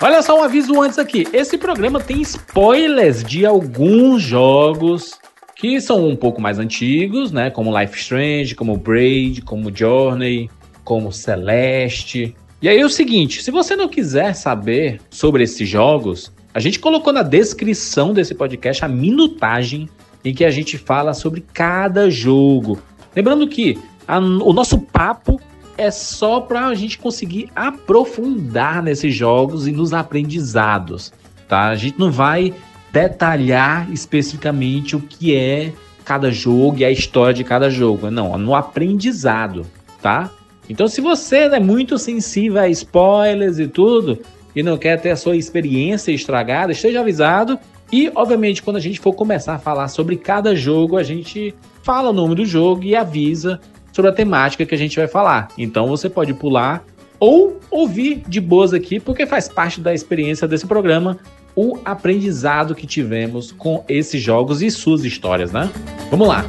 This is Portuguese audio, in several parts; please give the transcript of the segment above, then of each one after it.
Olha só um aviso antes aqui. Esse programa tem spoilers de alguns jogos que são um pouco mais antigos, né? Como Life Strange, como Braid, como Journey, como Celeste. E aí é o seguinte, se você não quiser saber sobre esses jogos, a gente colocou na descrição desse podcast a minutagem em que a gente fala sobre cada jogo. Lembrando que a, o nosso papo é só para a gente conseguir aprofundar nesses jogos e nos aprendizados, tá? A gente não vai detalhar especificamente o que é cada jogo e a história de cada jogo, não, no aprendizado, tá? Então, se você é muito sensível a spoilers e tudo e não quer ter a sua experiência estragada, esteja avisado. E, obviamente, quando a gente for começar a falar sobre cada jogo, a gente fala o nome do jogo e avisa sobre a temática que a gente vai falar. Então você pode pular ou ouvir de boas aqui, porque faz parte da experiência desse programa o aprendizado que tivemos com esses jogos e suas histórias, né? Vamos lá.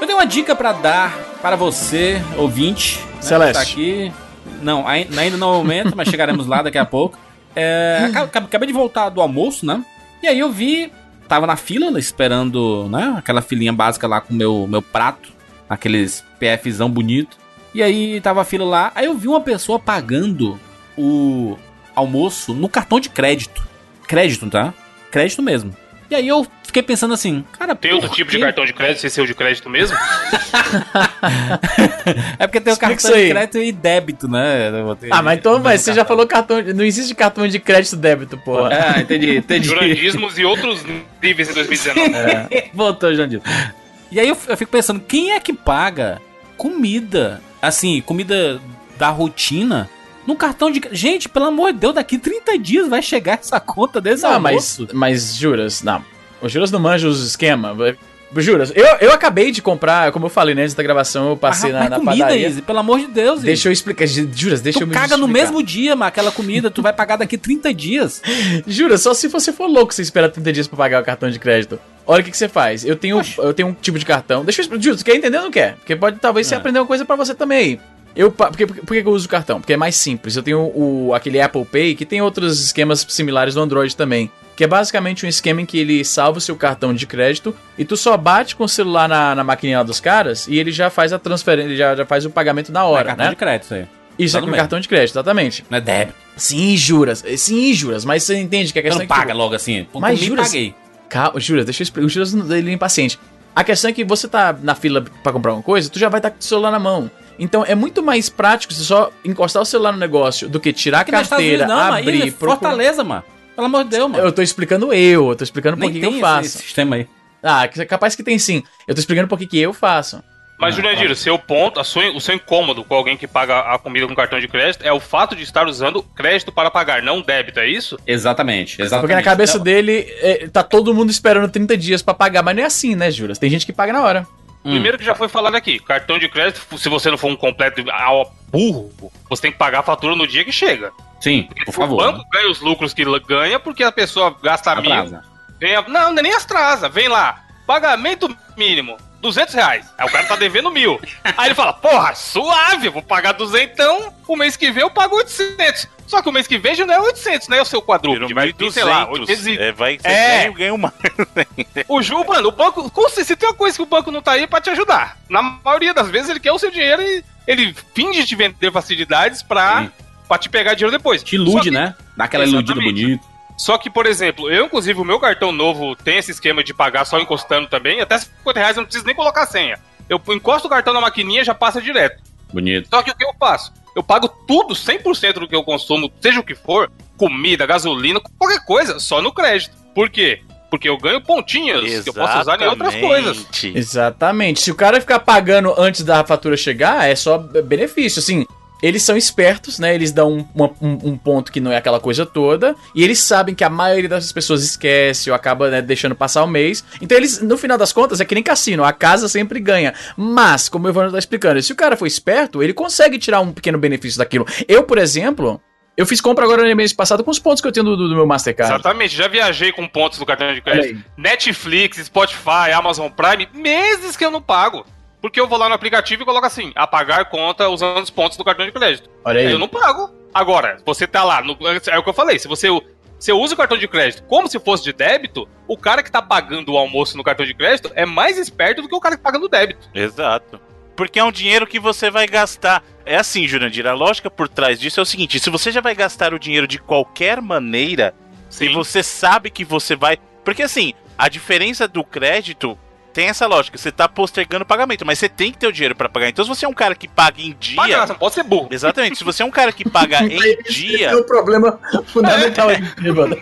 Eu tenho uma dica para dar para você, ouvinte, né, Celeste. Né, tá aqui. Não, ainda não é o momento, mas chegaremos lá daqui a pouco. É, acabei de voltar do almoço, né? E aí eu vi, tava na fila esperando, né? Aquela filinha básica lá com o meu, meu prato, aqueles PFzão bonito. E aí tava a fila lá, aí eu vi uma pessoa pagando o almoço no cartão de crédito. Crédito, tá? Crédito mesmo. E aí eu fiquei pensando assim, cara, Tem outro tipo quê? de cartão de crédito sem ser o de crédito mesmo? é porque tem o cartão de crédito e débito, né? Ah, mas então, mas você já falou cartão. Não existe cartão de crédito e débito, porra. Ah, entendi, entendi. Jurandismos e outros níveis em 2019. É. Voltou, Jandismo. E aí eu, fico pensando, quem é que paga comida? Assim, comida da rotina no cartão de. Gente, pelo amor de Deus, daqui 30 dias vai chegar essa conta desse não, almoço. Mas, mas juras, não. O Juras não manja os esquema. Juras, eu, eu acabei de comprar, como eu falei né, antes da gravação, eu passei ah, na, na comida, padaria. Izzy, pelo amor de Deus, Izzy. Deixa eu explicar, Juras, deixa tu eu me caga no mesmo dia, mas aquela comida, tu vai pagar daqui 30 dias. Juras, só se você for louco você espera 30 dias pra pagar o cartão de crédito. Olha o que, que você faz. Eu tenho, eu tenho um tipo de cartão. Deixa eu Juras, quer entender ou não quer? Porque pode talvez é. você aprender uma coisa para você também. Eu, por, que, por que eu uso o cartão? Porque é mais simples. Eu tenho o, aquele Apple Pay, que tem outros esquemas similares no Android também. Que é basicamente um esquema em que ele salva o seu cartão de crédito e tu só bate com o celular na, na maquininha dos caras e ele já faz a transferência, ele já, já faz o pagamento na hora, é cartão né? de crédito isso aí. Isso tá é com cartão de crédito, exatamente. Não é débito. Sim, juras. Sim, juras. Mas você entende que a questão não é que paga logo assim. Pô, mas juras, paguei. Calma, juras, deixa eu explicar. O juras ele é impaciente. A questão é que você tá na fila para comprar uma coisa, tu já vai estar tá com o celular na mão. Então é muito mais prático você só encostar o celular no negócio do que tirar a carteira, não, abrir, mas Fortaleza, mano. Pelo amor de Deus, mano. Eu tô explicando eu, eu tô explicando por que eu faço. Esse sistema aí. Ah, capaz que tem sim. Eu tô explicando por que eu faço. Mas, ah, Jurandir, seu ponto, sua, o seu incômodo com alguém que paga a comida com cartão de crédito é o fato de estar usando crédito para pagar, não débito, é isso? Exatamente, exatamente. Porque na cabeça então... dele, é, tá todo mundo esperando 30 dias para pagar, mas não é assim, né, Juras? Tem gente que paga na hora. Hum. Primeiro que já foi falado aqui, cartão de crédito, se você não for um completo burro, você tem que pagar a fatura no dia que chega. Sim, porque por favor. O banco né? ganha os lucros que ganha porque a pessoa gasta atrasa. mil. Vem a, não, nem atrasa. Vem lá, pagamento mínimo, 200 reais. Aí o cara tá devendo mil. Aí ele fala, porra, suave, eu vou pagar 200, então o mês que vem eu pago 800. Só que o mês que vem já não é 800, né? É o seu quadrúpede. Vai ter, sei lá, 800. É, vai, você é. ganha, ganha uma. o Ju, mano, o banco. Se tem uma coisa que o banco não tá aí é pra te ajudar. Na maioria das vezes ele quer o seu dinheiro e ele finge te vender facilidades pra, pra te pegar dinheiro depois. Te ilude, que, né? Dá aquela iludida bonita. Só que, por exemplo, eu, inclusive, o meu cartão novo tem esse esquema de pagar só encostando também. Até 50 reais eu não preciso nem colocar senha. Eu encosto o cartão na maquininha já passa direto. Bonito. Só que o que eu faço? Eu pago tudo, 100% do que eu consumo, seja o que for, comida, gasolina, qualquer coisa, só no crédito. Por quê? Porque eu ganho pontinhos Exatamente. que eu posso usar em outras coisas. Exatamente. Se o cara ficar pagando antes da fatura chegar, é só benefício. Assim, eles são espertos, né? Eles dão um, uma, um, um, ponto que não é aquela coisa toda. E eles sabem que a maioria das pessoas esquece ou acaba né, deixando passar o mês. Então eles, no final das contas, é que nem cassino. A casa sempre ganha. Mas, como o Evandro tá explicando, se o cara for esperto, ele consegue tirar um pequeno benefício daquilo. Eu, por exemplo, Eu fiz compra agora no mês passado com os pontos que eu tenho do, do meu Mastercard. Exatamente, já viajei com pontos do cartão de crédito. Netflix, Spotify, Amazon Prime, meses que eu não pago. Porque eu vou lá no aplicativo e coloco assim, apagar conta usando os pontos do cartão de crédito. Olha aí. Eu não pago. Agora, você tá lá, no, é o que eu falei, se você, você usa o cartão de crédito como se fosse de débito, o cara que tá pagando o almoço no cartão de crédito é mais esperto do que o cara que paga no débito. Exato. Porque é um dinheiro que você vai gastar. É assim, Jurandir, a lógica por trás disso é o seguinte: se você já vai gastar o dinheiro de qualquer maneira, se você sabe que você vai. Porque assim, a diferença do crédito tem essa lógica, você tá postergando o pagamento, mas você tem que ter o dinheiro para pagar. Então, se você é um cara que paga em dia. Paga, não pode ser burro. Exatamente, se você é um cara que paga em dia. é o problema fundamental aí, mano.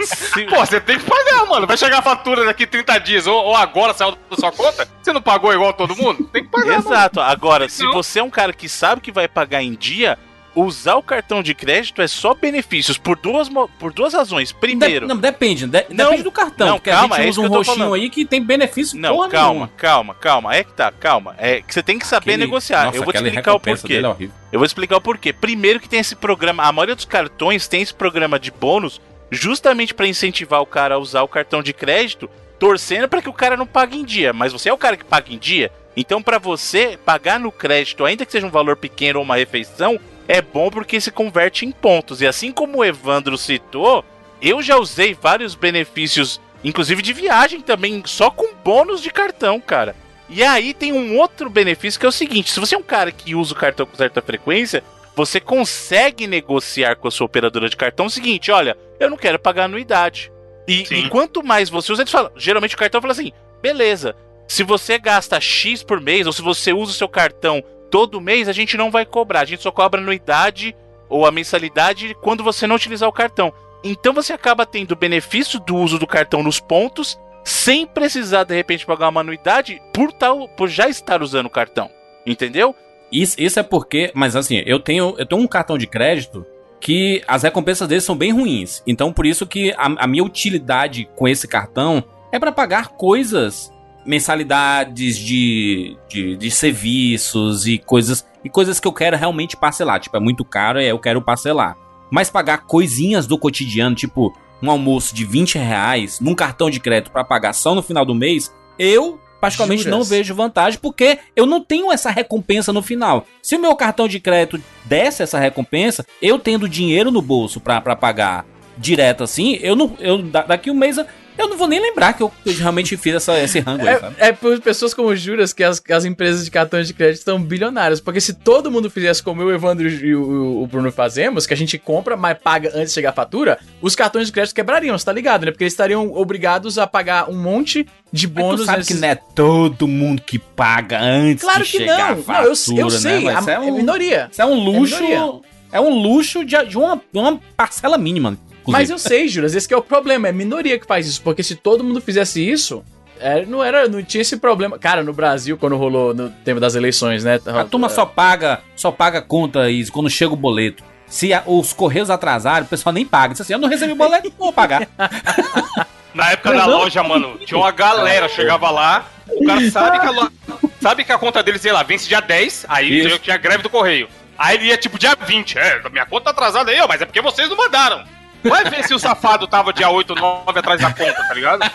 Pô, você tem que pagar, mano. Vai chegar a fatura daqui 30 dias, ou, ou agora saiu da sua conta, você não pagou igual todo mundo? Tem que pagar. Exato, mano. agora, se você é um cara que sabe que vai pagar em dia, usar o cartão de crédito é só benefícios por duas, por duas razões. Primeiro. De, não, depende. De, não, depende do cartão. Não, calma, a gente é usa um roxinho aí que tem benefício Não, calma, nenhuma. calma, calma. É que tá, calma. É que você tem que saber Aquele, negociar. Nossa, eu vou te explicar o porquê. É eu vou explicar o porquê. Primeiro que tem esse programa, a maioria dos cartões tem esse programa de bônus justamente para incentivar o cara a usar o cartão de crédito, torcendo para que o cara não pague em dia. Mas você é o cara que paga em dia, então para você pagar no crédito, ainda que seja um valor pequeno ou uma refeição, é bom porque se converte em pontos. E assim como o Evandro citou, eu já usei vários benefícios, inclusive de viagem também, só com bônus de cartão, cara. E aí tem um outro benefício que é o seguinte: se você é um cara que usa o cartão com certa frequência, você consegue negociar com a sua operadora de cartão o seguinte: olha, eu não quero pagar anuidade. E, e quanto mais você usa, eles falam, geralmente o cartão fala assim: beleza, se você gasta X por mês, ou se você usa o seu cartão todo mês a gente não vai cobrar, a gente só cobra anuidade ou a mensalidade quando você não utilizar o cartão. Então você acaba tendo benefício do uso do cartão nos pontos sem precisar de repente pagar uma anuidade por tal por já estar usando o cartão. Entendeu? Isso, isso é porque, mas assim, eu tenho eu tenho um cartão de crédito que as recompensas dele são bem ruins. Então por isso que a, a minha utilidade com esse cartão é para pagar coisas mensalidades de, de, de, serviços e coisas e coisas que eu quero realmente parcelar. Tipo, é muito caro e eu quero parcelar. Mas pagar coisinhas do cotidiano, tipo um almoço de 20 reais num cartão de crédito para pagar só no final do mês, eu particularmente Juras. não vejo vantagem porque eu não tenho essa recompensa no final. Se o meu cartão de crédito desse essa recompensa, eu tendo dinheiro no bolso para pagar direto assim, eu não eu daqui um mês eu não vou nem lembrar que eu, realmente fiz essa, esse rango é, aí, sabe? É por pessoas como Juras que as, as empresas de cartões de crédito estão bilionárias. Porque se todo mundo fizesse como eu, o Evandro e o, o, Bruno fazemos, que a gente compra, mas paga antes de chegar a fatura, os cartões de crédito quebrariam, você tá ligado, né? Porque eles estariam obrigados a pagar um monte de bônus. Mas sabe nesses... que não é todo mundo que paga antes claro de chegar não. a fatura, não, eu, eu sei, né? a, é, um, é minoria. Isso é um luxo... É, é um luxo de, de uma, uma parcela mínima. Inclusive. Mas eu sei, Juras, esse é o problema. É minoria que faz isso. Porque se todo mundo fizesse isso, é, não era, não tinha esse problema. Cara, no Brasil, quando rolou no tempo das eleições, né? A turma só paga, só paga conta isso quando chega o boleto. Se a, os correios atrasarem, o pessoal nem paga. Diz assim, eu não recebi boleto, não vou pagar. Na época da loja, mano, tinha uma galera, chegava lá, o cara sabe que a, lo... sabe que a conta dele, sei lá, vence dia 10, aí Isso. tinha greve do correio. Aí ele ia tipo dia 20, é, minha conta tá atrasada aí, ó, mas é porque vocês não mandaram. Vai ver se o safado tava dia 8, 9 atrás da conta, tá ligado?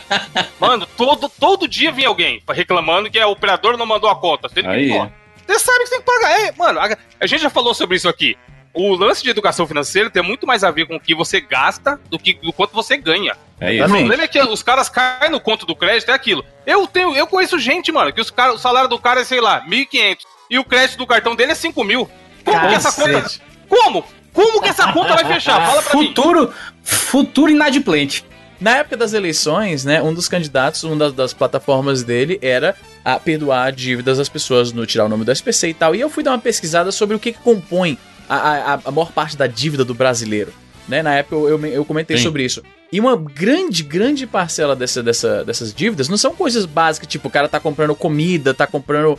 Mano, todo, todo dia vinha alguém reclamando que o operador não mandou a conta. Você, Aí. você sabe que você tem que pagar. É, mano, a, a gente já falou sobre isso aqui. O lance de educação financeira tem muito mais a ver com o que você gasta do que do quanto você ganha. É isso. O problema é que os caras caem no conto do crédito, é aquilo. Eu tenho, eu conheço gente, mano, que os cara, o salário do cara é, sei lá, 1.500 e o crédito do cartão dele é 5 mil. Como Cacete. que essa conta. Como? Como que essa conta vai fechar? Fala pra futuro, mim. Futuro inadimplente. Na época das eleições, né, um dos candidatos, uma das, das, plataformas dele era a perdoar dívidas das pessoas no tirar o nome do SPC e tal. E eu fui dar uma pesquisada sobre o que, que compõe a, a, a maior parte da dívida do brasileiro. Né? Na época eu, eu, eu comentei Sim. sobre isso. E uma grande, grande parcela dessa, dessa, dessas dívidas não são coisas básicas, tipo, o cara tá comprando comida, tá comprando,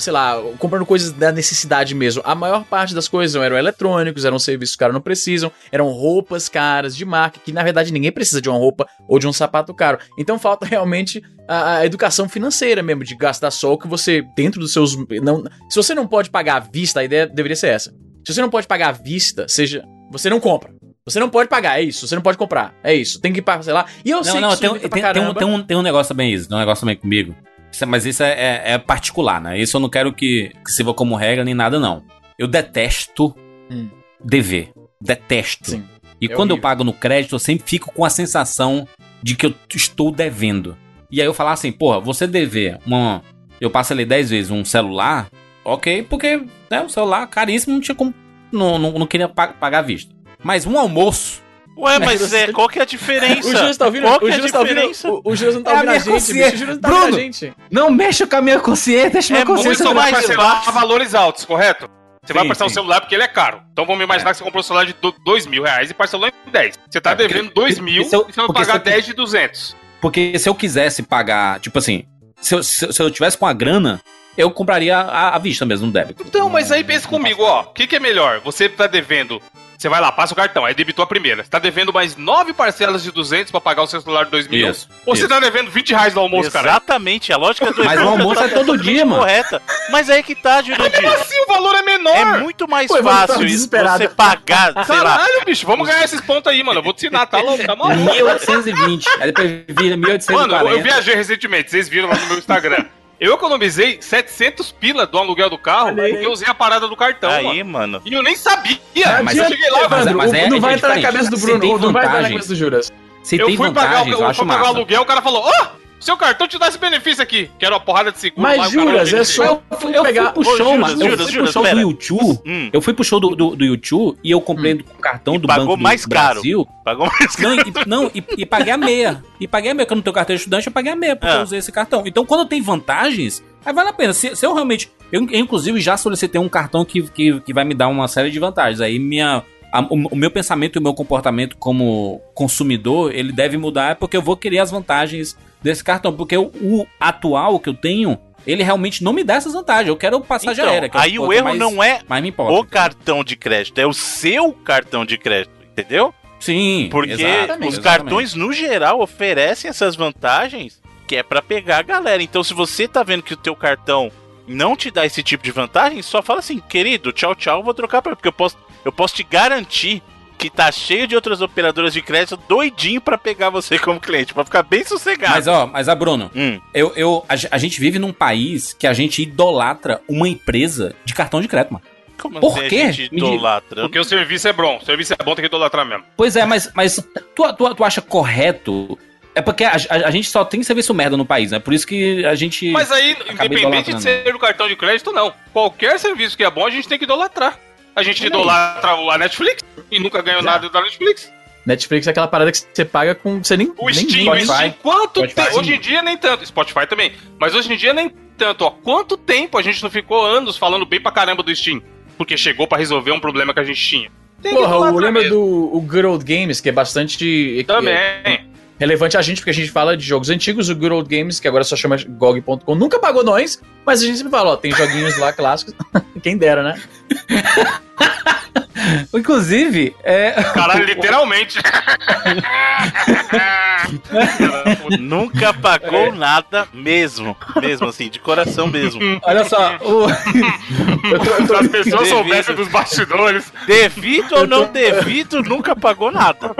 sei lá, comprando coisas da necessidade mesmo. A maior parte das coisas eram eletrônicos, eram serviços que o cara não precisam, eram roupas caras de marca, que na verdade ninguém precisa de uma roupa ou de um sapato caro. Então falta realmente a, a educação financeira mesmo, de gastar só o que você, dentro dos seus. Não, se você não pode pagar à vista, a ideia deveria ser essa. Se você não pode pagar à vista, seja. Você não compra. Você não pode pagar, é isso. Você não pode comprar. É isso. Tem que parcelar. E eu não, sei não, que tem, tem, tem, um, tem, um, tem um negócio também, isso. Tem um negócio também comigo. Isso, é, mas isso é, é, é, particular, né? Isso eu não quero que, que sirva como regra nem nada, não. Eu detesto hum. dever. Detesto. Sim. E é quando horrível. eu pago no crédito, eu sempre fico com a sensação de que eu estou devendo. E aí eu falar assim, porra, você dever uma. Eu ali 10 vezes um celular, ok, porque né, o celular caríssimo não tinha como. Não, não, não queria pagar à vista. Mas um almoço. Ué, mas é, qual que é a diferença? O Júlio tá ouvindo, qual o Júlio tá ouvindo, o, o Júlio não tá é ouvindo a, a gente, bicho, o Júlio não tá Bruno, ouvindo a gente. Não mexa com a minha consciência, deixa é minha consciência. Muito mais fácil. valores altos, correto? Você sim, vai parcelar o celular porque ele é caro. Então vamos imaginar é. que você comprou um celular de 2 mil reais e parcelou em 10. Você tá é, devendo 2 mil e você vai pagar 10 de 200. Porque se eu quisesse pagar, tipo assim, se eu, se, se eu tivesse com a grana, eu compraria à, vista mesmo no débito. Então, mas aí pensa comigo, ó. O que, que é melhor? Você tá devendo você vai lá, passa o cartão, aí debitou a primeira. Você tá devendo mais nove parcelas de 200 pra pagar o seu celular de 2 mil. Isso. Ou isso. você tá devendo 20 reais no almoço, cara? Exatamente, a lógica do Mas o almoço tá é todo dia, mano. Correta. Mas aí que tá, Jurandir. Mas assim, o valor é menor. É muito mais Pô, fácil você pagar, sei Caralho, lá. Caralho, bicho, vamos ganhar esses pontos aí, mano. Eu vou te ensinar, tá louco? Tá maluco? 1820. Aí depois vira 1840. Mano, eu viajei recentemente, vocês viram lá no meu Instagram. Eu economizei 700 pila do aluguel do carro porque eu usei a parada do cartão. Aí, mano. E eu nem sabia. mas eu cheguei lá, mas, mas é, não vai entrar na cabeça do Bruno, não vai entrar na cabeça do Juras. Se eu fui pagar, o, eu fui pagar o aluguel, o cara falou: Ó! Oh! Seu cartão te dá esse benefício aqui. Quero uma porrada de seguro. Mas, Juras, é só eu, fui eu pegar... fui pro show, mano. Eu fui pro show do YouTube. Hum. Eu fui pro show do, do, do YouTube e eu comprei hum. o cartão e do Banco mais do caro. Brasil. Pagou mais caro. Não, e, não e, e, paguei a meia. E paguei a meia, porque eu não tenho cartão de estudante, eu paguei a meia, porque é. eu usei esse cartão. Então, quando tem vantagens, aí vale a pena. Se, se eu realmente... Eu, inclusive, já solicitei um cartão que, que, que vai me dar uma série de vantagens. Aí minha... A, o, o, meu pensamento e o meu comportamento como consumidor, ele deve mudar porque eu vou querer as vantagens desse cartão. Porque o, o atual que eu tenho, ele realmente não me dá essas vantagens. Eu quero passagem então, aí o erro mais, não é o cartão de crédito, é o seu cartão de crédito, entendeu? Sim. Porque exatamente, os cartões, exatamente. no geral, oferecem essas vantagens que é para pegar a galera. Então, se você tá vendo que o teu cartão não te dá esse tipo de vantagem, só fala assim, querido, tchau, tchau, vou trocar pra... Porque eu posso, eu posso te garantir que tá cheio de outras operadoras de crédito doidinho para pegar você como cliente, para ficar bem sossegado. Mas ó, mas a Bruno, hum. eu, eu a, a, gente vive num país que a gente idolatra uma empresa de cartão de crédito, mano. Como Por assim quê? idolatra? Porque o serviço é bom, o serviço é bom, tem que idolatrar mesmo. Pois é, mas, mas tu, tu, tu acha correto é porque a, a, a, gente só tem serviço merda no país, né? Por isso que a gente. Mas aí, independente de ser do cartão de crédito, não. Qualquer serviço que é bom, a gente tem que idolatrar. A gente idolatra a Netflix e nunca ganhou Já. nada da Netflix. Netflix é aquela parada que você paga com. Você nem. O nem Steam, o Steam, quanto tempo? Hoje em dia nem tanto. Spotify também. Mas hoje em dia nem tanto, ó. Quanto tempo a gente não ficou anos falando bem pra caramba do Steam? Porque chegou para resolver um problema que a gente tinha. Tem Porra, eu lembro do o Good Old Games, que é bastante. Também. É, relevante a gente, porque a gente fala de jogos antigos, o Good Old Games, que agora só chama GOG.com, nunca pagou nós, mas a gente sempre fala, ó, tem joguinhos lá clássicos. Quem dera, né? Inclusive, é. Caralho, literalmente. Nunca pagou é. nada mesmo. Mesmo assim, de coração mesmo. Olha só, o... eu tô, eu tô... Se as pessoas soubessem dos bastidores. Devido ou não devido, nunca pagou nada.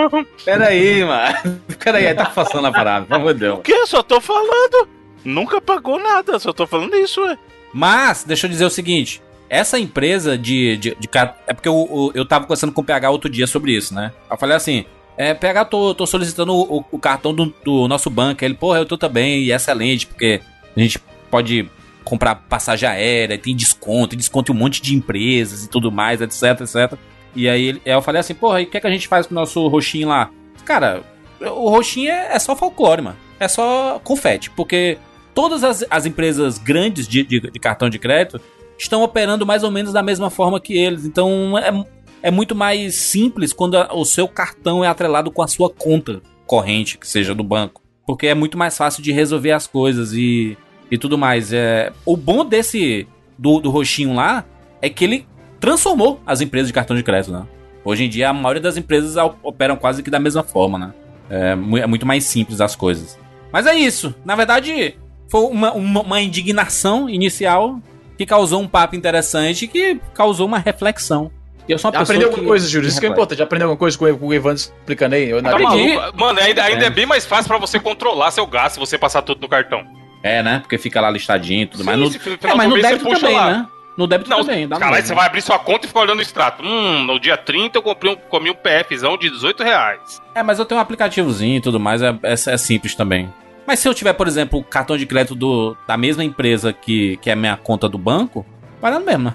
Peraí, mano. Peraí, tá passando a parada, pelo amor de Deus. O que? Eu só tô falando. Nunca pagou nada, só tô falando isso, ué. Mas, deixa eu dizer o seguinte: essa empresa de. de, de é porque eu, eu, tava conversando com o PH outro dia sobre isso, né? Eu falei assim. É, PH, tô, tô solicitando o, o cartão do, do, nosso banco. Ele, porra, eu tô também, e é excelente, porque a gente pode comprar passagem aérea, tem desconto, tem desconto em um monte de empresas e tudo mais, etc, etc. E aí eu falei assim, porra, e o que, é que a gente faz com o nosso roxinho lá? Cara, o roxinho é, é só folclore, mano. É só confete, porque todas as, as empresas grandes de, de, de cartão de crédito estão operando mais ou menos da mesma forma que eles. Então é, é muito mais simples quando a, o seu cartão é atrelado com a sua conta corrente, que seja do banco. Porque é muito mais fácil de resolver as coisas e, e tudo mais. É, o bom desse do, do roxinho lá é que ele transformou as empresas de cartão de crédito, né? Hoje em dia a maioria das empresas operam quase que da mesma forma, né? É, é muito mais simples as coisas. Mas é isso. Na verdade, foi uma, uma, uma indignação inicial que causou um papo interessante que causou uma reflexão. eu sou uma Aprendeu alguma coisa, Júlio? Isso que é importante. Aprendeu alguma coisa com, o Evandro explicando aí? Eu não maluco. Mano, ainda, ainda é. é bem mais fácil pra você controlar seu gasto se você passar tudo no cartão. É, né? Porque fica lá listadinho e tudo mais. No, é, mas no débito também, lá. né? No débito não, também. Dá caralho, você vai abrir sua conta e ficar olhando o extrato. Hum, no dia 30 eu comprei um, comi um PFzão de 18 reais. É, mas eu tenho um aplicativozinho e tudo mais, é, é, é simples também. Mas se eu tiver, por exemplo, o cartão de crédito do, da mesma empresa que, que é a minha conta do banco, vai dando mesmo, né?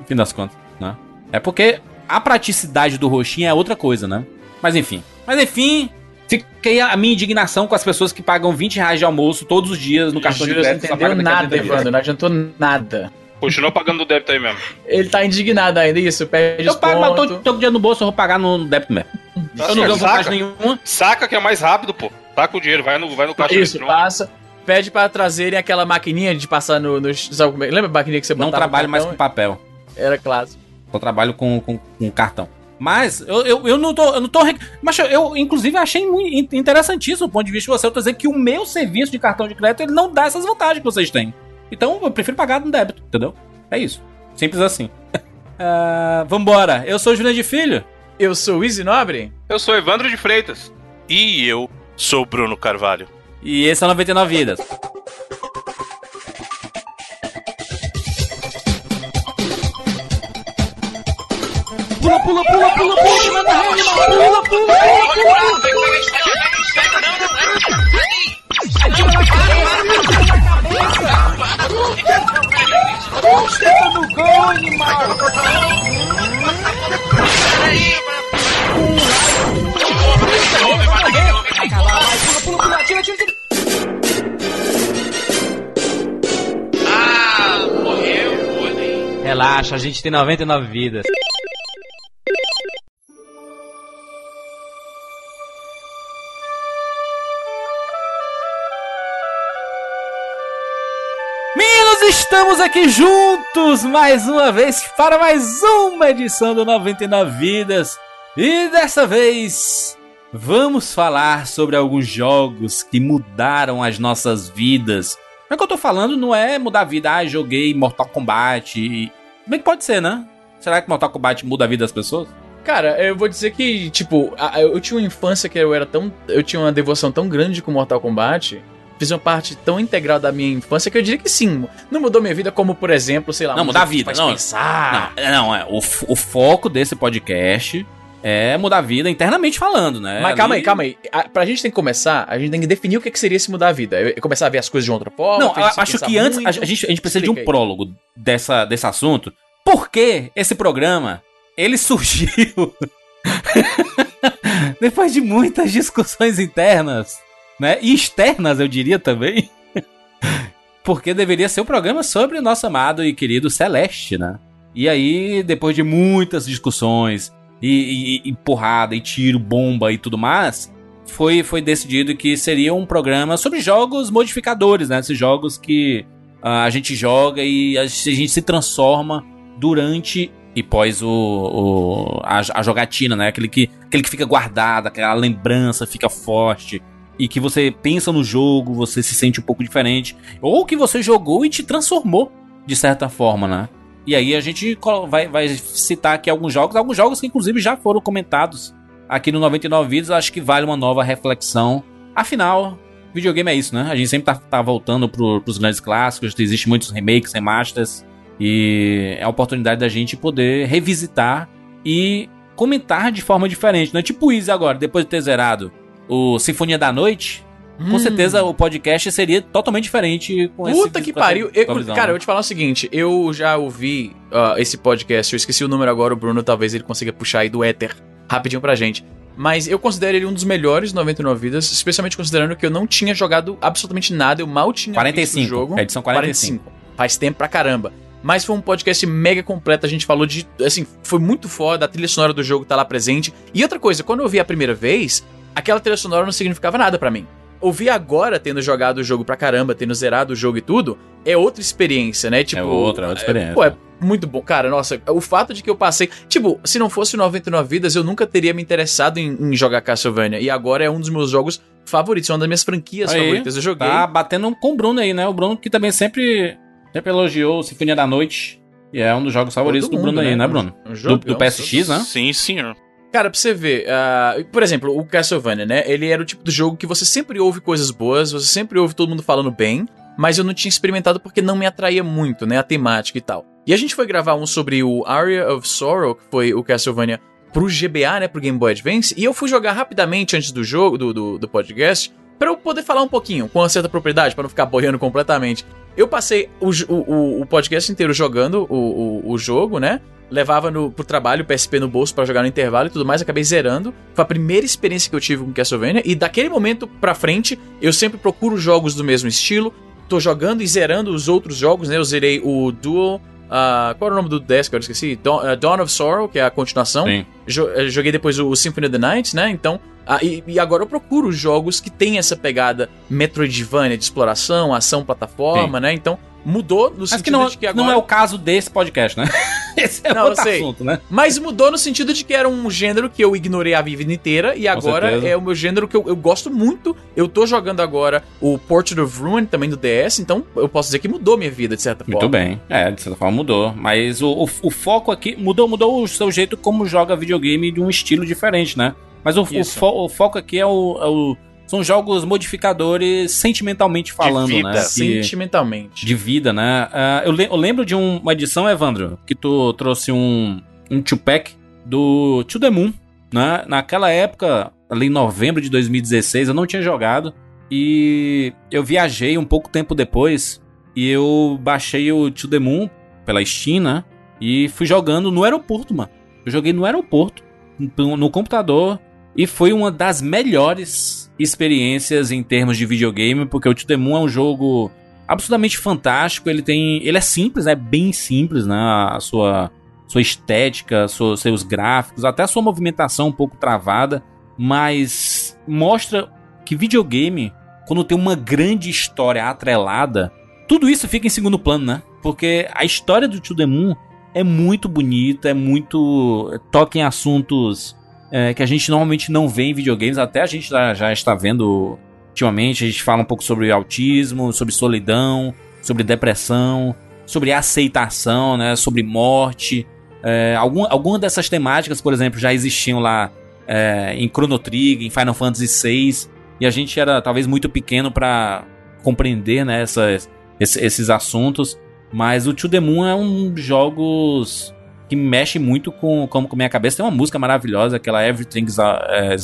No fim das contas, né? É porque a praticidade do roxinho é outra coisa, né? Mas enfim. Mas enfim, fiquei a minha indignação com as pessoas que pagam 20 reais de almoço todos os dias no cartão Júlio, de crédito. Não entendeu nada, Evandro. Não adiantou nada. Continua pagando o débito aí mesmo. Ele tá indignado ainda, isso, perde Eu pago, mas tô, tô com dinheiro no bolso, eu vou pagar no débito mesmo. Tá eu não dou vantagem nenhuma. Saca que é mais rápido, pô. Taca o dinheiro, vai no, vai no caixa Isso, passa. Pede pra trazerem aquela maquininha de passar no. no sabe, é? lembra a maquininha que você botava Não trabalho mais com papel. Era clássico. Só trabalho com, com, com cartão. Mas eu, eu, eu não tô. Eu não tô. Mas eu, inclusive, achei muito interessantíssimo o ponto de vista de você. Eu tô dizendo que o meu serviço de cartão de crédito ele não dá essas vantagens que vocês têm. Então eu prefiro pagar no débito, entendeu? É isso. Simples assim. uh, vambora. Eu sou o Juliano de Filho. Eu sou o Easy Nobre. Eu sou Evandro de Freitas. E eu sou o Bruno Carvalho. E esse é 99 Vidas. Pula, pula, pula, pula, pula, pula, pula, pula, pula, pula, no gol, animal! Peraí, Pula, pula, atira, atira, atira! Ah, morreu, Relaxa, a gente tem 99 vidas. Estamos aqui juntos mais uma vez para mais uma edição do 99 Vidas. E dessa vez vamos falar sobre alguns jogos que mudaram as nossas vidas. Mas o que eu tô falando não é mudar a vida, ah, joguei Mortal Kombat. Bem que pode ser, né? Será que Mortal Kombat muda a vida das pessoas? Cara, eu vou dizer que, tipo, eu tinha uma infância que eu era tão. Eu tinha uma devoção tão grande com Mortal Kombat fez uma parte tão integral da minha infância que eu diria que sim. Não mudou minha vida, como, por exemplo, sei lá, não mudar a vida, não. Pensar. Não, não é, o, o foco desse podcast é mudar a vida internamente falando, né? Mas Ali... calma aí, calma aí. A, pra gente tem que começar, a gente tem que definir o que, que seria se mudar a vida. Eu, começar a ver as coisas de outra forma. Não, acho que antes a, gente, a gente precisa de um aí. prólogo dessa, desse assunto. Por que esse programa ele surgiu depois de muitas discussões internas né? E externas, eu diria também. Porque deveria ser um programa sobre o nosso amado e querido Celeste, né? E aí, depois de muitas discussões, e, e, e porrada, e tiro, bomba e tudo mais, foi, foi decidido que seria um programa sobre jogos modificadores, né? Esses jogos que uh, a gente joga e a gente se transforma durante e pós o, o a, a, jogatina, né? Aquele que, aquele que fica guardado, aquela lembrança fica forte e que você pensa no jogo, você se sente um pouco diferente, ou que você jogou e te transformou de certa forma, né? E aí a gente vai, vai citar aqui alguns jogos, alguns jogos que inclusive já foram comentados aqui no 99 Vídeos, acho que vale uma nova reflexão. Afinal, videogame é isso, né? A gente sempre tá, tá voltando pro, pros grandes clássicos, existem muitos remakes, remasters, e é a oportunidade da gente poder revisitar e comentar de forma diferente, não é tipo isso agora, depois de ter zerado o Sinfonia da Noite, hum. com certeza o podcast seria totalmente diferente com Puta esse, que pariu. Eu, cara, né? eu vou te falar o seguinte, eu já ouvi uh, esse podcast, eu esqueci o número agora, o Bruno talvez ele consiga puxar aí do éter rapidinho pra gente. Mas eu considero ele um dos melhores 99 vidas, especialmente considerando que eu não tinha jogado absolutamente nada, eu mal tinha 45, visto o jogo. Edição 45. 45. Faz tempo pra caramba. Mas foi um podcast mega completo, a gente falou de. Assim, foi muito foda, a trilha sonora do jogo tá lá presente. E outra coisa, quando eu vi a primeira vez, aquela trilha sonora não significava nada para mim. Ouvir agora, tendo jogado o jogo pra caramba, tendo zerado o jogo e tudo, é outra experiência, né? Tipo, é outra, outra experiência. É, pô, é muito bom. Cara, nossa, o fato de que eu passei. Tipo, se não fosse 99 Vidas, eu nunca teria me interessado em, em jogar Castlevania. E agora é um dos meus jogos favoritos, é uma das minhas franquias aí, favoritas. Eu joguei. Tá batendo com o Bruno aí, né? O Bruno que também sempre, sempre elogiou Sinfonia da Noite. E é um dos jogos favoritos do Bruno né? aí, né, Bruno? Um do, do PSX, né? Sim, senhor. Cara, pra você ver, uh, por exemplo, o Castlevania, né? Ele era o tipo de jogo que você sempre ouve coisas boas, você sempre ouve todo mundo falando bem, mas eu não tinha experimentado porque não me atraía muito, né? A temática e tal. E a gente foi gravar um sobre o Aria of Sorrow, que foi o Castlevania pro GBA, né? Pro Game Boy Advance, e eu fui jogar rapidamente antes do jogo, do, do, do podcast, para eu poder falar um pouquinho, com uma certa propriedade, para não ficar boiando completamente. Eu passei o, o, o podcast inteiro jogando o, o, o jogo, né? levava no, pro trabalho o PSP no bolso para jogar no intervalo e tudo mais, acabei zerando. Foi a primeira experiência que eu tive com Castlevania e daquele momento pra frente eu sempre procuro jogos do mesmo estilo. Tô jogando e zerando os outros jogos, né? Eu zerei o Duel. Uh, qual era o nome do desk? Eu esqueci. Dawn, uh, Dawn of Sorrow, que é a continuação. Jo eh, joguei depois o Symphony of the Night, né? Então. Uh, e, e, agora eu procuro jogos que tem essa pegada Metroidvania de exploração, ação, plataforma, Sim. né? Então mudou no Mas sentido que não, de que agora... não é o caso desse podcast, né? Esse é não, outro assunto, né? Mas mudou no sentido de que era um gênero que eu ignorei a vida inteira e agora é o meu gênero que eu, eu, gosto muito. Eu tô jogando agora o Portrait of Ruin também do DS, então eu posso dizer que mudou minha vida de certa forma. Muito bem. É, de certa forma mudou. Mas o, o, o foco aqui mudou, mudou o seu jeito como joga videogame de um estilo diferente, né? Mas o, o, fo, o foco aqui é o, é o são jogos modificadores sentimentalmente falando, de vida. né? Sentimentalmente. De vida, né? Uh, eu, le eu, lembro de um, uma edição, Evandro, que tu trouxe um, um two-pack do To The Moon, né? Naquela época, ali em novembro de 2016, eu não tinha jogado. E eu viajei um pouco tempo depois e eu baixei o To The Moon pela Steam, né? E fui jogando no aeroporto, mano. Eu joguei no aeroporto, no computador, e foi uma das melhores experiências em termos de videogame, porque o To The Moon é um jogo absolutamente fantástico. Ele tem, ele é simples, é né? bem simples, né? A sua sua estética, sua, seus gráficos, até a sua movimentação um pouco travada, mas mostra que videogame, quando tem uma grande história atrelada, tudo isso fica em segundo plano, né? Porque a história do To The Moon é muito bonita, é muito toca em assuntos é, que a gente normalmente não vê em videogames, até a gente já, já está vendo ultimamente. A gente fala um pouco sobre autismo, sobre solidão, sobre depressão, sobre aceitação, né, sobre morte. É, algum, algumas dessas temáticas, por exemplo, já existiam lá é, em Chrono Trigger, em Final Fantasy VI, e a gente era talvez muito pequeno para compreender né, essas, esses, esses assuntos. Mas o To The Moon é um dos jogos que mexe muito com, com, com minha cabeça. Tem uma música maravilhosa, aquela Everything's é,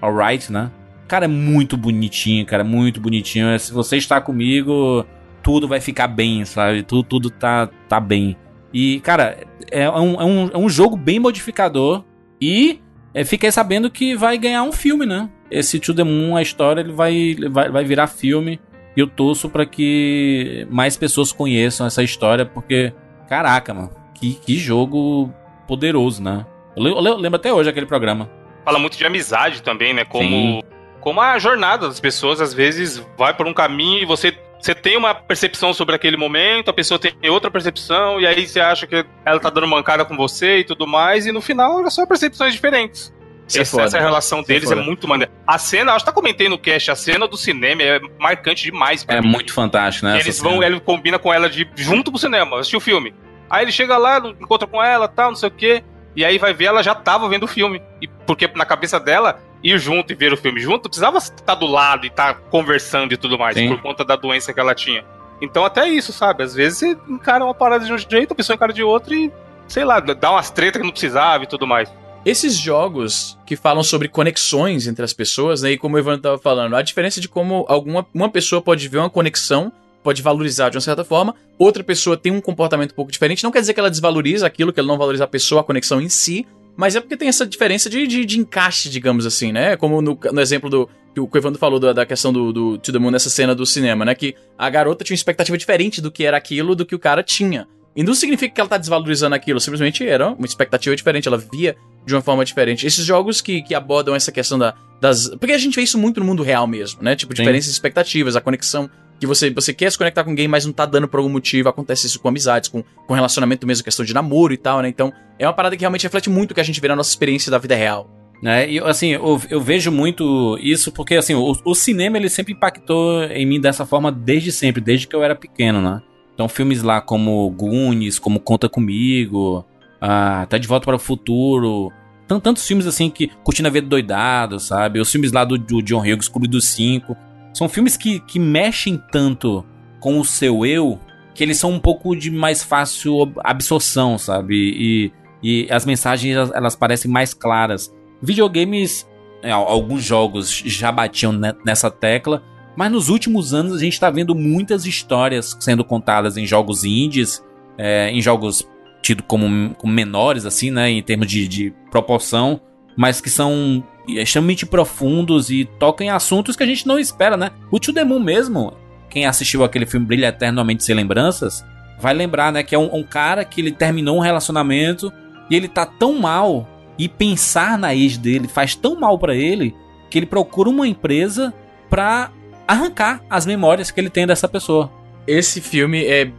Alright, né? Cara, é muito bonitinho, cara, muito bonitinho. Se você está comigo, tudo vai ficar bem, sabe? Tudo, tudo tá, tá bem. E, cara, é um, é, um, é um jogo bem modificador. E é, fiquei sabendo que vai ganhar um filme, né? Esse To The Moon, a história, ele vai, vai, vai virar filme. E eu torço para que mais pessoas conheçam essa história, porque, caraca, mano que, que jogo poderoso, né? Eu, eu, lembro até hoje aquele programa. Fala muito de amizade também, né? Como, como a jornada das pessoas às vezes vai por um caminho e você você tem uma percepção sobre aquele momento, a pessoa tem outra percepção, e aí você acha que ela tá dando mancada com você e tudo mais, e no final é só percepções diferentes. É essa, essa, relação deles é, é muito maneira. A cena, acho que tá comentei no cast, a cena do cinema é marcante demais. É mim. muito fantástico, né? Eles vão, ele combina com ela de junto pro cinema, assistir o filme. Aí ele chega lá, encontra com ela, tal, não sei o quê. E aí vai ver, ela já tava vendo o filme. E porque na cabeça dela, ir junto e ver o filme junto, precisava estar do lado e estar conversando e tudo mais, Sim. por conta da doença que ela tinha. Então até isso, sabe? Às vezes você encara uma parada de um jeito, a pessoa encara de outro e, sei lá, dá umas tretas que não precisava e tudo mais. Esses jogos que falam sobre conexões entre as pessoas, né? E como o Ivan tava falando, a diferença de como alguma uma pessoa pode ver uma conexão pode valorizar de uma certa forma, outra pessoa tem um comportamento um pouco diferente. Não quer dizer que ela desvaloriza aquilo, que ela não valoriza a pessoa, a conexão em si, mas é porque tem essa diferença de, de, de encaixe, digamos assim, né? Como no, no exemplo do que o Evandro falou da, da, questão do, do To The Moon nessa cena do cinema, né? Que a garota tinha uma expectativa diferente do que era aquilo do que o cara tinha. E não significa que ela tá desvalorizando aquilo, simplesmente era uma expectativa diferente, ela via de uma forma diferente. Esses jogos que, que abordam essa questão da, das. Porque a gente vê isso muito no mundo real mesmo, né? Tipo, diferenças de expectativas, a conexão que você, você quer se conectar com alguém, mas não tá dando por algum motivo. Acontece isso com amizades, com, com relacionamento mesmo, questão de namoro e tal, né? Então, é uma parada que realmente reflete muito o que a gente vê na nossa experiência da vida real. É, e assim, eu, eu, vejo muito isso porque assim, o, o, cinema ele sempre impactou em mim dessa forma desde sempre, desde que eu era pequeno, né? Então, filmes lá como Goonies, como Conta Comigo, ah, Tá de Volta para o Futuro. Tantos filmes assim que. Curtindo a Vida Doidado, sabe? Os filmes lá do, do John Hughes, Clube dos Cinco. São filmes que, que mexem tanto com o seu eu que eles são um pouco de mais fácil absorção, sabe? E, e as mensagens elas parecem mais claras. Videogames, é, alguns jogos já batiam nessa tecla, mas nos últimos anos a gente está vendo muitas histórias sendo contadas em jogos indies, é, em jogos tidos como, como, menores, assim, né? Em termos de, de proporção, mas que são extremamente profundos e tocam em assuntos que a gente não espera, né? O To The Moon mesmo quem assistiu aquele filme Brilha Eternamente Sem Lembranças, vai lembrar, né, que é um, um, cara que ele terminou um relacionamento e ele tá tão mal e pensar na ex dele faz tão mal para ele que ele procura uma empresa pra arrancar as memórias que ele tem dessa pessoa. Esse filme é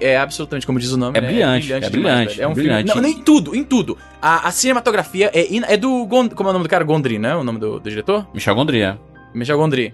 é absolutamente, como diz o nome, é né? brilhante, é brilhante, é, brilhante, é um brilhante. Filme, não, nem tudo, em tudo. A, a cinematografia é, é do Gond, como é o nome do cara, Gondry, né? O nome do, do diretor? Michel Gondry, é. Michel Gondry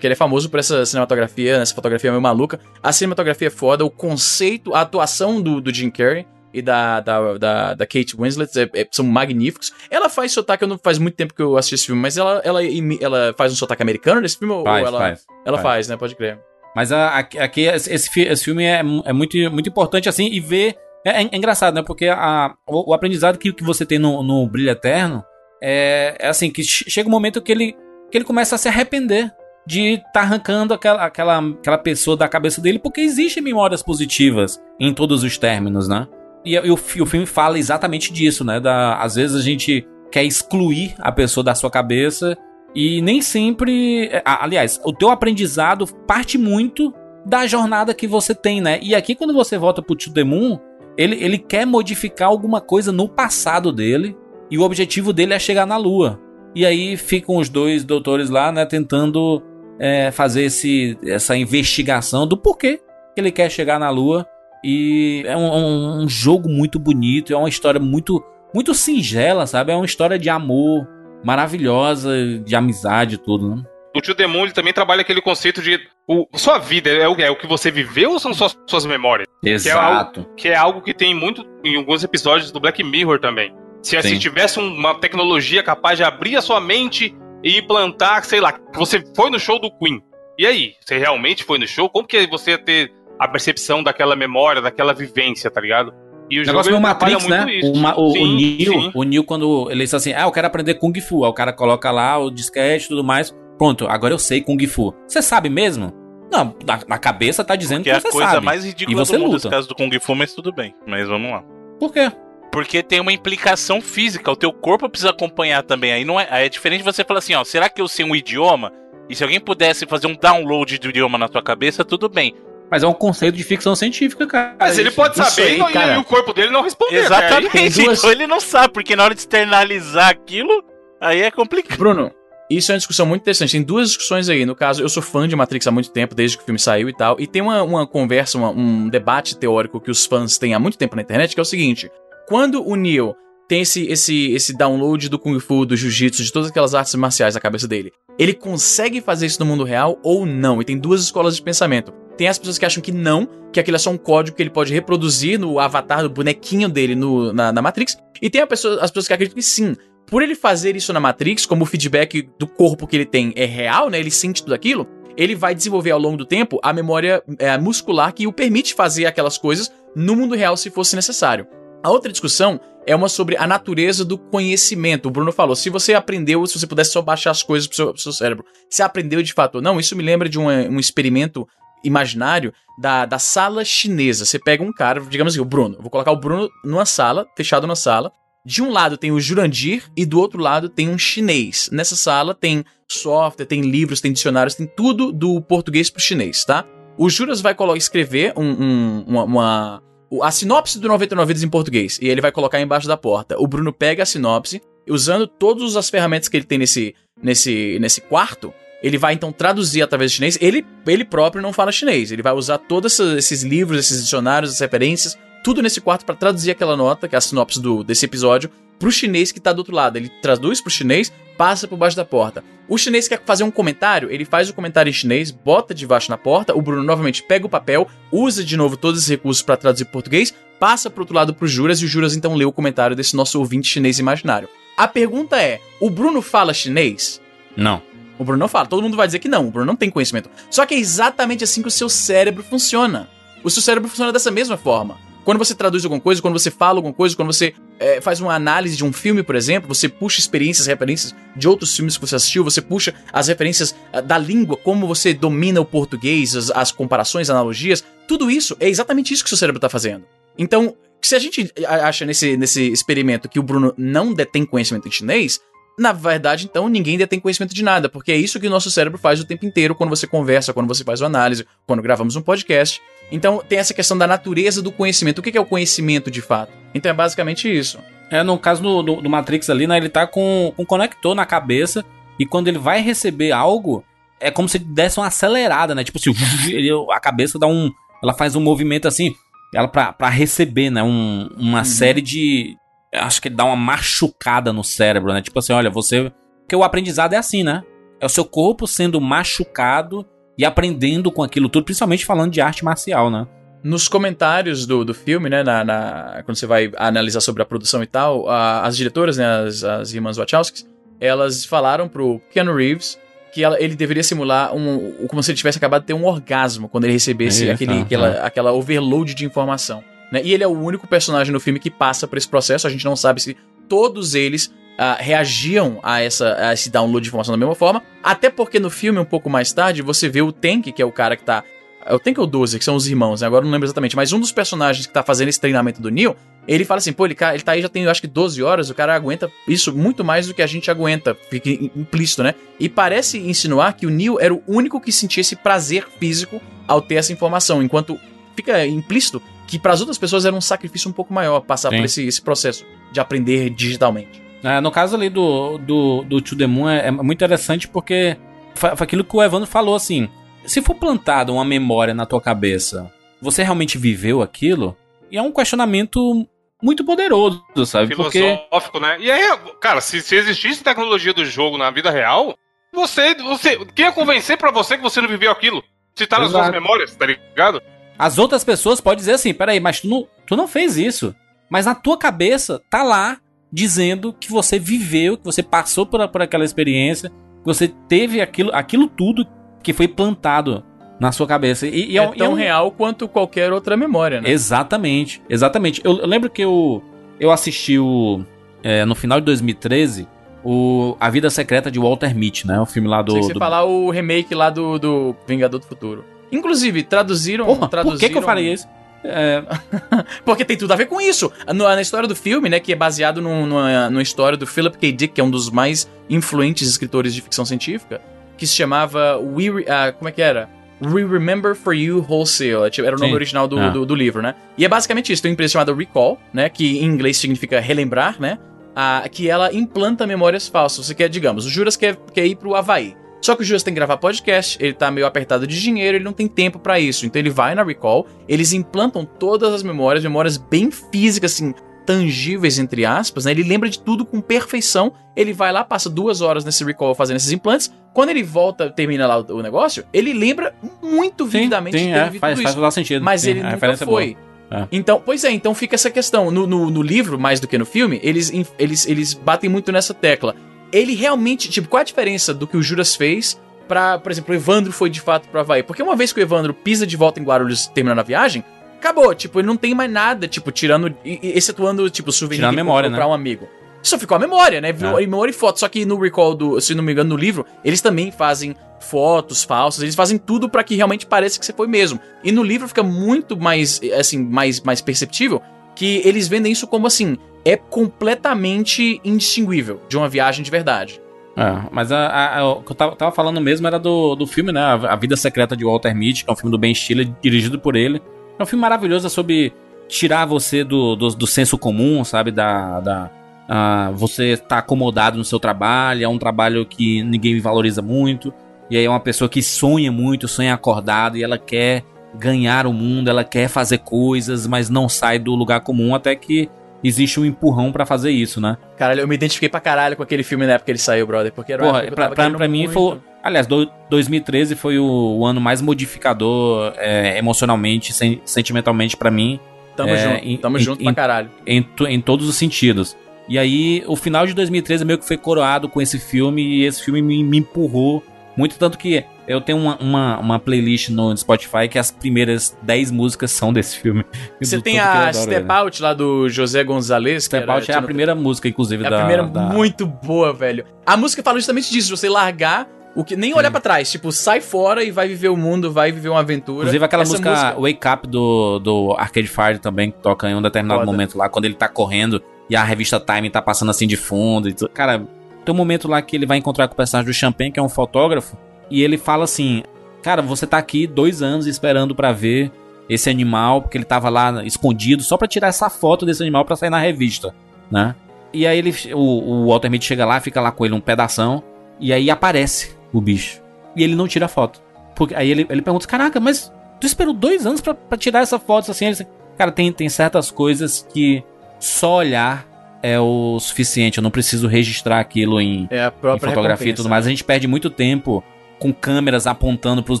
que ele é famoso por essa cinematografia, essa fotografia meio maluca. A cinematografia é foda, o conceito, a atuação do, do Jim Carrey e da, da, da, da Kate Winslet é, é, são magníficos. Ela faz sotaque, eu não faz muito tempo que eu assisti esse filme, mas ela, ela, ela faz um sotaque americano nesse filme? Faz, ou ela, faz, ela faz. faz, né? Pode crer. Mas aqui, esse, esse filme é, é muito, muito importante, assim, e ver. É, é, engraçado, né? Porque a, o, o aprendizado que, que você tem no, no Brilho Eterno é, é assim: que chega um momento que ele, que ele começa a se arrepender de estar tá arrancando aquela, aquela, aquela pessoa da cabeça dele, porque existem memórias positivas em todos os términos, né? E, e o, o, filme fala exatamente disso, né? Da, às vezes a gente quer excluir a pessoa da sua cabeça e nem sempre. É, aliás, o teu aprendizado parte muito da jornada que você tem, né? E aqui, quando você volta pro To The Moon, ele, ele quer modificar alguma coisa no passado dele e o objetivo dele é chegar na Lua. E aí ficam os dois doutores lá, né, tentando é, fazer esse, essa investigação do porquê que ele quer chegar na Lua. E é um, um jogo muito bonito, é uma história muito, muito singela, sabe? É uma história de amor maravilhosa, de amizade e tudo, né? O Tio Demon ele também trabalha aquele conceito de o, sua vida é o, é o que você viveu ou são suas, suas memórias? Exato. Que é, algo, que é algo que tem muito em alguns episódios do Black Mirror também. Se, se tivesse uma tecnologia capaz de abrir a sua mente e implantar, sei lá, que você foi no show do Queen. E aí, você realmente foi no show? Como que você ia ter a percepção daquela memória, daquela vivência, tá ligado? E o, negócio do Matrix, né? O, o, sim, o Neo, o Neo, quando ele diz assim, ah, eu quero aprender Kung Fu. Aí o cara coloca lá o disquete e tudo mais. Pronto, agora eu sei Kung Fu. Você sabe mesmo? Não, na, na cabeça tá dizendo que, que você sabe. é a coisa mais ridícula do mundo luta. caso do Kung Fu, mas tudo bem. Mas vamos lá. Por quê? Porque tem uma implicação física, o teu corpo precisa acompanhar também. Aí não é, aí é diferente você falar assim, ó, será que eu sei um idioma? E se alguém pudesse fazer um download do idioma na tua cabeça, tudo bem. Mas é um conceito de ficção científica, cara. Mas ele pode saber aí, e, e, o corpo dele não responder. Exatamente. Duas... Então ele não sabe, porque na hora de externalizar aquilo, aí é complicado. Bruno, isso é uma discussão muito interessante. Tem duas discussões aí. No caso, eu sou fã de Matrix há muito tempo, desde que o filme saiu e tal. E tem uma, uma conversa, uma, um debate teórico que os fãs têm há muito tempo na internet, que é o seguinte: quando o Neo tem esse, esse, esse download do Kung Fu, do Jiu-Jitsu, de todas aquelas artes marciais na cabeça dele, ele consegue fazer isso no mundo real ou não? E tem duas escolas de pensamento. Tem as pessoas que acham que não, que aquilo é só um código que ele pode reproduzir no avatar do bonequinho dele no, na, na Matrix. E tem pessoa, as pessoas que acreditam que sim. Por ele fazer isso na Matrix, como o feedback do corpo que ele tem é real, né? Ele sente tudo aquilo. Ele vai desenvolver ao longo do tempo a memória é, muscular que o permite fazer aquelas coisas no mundo real se fosse necessário. A outra discussão é uma sobre a natureza do conhecimento. O Bruno falou: se você aprendeu, se você pudesse só baixar as coisas pro seu, pro seu cérebro, se aprendeu de fato ou não, isso me lembra de um, um experimento imaginário da, da sala chinesa. Você pega um cara, digamos assim, o Bruno. Vou colocar o Bruno numa sala, fechado na sala. De um lado tem o Jurandir e do outro lado tem um chinês. Nessa sala tem software, tem livros, tem dicionários, tem tudo do português pro chinês, tá? O Juras vai escrever um, um, uma, uma a sinopse do 99 Vidas em português e ele vai colocar embaixo da porta. O Bruno pega a sinopse, usando todas as ferramentas que ele tem nesse, nesse, nesse quarto, ele vai então traduzir através do chinês. Ele, ele próprio não fala chinês, ele vai usar todos esses livros, esses dicionários, as referências, tudo nesse quarto para traduzir aquela nota, que é a sinopse do, desse episódio, pro chinês que tá do outro lado. Ele traduz pro chinês, passa por baixo da porta. O chinês quer fazer um comentário, ele faz o comentário em chinês, bota debaixo na porta, o Bruno novamente pega o papel, usa de novo todos os recursos para traduzir português, passa pro outro lado pro Juras e o Juras então lê o comentário desse nosso ouvinte chinês imaginário. A pergunta é: o Bruno fala chinês? Não. O Bruno não fala. Todo mundo vai dizer que não. O Bruno não tem conhecimento. Só que é exatamente assim que o seu cérebro funciona. O seu cérebro funciona dessa mesma forma. Quando você traduz alguma coisa, quando você fala alguma coisa, quando você é, faz uma análise de um filme, por exemplo, você puxa experiências, referências de outros filmes que você assistiu, você puxa as referências uh, da língua, como você domina o português, as, as comparações, analogias, tudo isso é exatamente isso que o seu cérebro está fazendo. Então, se a gente acha nesse, nesse experimento que o Bruno não detém conhecimento em chinês, na verdade, então, ninguém detém conhecimento de nada, porque é isso que o nosso cérebro faz o tempo inteiro quando você conversa, quando você faz uma análise, quando gravamos um podcast. Então, tem essa questão da natureza do conhecimento. O que é o conhecimento de fato? Então, é basicamente isso. É, no caso do, do, do Matrix ali, né, ele tá com um conector na cabeça e quando ele vai receber algo, é como se desse uma acelerada, né? Tipo assim, ele, a cabeça dá um. Ela faz um movimento assim, ela pra receber, né? Um, uma uhum. série de, acho que ele dá uma machucada no cérebro, né? Tipo assim, olha, você. Porque o aprendizado é assim, né? É o seu corpo sendo machucado e aprendendo com aquilo tudo, principalmente falando de arte marcial, né? Nos comentários do, do filme, né, na, na, quando você vai analisar sobre a produção e tal, a, as diretoras, né, as, as irmãs Wachowskis, elas falaram pro Keanu Reeves que ela, ele deveria simular um, como se ele tivesse acabado de ter um orgasmo quando ele recebesse é, aquele, aquela, aquela overload de informação. Né? E ele é o único personagem no filme que passa por esse processo. A gente não sabe se todos eles uh, reagiam a, essa, a esse download de informação da mesma forma. Até porque no filme, um pouco mais tarde, você vê o Tank, que é o cara que tá. É o Tank ou o 12, que são os irmãos, né? agora não lembro exatamente, mas um dos personagens que tá fazendo esse treinamento do Neo, ele fala assim, pô, ele, ele tá aí já tem, eu acho que 12 horas, o cara aguenta isso muito mais do que a gente aguenta, fica implícito, né? E parece insinuar que o Neo era o único que sentia esse prazer físico ao ter essa informação, enquanto fica implícito que para as outras pessoas era um sacrifício um pouco maior passar Sim. por esse, esse processo de aprender digitalmente. É, no caso ali do, do, do To The Moon é, é muito interessante porque foi aquilo que o Evandro falou assim. Se for plantada uma memória na tua cabeça, você realmente viveu aquilo? E é um questionamento muito poderoso, sabe? Filosófico, Porque... né? E aí, cara, se, se existisse tecnologia do jogo na vida real, você, você quem ia convencer para você que você não viveu aquilo? Se tá nas suas memórias, tá ligado? As outras pessoas podem dizer assim: peraí, mas tu não, tu não fez isso. Mas na tua cabeça tá lá dizendo que você viveu, que você passou por, por aquela experiência, que você teve aquilo, aquilo tudo que foi plantado na sua cabeça. E, e é, é, tão é um... real quanto qualquer outra memória, né? Exatamente, exatamente. Eu, eu lembro que eu, eu assisti o, é, no final de 2013 o A Vida Secreta de Walter Mitty, né? O filme lá do. Se você do... falar o remake lá do, do Vingador do Futuro. Inclusive, traduziram. Porra, traduziram... Por que, que eu falei isso? É... Porque tem tudo a ver com isso. Na, história do filme, né, que é baseado no, numa, numa história do Philip K. Dick, que é um dos mais influentes escritores de ficção científica, que se chamava We, uh, como é que era? We Remember For You Wholesale. Era o nome Sim. original do, ah. do, do, livro, né? E é basicamente isso. Tem uma empresa chamada Recall, né? Que em inglês significa relembrar, né? Uh, que ela implanta memórias falsas. Você quer, digamos, o Juras quer, quer ir pro Havaí. Só que o Juras tem que gravar podcast, ele tá meio apertado de dinheiro, ele não tem tempo para isso. Então ele vai na Recall, eles implantam todas as memórias, memórias bem físicas, assim, tangíveis, entre aspas, né? Ele lembra de tudo com perfeição. Ele vai lá, passa duas horas nesse recall fazendo esses implantes. Quando ele volta, termina lá o, negócio, ele lembra muito sim, vividamente sim, é, faz, faz todo sentido. Mas sim, ele nunca foi. É. Então, pois é, então fica essa questão. No, no, no, livro, mais do que no filme, eles, eles, eles batem muito nessa tecla ele realmente, tipo, qual a diferença do que o Juras fez pra, por exemplo, o Evandro foi de fato pro Havaí? Porque uma vez que o Evandro pisa de volta em Guarulhos terminando a viagem, acabou, tipo, ele não tem mais nada, tipo, tirando, excetuando, tipo, souvenir a memória, né? pra um amigo. Só ficou a memória, né? É. memória e foto. Só que no recall do, se não me engano, no livro, eles também fazem fotos falsas, eles fazem tudo para que realmente pareça que você foi mesmo. E no livro fica muito mais, assim, mais, mais perceptível que eles vendem isso como assim, é completamente indistinguível de uma viagem de verdade. É, mas a, a, a, o que eu tava, tava, falando mesmo era do, do filme, né? A, Vida Secreta de Walter Mitty, que é um filme do Ben Stiller, dirigido por ele. É um filme maravilhoso é sobre tirar você do, do, do senso comum, sabe? Da. da uh, você tá acomodado no seu trabalho, é um trabalho que ninguém valoriza muito. E aí é uma pessoa que sonha muito, sonha acordado e ela quer ganhar o mundo, ela quer fazer coisas, mas não sai do lugar comum até que existe um empurrão para fazer isso, né? Caralho, eu me identifiquei pra caralho com aquele filme na época que ele saiu, brother, porque era Porra, pra, pra, pra mim foi. Aliás, do, 2013 foi o, o, ano mais modificador é, emocionalmente, sen, sentimentalmente para mim. Tamo é, junto, em, tamo em, junto em, pra caralho. Em, em todos os sentidos. E aí, o final de 2013 meio que foi coroado com esse filme e esse filme me, me empurrou muito. Tanto que eu tenho uma, uma, uma, playlist no Spotify que as primeiras 10 músicas são desse filme. Você tem a Step ele. Out lá do José Gonzalez. Step Out é a primeira música, inclusive, é da. É a primeira da... muito boa, velho. A música fala justamente disso, você largar o que nem olhar para trás, tipo, sai fora e vai viver o mundo, vai viver uma aventura. Inclusive aquela música, música, Wake Up do, do Arcade Fire também, que toca em um determinado Foda. momento lá, quando ele tá correndo e a revista Time tá passando assim de fundo. E. Cara, tem um momento lá que ele vai encontrar com o personagem do Champagne, que é um fotógrafo, e ele fala assim: Cara, você tá aqui dois anos esperando para ver esse animal, porque ele tava lá escondido, só para tirar essa foto desse animal para sair na revista, né? E aí ele, o, o Walter Mitty chega lá, fica lá com ele um pedação, e aí aparece o bicho. E ele não tira a foto. Porque, aí ele, ele pergunta: Caraca, mas tu esperou dois anos para tirar essa foto assim? Ele, cara, tem, tem certas coisas que só olhar é o suficiente. Eu não preciso registrar aquilo em, é em fotografia e tudo mais. A gente perde muito tempo com câmeras apontando para os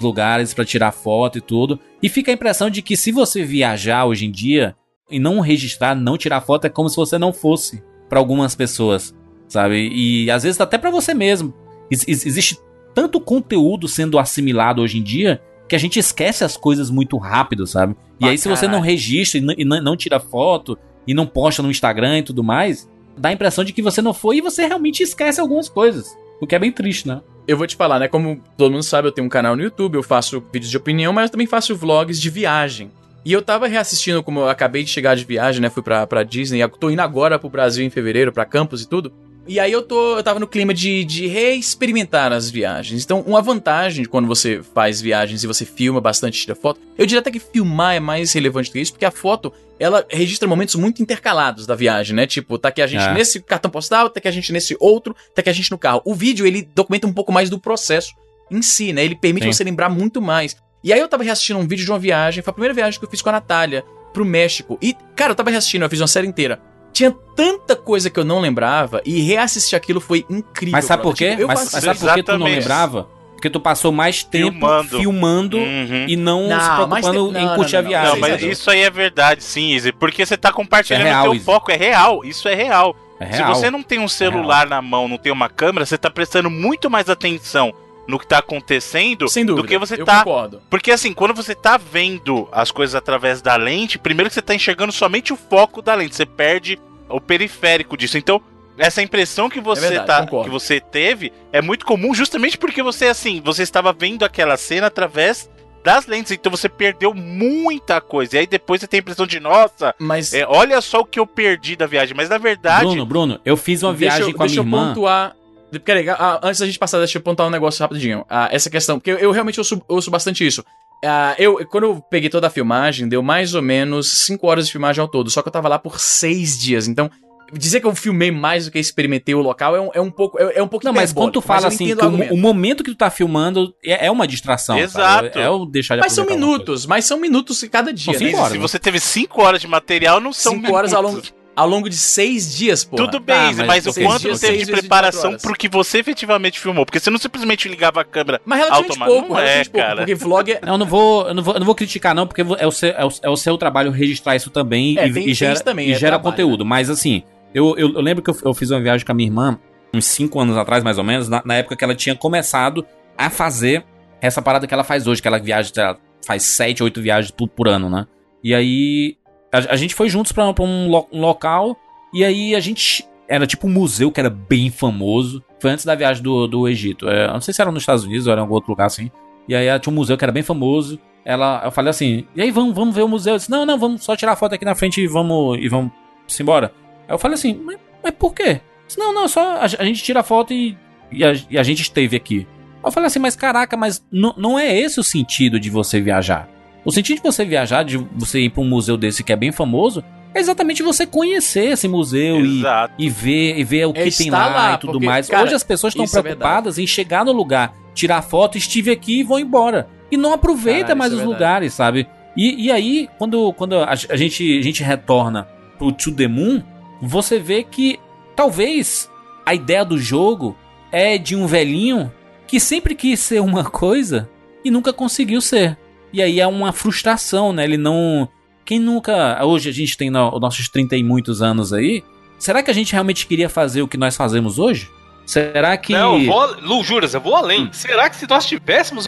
lugares para tirar foto e tudo. E fica a impressão de que se você viajar hoje em dia e não registrar, não tirar foto, é como se você não fosse para algumas pessoas, sabe? E às vezes até para você mesmo. Ex existe tanto conteúdo sendo assimilado hoje em dia que a gente esquece as coisas muito rápido, sabe? E ah, aí, se você não registra e, não, não tira foto e não posta no Instagram e tudo mais, dá a impressão de que você não foi e você realmente esquece algumas coisas. O que é bem triste, né? Eu vou te falar, né? Como todo mundo sabe, eu tenho um canal no YouTube, eu faço vídeos de opinião, mas eu também faço vlogs de viagem. E eu tava reassistindo, como eu acabei de chegar de viagem, né? Fui pra, pra Disney, tô indo agora pro Brasil em fevereiro, pra campus e tudo. E aí eu tô, eu tava no clima de, de reexperimentar as viagens. Então, uma vantagem de quando você faz viagens e você filma bastante, tira foto, eu diria até que filmar é mais relevante do que isso, porque a foto, ela registra momentos muito intercalados da viagem, né? Tipo, tá aqui a gente é. nesse cartão postal, tá aqui a gente nesse outro, tá aqui a gente no carro. O vídeo, ele documenta um pouco mais do processo em si, né? Ele permite Sim. você lembrar muito mais. E aí eu tava reassistindo um vídeo de uma viagem, foi a primeira viagem que eu fiz com a Natália pro México. E, cara, eu tava reassistindo, eu fiz uma série inteira. Tinha tanta coisa que eu não lembrava e reassistir aquilo foi incrível. Mas sabe por quê? Tipo, mas, mas sabe por que tu não lembrava? Porque tu passou mais tempo filmando, filmando uhum. e não, não, se preocupando te... em curtir a viagem. Não, mas isso aí é verdade, sim, Izzy. Porque você tá compartilhando é real, o teu foco. É real, isso é real. é real. Se você não tem um celular é na mão, não tem uma câmera, você tá prestando muito mais atenção no que tá acontecendo Sem dúvida, do que você eu tá. Concordo. Porque assim, quando você tá vendo as coisas através da lente, primeiro que você tá enxergando somente o foco da lente, você perde o periférico disso. Então, essa impressão que você, é verdade, tá, que você teve é muito comum justamente porque você, assim, você estava vendo aquela cena através das lentes, então você perdeu muita coisa. E aí depois você tem a impressão de, nossa, mas é, olha só o que eu perdi da viagem. Mas na verdade. Bruno, Bruno, eu fiz uma viagem eu, com a minha irmã. Deixa eu pontuar. Peraí, ah, antes da gente passar, deixa eu pontuar um negócio rapidinho. Ah, essa questão, porque eu, eu realmente ouço, ouço bastante isso. Uh, eu, quando eu peguei toda a filmagem, deu mais ou menos 5 horas de filmagem ao todo. Só que eu tava lá por 6 dias. Então, dizer que eu filmei mais do que experimentei o local é um, é um pouco. É, é um pouco Não, mas quando tu fala assim, o, o, momento que tu tá filmando é, é uma distração. Exato. É, é o deixar de Mas são minutos, mas são minutos cada dia. Né? horas, Se né? você teve 5 horas de material, não são 5 horas ao longo ao longo de seis dias, pô. Tudo bem, ah, mas, mas o quanto dias, teve de preparação pro que você efetivamente filmou? Porque você não simplesmente ligava a câmera Mas relativamente pouco, não é, pouco, cara. porque vlog é... Eu não vou, eu não vou, eu não vou criticar não, porque é o, seu, é, o, é o seu trabalho registrar isso também é, e, tem, e, gera, também, e é gera trabalho, conteúdo. Né? Mas assim, eu, eu, eu, lembro que eu, eu, fiz uma viagem com a minha irmã, uns cinco anos atrás, mais ou menos, na, na época que ela tinha começado a fazer essa parada que ela faz hoje, que ela viaja, ela faz sete, oito viagens por, por ano, né? E aí a, a gente foi juntos pra, pra um, lo, um local e aí a gente. Era tipo um museu que era bem famoso. Foi antes da viagem do, do Egito. É, não sei se era nos Estados Unidos ou era em algum outro lugar assim. E aí tinha um museu que era bem famoso. Ela, eu falei assim, e aí vamos, vamos ver o museu? Eu disse, não, não, vamos só tirar foto aqui na frente e vamos, e vamos embora. Aí eu falei assim, mas, mas por quê? Disse, não, não, só a, a, gente tira foto e, e, a, e a gente esteve aqui. Eu falei assim, mas caraca, mas não é esse o sentido de você viajar. O sentido de você viajar, de você ir para um museu desse que é bem famoso, é exatamente você conhecer esse museu e, e, ver, e ver o que é tem lá, lá, e tudo porque, mais. Cara, Hoje as pessoas estão é preocupadas é em chegar no lugar, tirar foto, estive aqui e vou embora. e não aproveita Caralho, mais é os é lugares, sabe? E, e aí, quando, quando a, a, gente, a gente retorna pro To The Moon, você vê que talvez a ideia do jogo é de um velhinho que sempre quis ser uma coisa e nunca conseguiu ser. E aí é uma frustração, né? Ele não. Quem nunca. Hoje a gente tem no, os nossos 30 e muitos anos aí. Será que a gente realmente queria fazer o que nós fazemos hoje? Será que. Não, vou, Lu, juras, eu vou além. Hum. Será que se nós tivéssemos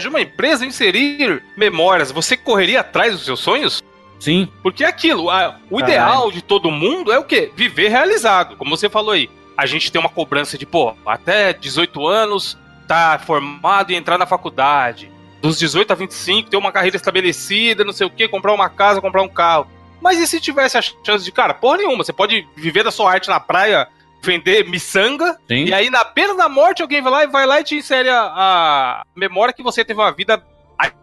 de uma empresa inserir memórias, você correria atrás dos seus sonhos? Sim. Porque é aquilo, a, o Caralho. ideal de todo mundo é o quê? Viver realizado, como você falou aí. A gente tem uma cobrança de, pô, até 18 anos, tá formado e entrar na faculdade. Dos 18 a 25, ter uma carreira estabelecida, não sei o quê, comprar uma casa, comprar um carro. Mas e se tivesse a chance de, cara, porra nenhuma, você pode viver da sua arte na praia vender miçanga. Sim. E aí, na pena da morte, alguém vai lá e vai lá e te insere a, a memória que você teve uma vida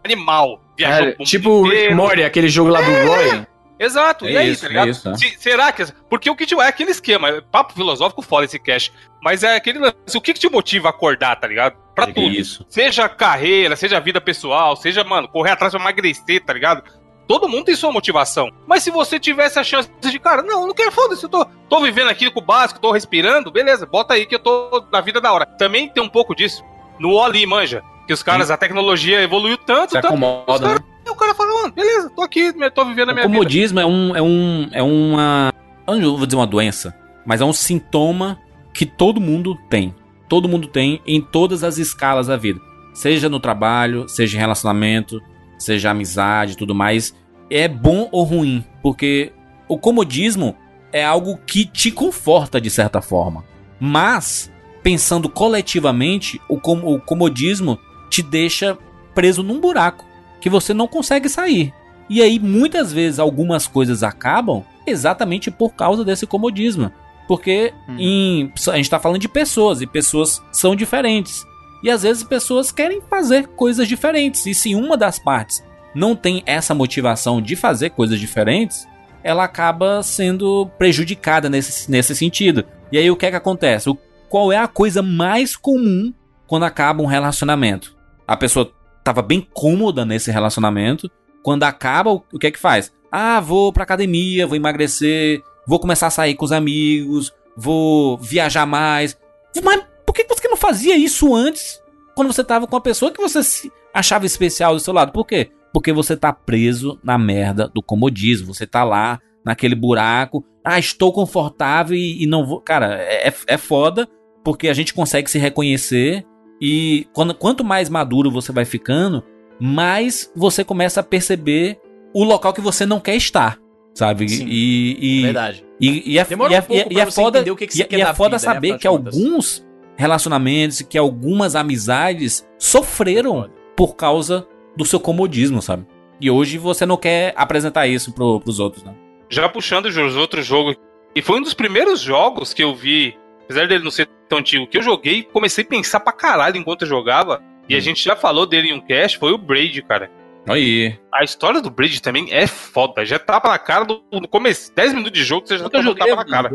animal. Viajou é, tipo Rick Morty, aquele jogo lá do é. Roy. Exato, é e aí, isso, tá ligado? É isso, né? Se, será que. Porque o que te, é aquele esquema, é papo filosófico foda esse cash. Mas é aquele lance. O que, que te motiva a acordar, tá ligado? Pra é tudo. Isso. Seja carreira, seja vida pessoal, seja, mano, correr atrás pra emagrecer, tá ligado? Todo mundo tem sua motivação. Mas se você tivesse a chance de, cara, não, não quero, foda-se, eu tô, tô vivendo aqui com o básico, tô respirando, beleza, bota aí que eu tô na vida da hora. Também tem um pouco disso no Oli, manja. Que os caras, Sim. a tecnologia evoluiu tanto, Se tanto. Acomoda, cara, né? O cara fala, mano, beleza, tô aqui, tô vivendo a minha o comodismo vida. é um. É um. É uma. Eu não vou dizer uma doença, mas é um sintoma que todo mundo tem. Todo mundo tem em todas as escalas da vida. Seja no trabalho, seja em relacionamento, seja amizade tudo mais, é bom ou ruim, porque o comodismo é algo que te conforta de certa forma. Mas, pensando coletivamente, o, com o comodismo te deixa preso num buraco que você não consegue sair. E aí, muitas vezes, algumas coisas acabam exatamente por causa desse comodismo. Porque hum. em, a gente está falando de pessoas e pessoas são diferentes. E às vezes pessoas querem fazer coisas diferentes. E se uma das partes não tem essa motivação de fazer coisas diferentes, ela acaba sendo prejudicada nesse, nesse sentido. E aí o que é que acontece? O, qual é a coisa mais comum quando acaba um relacionamento? A pessoa estava bem cômoda nesse relacionamento, quando acaba, o, que é que faz? Ah, vou pra academia, vou emagrecer, vou começar a sair com os amigos, vou viajar mais. Mas por que você não fazia isso antes? Quando você tava com a pessoa que você achava especial do seu lado? Por quê? Porque você tá preso na merda do comodismo. Você tá lá naquele buraco. Ah, estou confortável e, e não vou. Cara, é, é, é foda porque a gente consegue se reconhecer. E quando, quanto mais maduro você vai ficando, mais você começa a perceber o local que você não quer estar sabe? Sim, e, e, verdade. E, e, é, Demora e, é, e é foda, o que, que e, e é foda vida, né, saber né, que alguns relacionamentos, que algumas amizades sofreram por causa do seu comodismo, sabe? E hoje você não quer apresentar isso pro, pros outros, né? Já puxando os outros jogos, e foi um dos primeiros jogos que eu vi, apesar dele não ser tão antigo, que eu joguei, comecei a pensar pra caralho enquanto eu jogava, e a hum. gente já falou dele em um cast, foi o Braid, cara. Aí. A história do Bridge também é foda. Já tapa na cara do, no começo. 10 minutos de jogo, você já tá tapa na cara.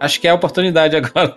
Acho que é a oportunidade agora.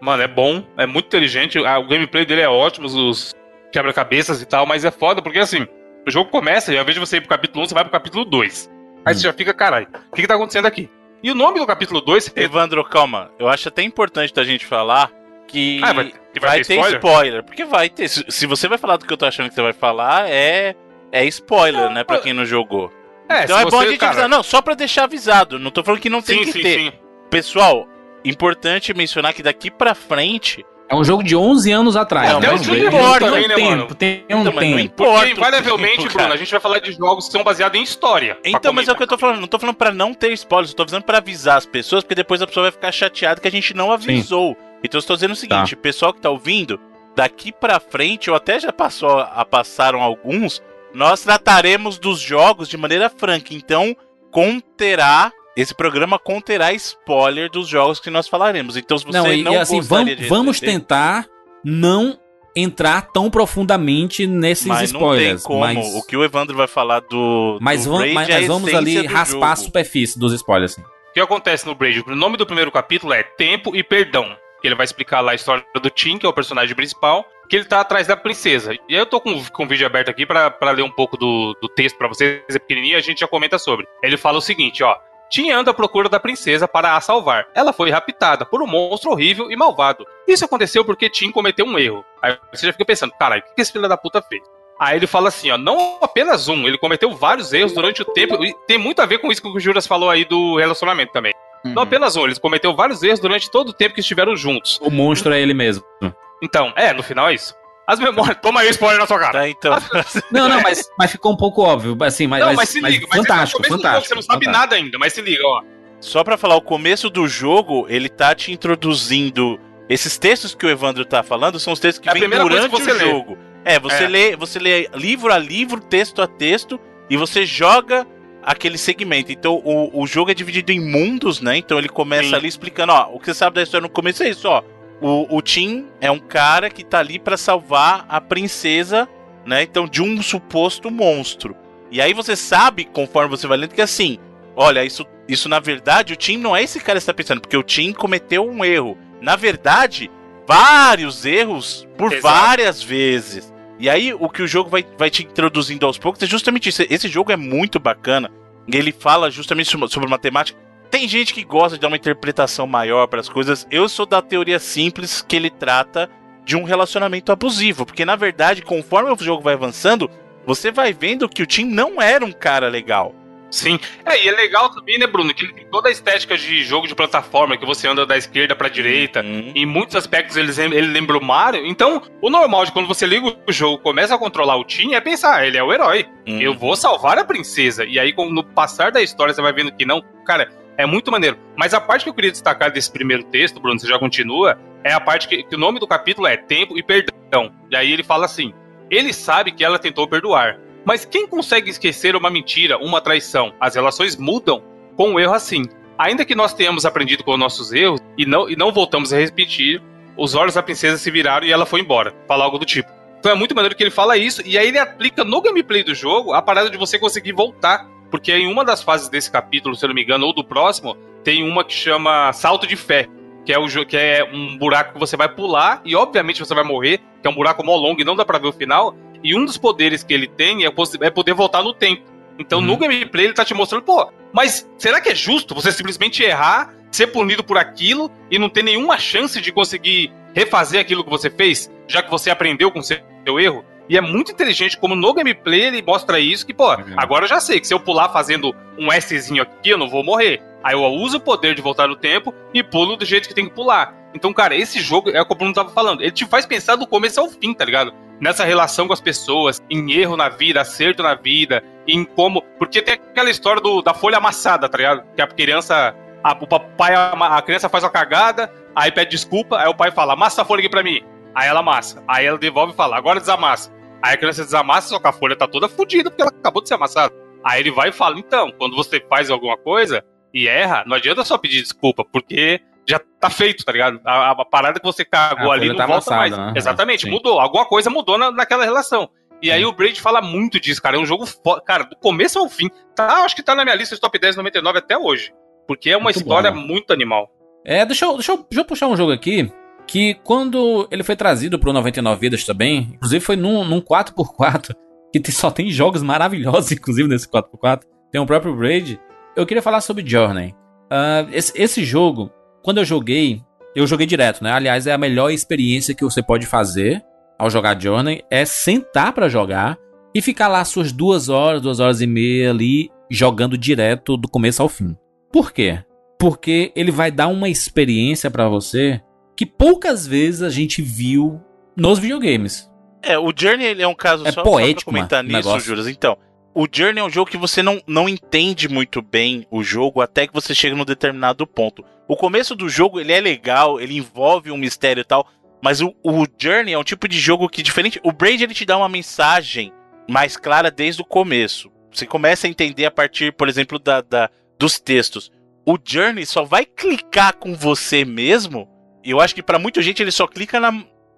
Mano, é bom, é muito inteligente. O gameplay dele é ótimo, os quebra-cabeças e tal, mas é foda porque assim, o jogo começa e ao invés de você ir pro capítulo 1, você vai pro capítulo 2. Aí hum. você já fica, caralho, o que, que tá acontecendo aqui? E o nome do capítulo 2. É... Evandro, calma. Eu acho até importante da gente falar que, ah, vai, que vai, vai, ter, ter spoiler? spoiler? Porque vai ter. Se, se, você vai falar do que eu tô achando que você vai falar, é é spoiler, né, pra quem não jogou. É, então é bom a gente cara... avisar. Não, só pra deixar avisado. Não tô falando que não tem sim, que sim, ter. Sim. Pessoal, importante mencionar que daqui pra frente. É um jogo de 11 anos atrás. Não, né? mas não importa, também, né, mano? Tem um então, tempo. Não importa. Porque, invariavelmente, Bruno, a gente vai falar de jogos que são baseados em história. Então, mas é o que eu tô falando. Não tô falando pra não ter spoilers. Eu tô avisando pra avisar as pessoas, porque depois a pessoa vai ficar chateada que a gente não avisou. Sim. Então eu estou dizendo o seguinte: tá. pessoal que tá ouvindo, daqui pra frente, ou até já passou a passaram alguns, nós trataremos dos jogos de maneira franca. Então, conterá. Esse programa conterá spoiler dos jogos que nós falaremos. Então, se você não, e, não assim, vamos, vamos tentar não entrar tão profundamente nesses mas spoilers. Não tem como. Mas... O que o Evandro vai falar do. Mas, do vamos, mas, mas vamos ali raspar jogo. a superfície dos spoilers. Assim. O que acontece no Braid? O nome do primeiro capítulo é Tempo e Perdão. Ele vai explicar lá a história do Tim, que é o personagem principal, que ele tá atrás da princesa. E aí eu tô com, com o vídeo aberto aqui para ler um pouco do, do texto para vocês, é pequenininho, a gente já comenta sobre. Ele fala o seguinte, ó. Tim anda à procura da princesa para a salvar. Ela foi raptada por um monstro horrível e malvado. Isso aconteceu porque Tim cometeu um erro. Aí você já fica pensando, caralho, o que esse filho da puta fez? Aí ele fala assim, ó, não apenas um, ele cometeu vários erros durante o tempo, e tem muito a ver com isso que o Juras falou aí do relacionamento também. Uhum. Não apenas um, ele cometeu vários erros durante todo o tempo que estiveram juntos. O monstro é ele mesmo. Então, é, no final é isso. As memórias. Toma aí spoiler na sua cara. Tá, então. não, não, mas, mas ficou um pouco óbvio. Assim, mas, não, mas se liga. Mas fantástico, mas fantástico. Jogo, você não sabe fantástico. nada ainda, mas se liga, ó. Só pra falar, o começo do jogo, ele tá te introduzindo. Esses textos que o Evandro tá falando são os textos que é vêm durante que o jogo. É, você é. lê, você lê livro a livro, texto a texto, e você joga aquele segmento. Então o, o jogo é dividido em mundos, né? Então ele começa Sim. ali explicando, ó, o que você sabe da história no começo é isso, ó. O, o Tim é um cara que tá ali para salvar a princesa, né? Então, de um suposto monstro. E aí você sabe, conforme você vai lendo, que assim, olha, isso, isso na verdade, o Tim não é esse cara que está pensando, porque o Tim cometeu um erro. Na verdade, vários erros por Exato. várias vezes. E aí, o que o jogo vai, vai te introduzindo aos poucos é justamente isso. Esse jogo é muito bacana. Ele fala justamente sobre matemática. Tem gente que gosta de dar uma interpretação maior para as coisas. Eu sou da teoria simples que ele trata de um relacionamento abusivo. Porque, na verdade, conforme o jogo vai avançando, você vai vendo que o Tim não era um cara legal. Sim. É, e é legal também, né, Bruno, que ele tem toda a estética de jogo de plataforma, que você anda da esquerda pra direita. Uhum. Em muitos aspectos ele, ele lembra o Mario. Então, o normal de quando você liga o jogo começa a controlar o Tim é pensar, ah, ele é o herói. Uhum. Eu vou salvar a princesa. E aí, no passar da história, você vai vendo que não, cara, é muito maneiro. Mas a parte que eu queria destacar desse primeiro texto, Bruno, você já continua, é a parte que, que o nome do capítulo é Tempo e Perdão. E aí ele fala assim: ele sabe que ela tentou perdoar mas quem consegue esquecer uma mentira, uma traição? As relações mudam com um erro assim. Ainda que nós tenhamos aprendido com nossos erros e não, e não voltamos a repetir, os olhos da princesa se viraram e ela foi embora. Fala algo do tipo. Então é muito maneiro que ele fala isso, e aí ele aplica no gameplay do jogo a parada de você conseguir voltar. Porque em uma das fases desse capítulo, se eu não me engano, ou do próximo, tem uma que chama Salto de Fé. Que é, o, que é um buraco que você vai pular e obviamente você vai morrer, que é um buraco mó longo e não dá pra ver o final. E um dos poderes que ele tem é, é poder voltar no tempo. Então uhum. no gameplay ele tá te mostrando, pô, mas será que é justo você simplesmente errar, ser punido por aquilo e não ter nenhuma chance de conseguir refazer aquilo que você fez, já que você aprendeu com seu erro? E é muito inteligente como no gameplay ele mostra isso, que, pô, uhum. agora eu já sei que se eu pular fazendo um Szinho aqui, eu não vou morrer. Aí eu uso o poder de voltar no tempo e pulo do jeito que tem que pular. Então, cara, esse jogo é o que o Bruno tava falando. Ele te faz pensar do começo ao fim, tá ligado? Nessa relação com as pessoas, em erro na vida, acerto na vida, em como. Porque tem aquela história do, da folha amassada, tá ligado? Que a criança. A, o papai, a, a criança faz uma cagada, aí pede desculpa, aí o pai fala, amassa a folha aqui pra mim. Aí ela amassa. Aí ela devolve e fala, agora desamassa. Aí a criança desamassa, só que a folha tá toda fodida porque ela acabou de ser amassada. Aí ele vai e fala, então, quando você faz alguma coisa e erra, não adianta só pedir desculpa, porque já tá feito, tá ligado? A, a parada que você cagou ali não tá volta mais. Né? Exatamente, mudou. Alguma coisa mudou na, naquela relação. E aí o Braid fala muito disso, cara. É um jogo, cara, do começo ao fim. Tá, acho que tá na minha lista de top 10 99 até hoje. Porque é uma muito história bom, muito animal. É, deixa eu, deixa, eu, deixa eu puxar um jogo aqui. Que quando ele foi trazido pro 99 Vidas também, inclusive foi num, num 4x4, que só tem jogos maravilhosos, inclusive nesse 4x4. Tem o próprio Braid. Eu queria falar sobre Journey. Uh, esse, esse jogo, quando eu joguei, eu joguei direto, né? Aliás, é a melhor experiência que você pode fazer ao jogar Journey é sentar para jogar e ficar lá suas duas horas, duas horas e meia ali jogando direto do começo ao fim. Por quê? Porque ele vai dar uma experiência para você que poucas vezes a gente viu nos videogames. É, o Journey ele é um caso é só, poético, só pra comentar mano, nisso, Juras. Então, o Journey é um jogo que você não, não entende muito bem o jogo até que você chega num determinado ponto. O começo do jogo ele é legal, ele envolve um mistério e tal, mas o, o Journey é um tipo de jogo que diferente. O Braid ele te dá uma mensagem mais clara desde o começo. Você começa a entender a partir, por exemplo, da, da dos textos. O Journey só vai clicar com você mesmo. E eu acho que para muita gente ele só clica na.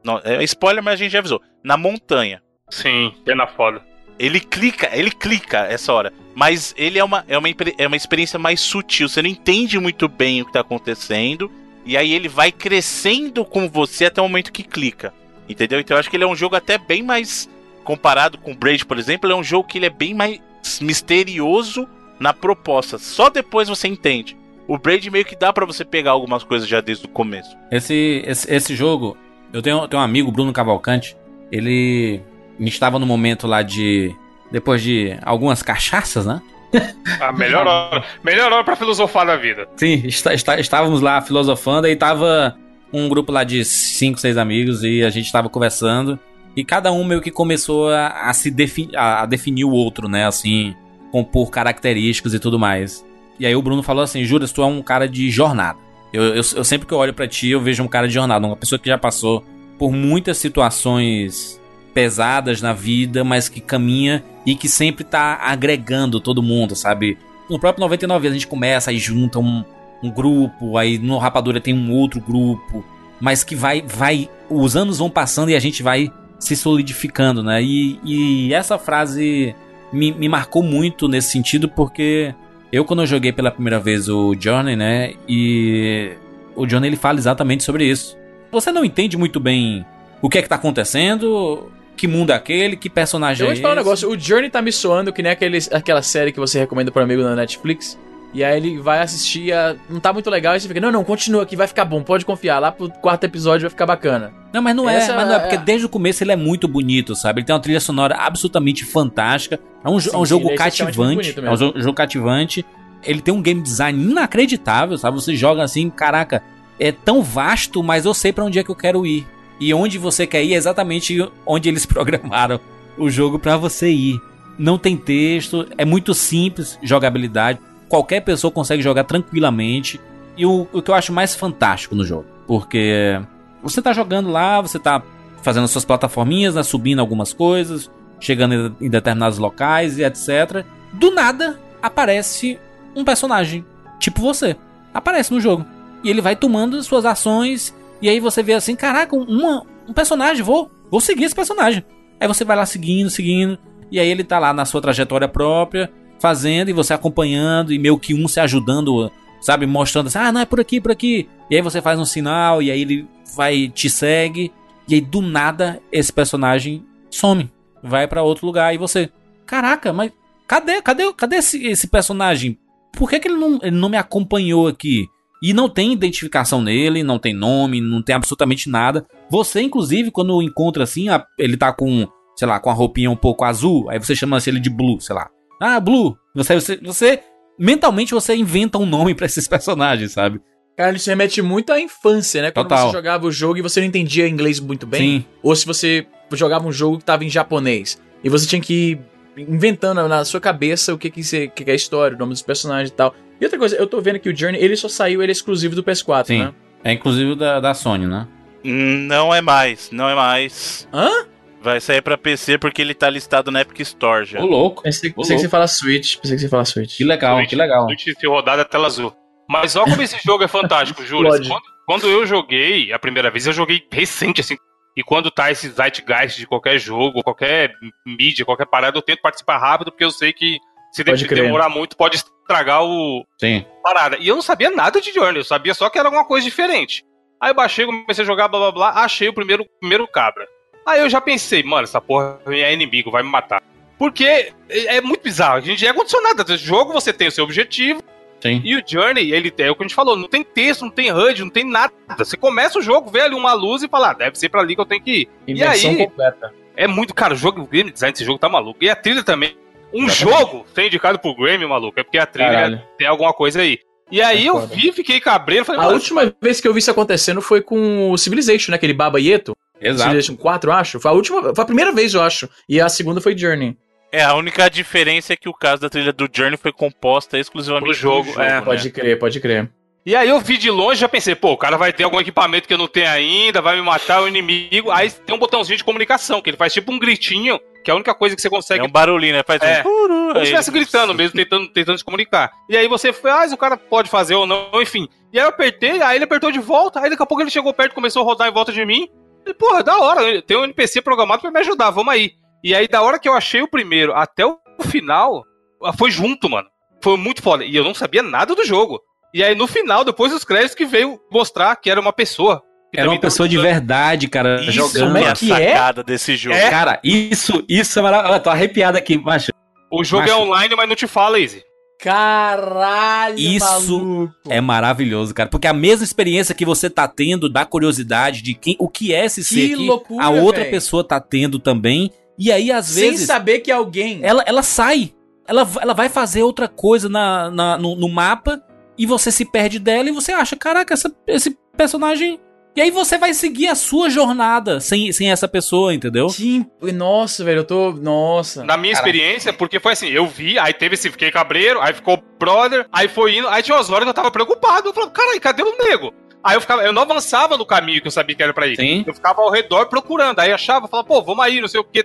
Não, é spoiler, mas a gente já avisou. Na montanha. Sim, pena foda. Ele clica, ele clica essa hora. Mas ele é uma, é, uma, é uma experiência mais sutil. Você não entende muito bem o que tá acontecendo. E aí ele vai crescendo com você até o momento que clica. Entendeu? Então eu acho que ele é um jogo até bem mais comparado com o Braid, por exemplo, ele é um jogo que ele é bem mais misterioso na proposta. Só depois você entende. O Braid meio que dá para você pegar algumas coisas já desde o começo. Esse, esse, esse jogo, eu tenho, tenho um amigo, Bruno Cavalcante, ele estava no momento lá de. Depois de algumas cachaças, né? A melhor hora, melhor hora pra filosofar da vida. Sim, está, está, estávamos lá filosofando e tava um grupo lá de cinco, seis amigos e a gente tava conversando. E cada um meio que começou a, a se definir, a, a, definir o outro, né? Assim, compor características e tudo mais. E aí o Bruno falou assim: Juras, tu é um cara de jornada. Eu, eu, eu sempre que eu olho para ti, eu vejo um cara de jornada, uma pessoa que já passou por muitas situações pesadas na vida, mas que caminha e que sempre tá agregando todo mundo, sabe? No próprio 99 a gente começa, aí junta um, um grupo, aí no Rapadura tem um outro grupo, mas que vai, vai, os anos vão passando e a gente vai se solidificando, né? E, e essa frase me, me marcou muito nesse sentido porque eu quando eu joguei pela primeira vez o Journey, né? E o Journey ele fala exatamente sobre isso. Você não entende muito bem o que é que tá acontecendo, que mundo é aquele, que personagem eu é esse. Eu vou te falar um negócio, o Journey tá me soando que nem aquele, aquela série que você recomenda para amigo na Netflix. E aí ele vai assistir, a... não tá muito legal, e você fica, não, não, continua aqui, vai ficar bom, pode confiar, lá pro quarto episódio vai ficar bacana. Não, mas não é, Essa é, mas não é, porque é... desde o começo ele é muito bonito, sabe? Ele tem uma trilha sonora absolutamente fantástica, é um, sim, é um jogo sim, cativante, é um jogo, jogo cativante, ele tem um game design inacreditável, sabe? Você joga assim, caraca, é tão vasto, mas eu sei para onde é que eu quero ir. E onde você quer ir é exatamente onde eles programaram o jogo para você ir. Não tem texto, é muito simples jogabilidade. Qualquer pessoa consegue jogar tranquilamente. E o, o que eu acho mais fantástico no jogo, porque você tá jogando lá, você tá fazendo suas plataforminhas, né, subindo algumas coisas, chegando em determinados locais e etc. Do nada aparece um personagem, tipo você. Aparece no jogo. E ele vai tomando suas ações e aí você vê assim, caraca, uma, um personagem, vou, vou seguir esse personagem. Aí você vai lá seguindo, seguindo, e aí ele tá lá na sua trajetória própria, fazendo, e você acompanhando, e meio que um se ajudando, sabe, mostrando assim, ah, não, é por aqui, por aqui. E aí você faz um sinal, e aí ele vai, te segue, e aí do nada esse personagem some, vai para outro lugar, e você, caraca, mas cadê, cadê, cadê esse, esse personagem? Por que, que ele, não, ele não me acompanhou aqui? E não tem identificação nele, não tem nome, não tem absolutamente nada. Você, inclusive, quando encontra assim, ele tá com, sei lá, com a roupinha um pouco azul, aí você chama ele de Blue, sei lá. Ah, Blue. Você, você, você mentalmente você inventa um nome para esses personagens, sabe? Cara, isso remete muito à infância, né? Quando Total. você jogava o jogo e você não entendia inglês muito bem. Sim. Ou se você jogava um jogo que tava em japonês. E você tinha que ir inventando na sua cabeça o que, que, que é a história, o nome dos personagens e tal. E outra coisa, eu tô vendo que o Journey, ele só saiu, ele é exclusivo do PS4, Sim. né? É inclusive da, da Sony, né? Não é mais, não é mais. Hã? Vai sair pra PC porque ele tá listado na Epic Store já. Ô, louco. Pensei, pensei que você fala Switch. Pensei que você fala Switch. Que legal, Switch, que legal. Switch se rodada tela azul. Mas olha como esse jogo é fantástico, Júlio. Quando, quando, eu joguei a primeira vez, eu joguei recente, assim. E quando tá esse zeitgeist de qualquer jogo, qualquer mídia, qualquer parada, eu tento participar rápido, porque eu sei que se pode demorar muito, pode estragar o Sim. parada. E eu não sabia nada de Journey, eu sabia só que era alguma coisa diferente. Aí eu baixei, comecei a jogar, blá blá blá, achei o primeiro, primeiro cabra. Aí eu já pensei, mano, essa porra é inimigo, vai me matar. Porque é, é muito bizarro, a gente é condicionado. No jogo você tem o seu objetivo, Sim. E o Journey, ele é o que a gente falou, não tem texto, não tem HUD, não tem nada. Você começa o jogo, vê ali uma luz e fala, ah, deve ser pra ali que eu tenho que ir. Imersão e aí, completa. É muito, cara, o jogo, o game design desse jogo tá maluco. E a trilha também um jogo ser indicado pro Grammy, maluco, é porque a trilha Caralho. tem alguma coisa aí. E aí é eu vi, fiquei cabreiro. Falei, a última vez que eu vi isso acontecendo foi com o Civilization, né? Aquele Baba Yeto. Exato. Civilization 4, acho. Foi a última, foi a primeira vez, eu acho. E a segunda foi Journey. É, a única diferença é que o caso da trilha do Journey foi composta exclusivamente pro jogo. jogo é, né? pode crer, pode crer. E aí eu vi de longe já pensei, pô, o cara vai ter algum equipamento que eu não tenho ainda, vai me matar o inimigo. Aí tem um botãozinho de comunicação, que ele faz tipo um gritinho que é a única coisa que você consegue. É um barulhinho, né? Faz é. um. Como se estivesse gritando mesmo, tentando, tentando se comunicar. E aí você faz, o cara pode fazer ou não, enfim. E aí eu apertei, aí ele apertou de volta, aí daqui a pouco ele chegou perto, começou a rodar em volta de mim. E, porra, da hora, tem um NPC programado pra me ajudar, vamos aí. E aí, da hora que eu achei o primeiro até o final, foi junto, mano. Foi muito foda. E eu não sabia nada do jogo. E aí, no final, depois dos créditos, que veio mostrar que era uma pessoa Era uma pessoa de verdade, cara, isso jogando. é que a é? sacada é? desse jogo. É? Cara, isso, isso é maravilhoso. Tô arrepiado aqui, macho. O jogo macho. é online, mas não te fala, Easy. Caralho, Isso maluco. é maravilhoso, cara. Porque a mesma experiência que você tá tendo da curiosidade de quem, o que é esse que ser loucura, a outra véio. pessoa tá tendo também. E aí, às vezes. Sem saber que alguém. Ela, ela sai. Ela, ela vai fazer outra coisa na, na no, no mapa e você se perde dela e você acha, caraca, essa, esse personagem e aí você vai seguir a sua jornada sem, sem essa pessoa, entendeu? Sim, nossa, velho, eu tô. Nossa. Na minha Caraca. experiência, porque foi assim, eu vi, aí teve esse fiquei cabreiro, aí ficou brother, aí foi indo, aí tinha umas horas que eu tava preocupado. Eu falei, caralho, cadê o nego? Aí eu ficava, eu não avançava no caminho que eu sabia que era pra ir. Sim. Eu ficava ao redor procurando. Aí achava, falava, pô, vamos aí, não sei o que.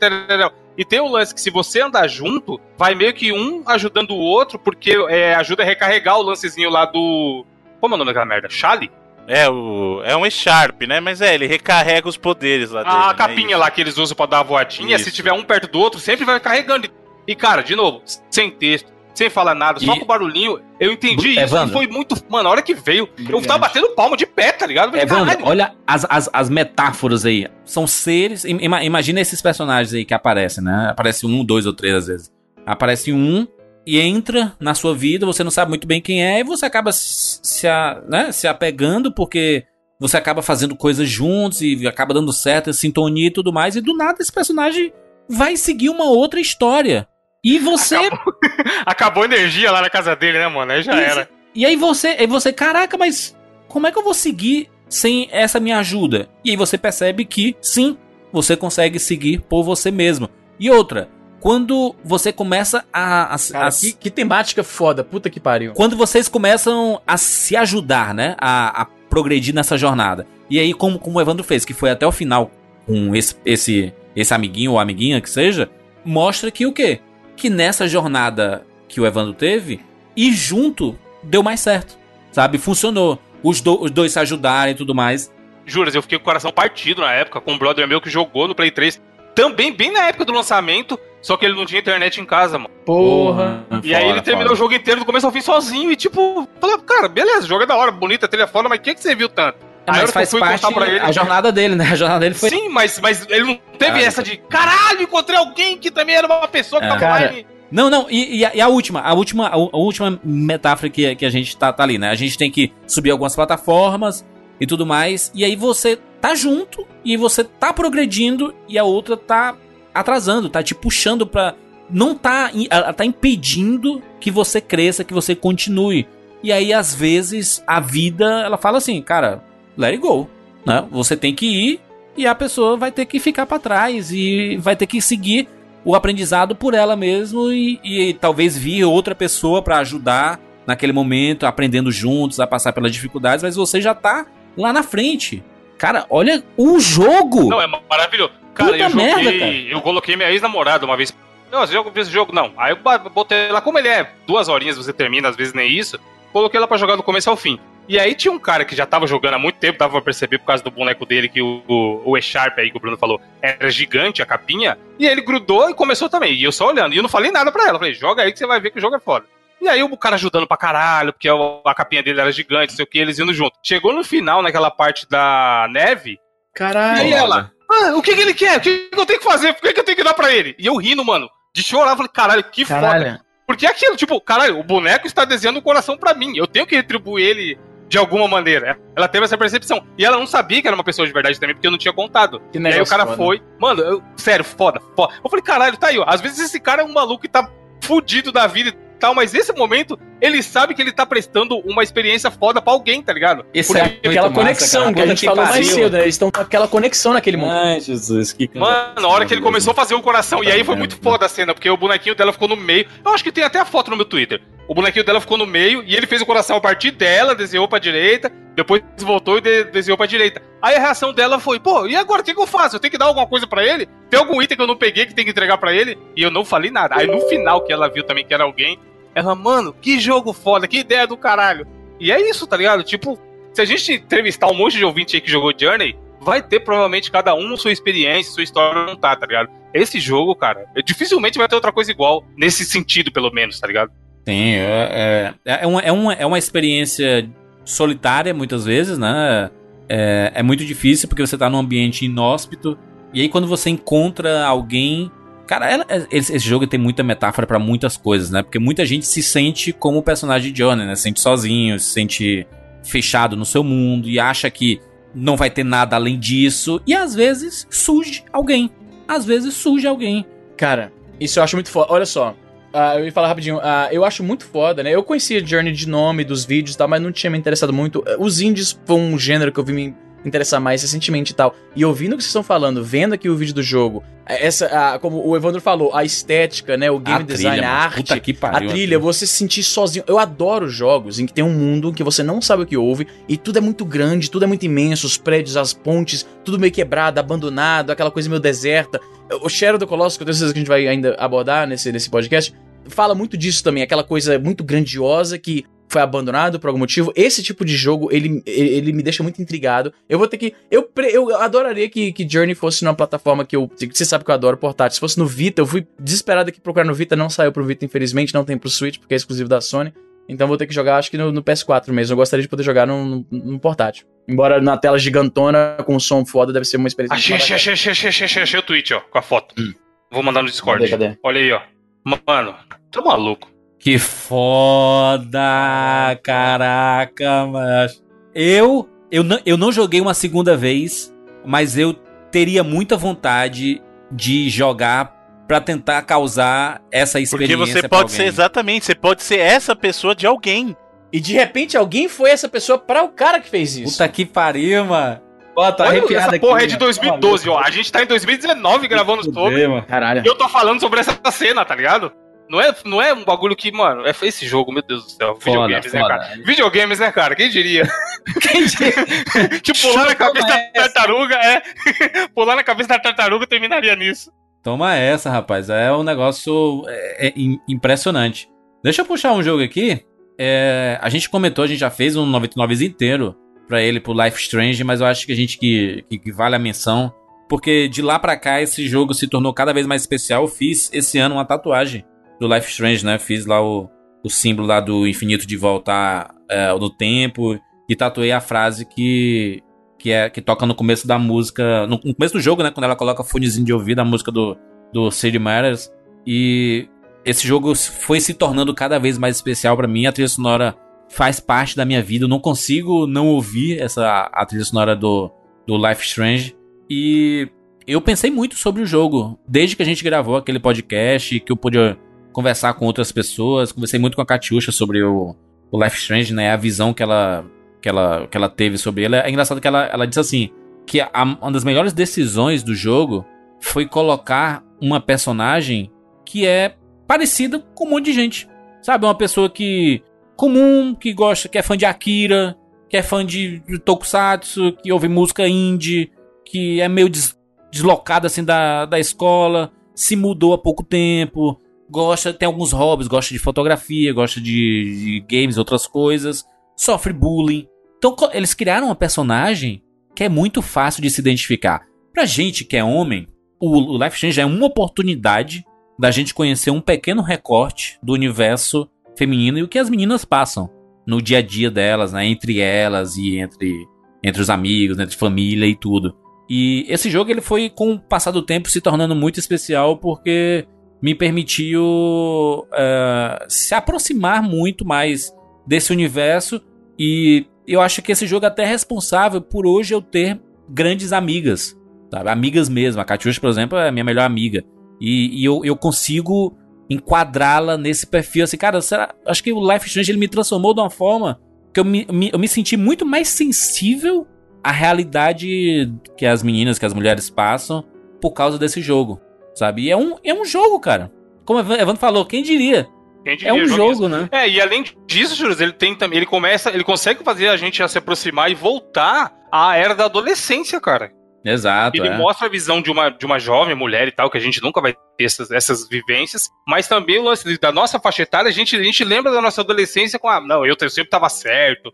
E tem o lance que se você andar junto, vai meio que um ajudando o outro, porque é, ajuda a recarregar o lancezinho lá do. Como é o nome daquela merda? Charlie? É, o, é um Sharp, né? Mas é, ele recarrega os poderes lá dele. A né? capinha lá que eles usam pra dar a voadinha, Isso. se tiver um perto do outro, sempre vai carregando. E, cara, de novo, sem texto, sem falar nada, e... só com o barulhinho, eu entendi isso Evandro. e foi muito. Mano, a hora que veio, Brilhante. eu tava batendo palma de pé, tá ligado? Evandro, olha as, as, as metáforas aí. São seres. Imagina esses personagens aí que aparecem, né? Aparece um, dois ou três às vezes. Aparece um e entra na sua vida, você não sabe muito bem quem é, e você acaba se, a, né, se apegando porque você acaba fazendo coisas juntos e acaba dando certo, sintonia e tudo mais, e do nada esse personagem vai seguir uma outra história. E você. Acabou, Acabou a energia lá na casa dele, né, mano? Aí já e, era. E aí você, aí você, caraca, mas como é que eu vou seguir sem essa minha ajuda? E aí você percebe que sim, você consegue seguir por você mesmo. E outra, quando você começa a. a, Cara, a que, que, temática foda, puta que pariu. Quando vocês começam a se ajudar, né? A, a progredir nessa jornada. E aí, como, como o Evandro fez, que foi até o final com esse, esse, esse amiguinho ou amiguinha que seja, mostra que o quê? Que nessa jornada que o Evandro teve, e junto deu mais certo. Sabe? Funcionou. Os, do, os dois se ajudarem e tudo mais. Juras, eu fiquei com o coração partido na época com um brother meu que jogou no Play 3. Também, bem na época do lançamento, só que ele não tinha internet em casa, mano. Porra. E fora, aí ele terminou fora. o jogo inteiro do começo ao fim sozinho. E tipo, falou, cara, beleza, o jogo é da hora, bonita, trilha foda, mas o que, que você viu tanto? É, mas faz parte ele, a jornada dele, né? A jornada dele foi. Sim, mas, mas ele não teve cara, essa de caralho, encontrei alguém que também era uma pessoa que é. tava cara, Não, não, e, e, a, e, a, última, a última, a, última metáfora que, que a gente tá, tá ali, né? A gente tem que subir algumas plataformas e tudo mais, e aí você tá junto e você tá progredindo e a outra tá atrasando, tá te puxando pra. Não tá. Ela tá impedindo que você cresça, que você continue. E aí, às vezes, a vida, ela fala assim, cara, let it go. Né? Você tem que ir e a pessoa vai ter que ficar para trás e vai ter que seguir o aprendizado por ela mesmo e, e talvez vir outra pessoa para ajudar naquele momento, aprendendo juntos, a passar pelas dificuldades, mas você já tá lá na frente. Cara, olha o jogo! Não, é maravilhoso. Cara, Puta eu joguei, merda, cara. eu coloquei minha ex-namorada uma vez. Não, esse jogo, esse jogo não. Aí eu botei lá, como ele é duas horinhas, você termina, às vezes nem isso. Coloquei ela pra jogar do começo ao fim. E aí tinha um cara que já tava jogando há muito tempo, dava pra perceber por causa do boneco dele, que o, o, o E-Sharp aí que o Bruno falou, era gigante a capinha. E ele grudou e começou também. E eu só olhando. E eu não falei nada pra ela. falei, joga aí que você vai ver que o jogo é foda. E aí o cara ajudando pra caralho, porque a capinha dele era gigante, não sei o que, eles indo junto. Chegou no final, naquela parte da neve. Caralho. E aí ela, ah, o que, que ele quer? O que, que eu tenho que fazer? Por que, que eu tenho que dar pra ele? E eu rindo, mano, de chorar. Falei, caralho, que caralho. foda. Porque é aquilo, tipo, caralho, o boneco está desenhando o coração pra mim. Eu tenho que retribuir ele de alguma maneira. Ela teve essa percepção. E ela não sabia que era uma pessoa de verdade também, porque eu não tinha contado. e aí o cara foda. foi. Mano, eu, sério, foda, foda. Eu falei, caralho, tá aí, ó. Às vezes esse cara é um maluco que tá fudido da vida tal, mas nesse momento ele sabe que ele tá prestando uma experiência foda pra alguém, tá ligado? Esse é aquela massa, conexão cara, que a gente falou mais cedo, né? Eles estão com aquela conexão naquele momento. Ai, Jesus, que Mano, na hora que ele começou a fazer o coração, e aí foi muito foda a cena, porque o bonequinho dela ficou no meio. Eu acho que tem até a foto no meu Twitter. O bonequinho dela ficou no meio e ele fez o coração a partir dela, desenhou pra direita, depois voltou e de desenhou pra direita. Aí a reação dela foi, pô, e agora o que, que eu faço? Eu tenho que dar alguma coisa para ele? Tem algum item que eu não peguei que tem que entregar para ele? E eu não falei nada. Aí no final que ela viu também que era alguém, ela, mano, que jogo foda, que ideia do caralho. E é isso, tá ligado? Tipo, se a gente entrevistar um monte de ouvinte aí que jogou Journey, vai ter provavelmente cada um sua experiência, sua história não tá, tá ligado? Esse jogo, cara, dificilmente vai ter outra coisa igual, nesse sentido, pelo menos, tá ligado? Sim, é, é, é, uma, é, uma, é uma experiência solitária, muitas vezes, né? é, é muito difícil porque você tá num ambiente inóspito. E aí quando você encontra alguém Cara, ela, esse, esse, jogo tem muita metáfora para muitas coisas, né? Porque muita gente se sente como o personagem de Johnny, né? Se sente sozinho, se sente fechado no seu mundo e acha que não vai ter nada além disso. E às vezes surge alguém. Às vezes surge alguém. Cara, isso eu acho muito foda. Olha só. Uh, eu ia falar rapidinho. Uh, eu acho muito foda, né? Eu conhecia Journey de nome, dos vídeos e tal, mas não tinha me interessado muito. Os indies foi um gênero que eu vi me interessar mais recentemente e tal. E ouvindo o que vocês estão falando, vendo aqui o vídeo do jogo, essa, a, como o Evandro falou, a estética, né, o game a design, trilha, a arte, pariu, a trilha, você se sentir sozinho. Eu adoro jogos em que tem um mundo que você não sabe o que houve e tudo é muito grande, tudo é muito imenso, os prédios, as pontes, tudo meio quebrado, abandonado, aquela coisa meio deserta. O Shadow do Colossus, que eu tenho certeza que a gente vai ainda abordar nesse, nesse podcast, fala muito disso também, aquela coisa muito grandiosa que foi abandonado por algum motivo. Esse tipo de jogo, ele, ele me deixa muito intrigado. Eu vou ter que. Eu, eu adoraria que, que Journey fosse numa plataforma que eu. Você sabe que eu adoro portátil. Se fosse no Vita, eu fui desesperado aqui procurar no Vita, não saiu pro Vita, infelizmente, não tem pro Switch, porque é exclusivo da Sony. Então vou ter que jogar, acho que no, no PS4 mesmo. Eu gostaria de poder jogar num, num, portátil. Embora na tela gigantona, com som foda, deve ser uma experiência. Achei, achei, achei, achei, achei, achei, achei o tweet, ó, com a foto. Hum. Vou mandar no Discord. Cadê, cadê? Olha aí, ó. Mano, tô maluco. Que foda! Caraca, mas eu eu não, eu não joguei uma segunda vez, mas eu teria muita vontade de jogar para tentar causar essa experiência. Porque você pode ser exatamente, você pode ser essa pessoa de alguém. E de repente alguém foi essa pessoa para o cara que fez isso. Puta que pariu, mano. Ó, tá Olha, essa porra aqui, é de 2012, ó. A gente tá em 2019 gravando sobre. Caralho. E eu tô falando sobre essa cena, tá ligado? Não é, não é um bagulho que, mano, é esse jogo, meu Deus do céu. Foda, videogames, né, foda. né, cara? Videogames, né, cara? Quem diria? Quem diria? tipo, pular na cabeça da tartaruga, é. pular na cabeça da tartaruga terminaria nisso. Toma essa, rapaz. É um negócio é, é impressionante. Deixa eu puxar um jogo aqui. É, a gente comentou, a gente já fez um 99 inteiro para ele pro Life Strange, mas eu acho que a gente que, que, que vale a menção. Porque de lá para cá esse jogo se tornou cada vez mais especial. Eu fiz esse ano uma tatuagem do Life Strange, né? Fiz lá o, o símbolo lá do infinito de voltar é, no tempo e tatuei a frase que que é que toca no começo da música, no, no começo do jogo, né? Quando ela coloca fonezinho de ouvido, a música do do City Matters e esse jogo foi se tornando cada vez mais especial para mim. A trilha sonora faz parte da minha vida. Eu não consigo não ouvir essa a trilha sonora do do Life Strange e eu pensei muito sobre o jogo desde que a gente gravou aquele podcast que eu pude conversar com outras pessoas. Conversei muito com a Katiusha sobre o, o Life Strange, né? A visão que ela, que ela, que ela teve sobre ele. É engraçado que ela, ela disse assim: que a, uma das melhores decisões do jogo foi colocar uma personagem que é parecida com um monte de gente. Sabe? Uma pessoa que. comum, que gosta, que é fã de Akira, que é fã de, de Tokusatsu, que ouve música indie, que é meio des, deslocada assim da, da escola, se mudou há pouco tempo, gosta, tem alguns hobbies, gosta de fotografia, gosta de, de games, outras coisas, sofre bullying. Então eles criaram uma personagem que é muito fácil de se identificar. Pra gente que é homem, o, o Life Change é uma oportunidade da gente conhecer um pequeno recorte do universo feminino e o que as meninas passam no dia a dia delas, né, entre elas e entre entre os amigos, entre família e tudo. E esse jogo ele foi com o passar do tempo se tornando muito especial porque me permitiu uh, se aproximar muito mais desse universo e eu acho que esse jogo é até responsável por hoje eu ter grandes amigas, sabe? Amigas mesmo. A Katiusha, por exemplo, é minha melhor amiga. E, e eu, eu consigo enquadrá-la nesse perfil. Assim, cara, será, acho que o Life Strange ele me transformou de uma forma que eu me, me, eu me senti muito mais sensível à realidade que as meninas, que as mulheres passam por causa desse jogo sabe? E é um, é um jogo, cara. Como o Evandro falou, quem diria? Quem diria é um jogo, né? É, e além disso, Júlio, ele tem também, ele começa, ele consegue fazer a gente a se aproximar e voltar à era da adolescência, cara. Exato. Ele é. mostra a visão de uma, de uma jovem mulher e tal, que a gente nunca vai ter essas, essas vivências, mas também o lance da nossa faixa etária, a gente, a gente lembra da nossa adolescência com a. Não, eu sempre tava certo,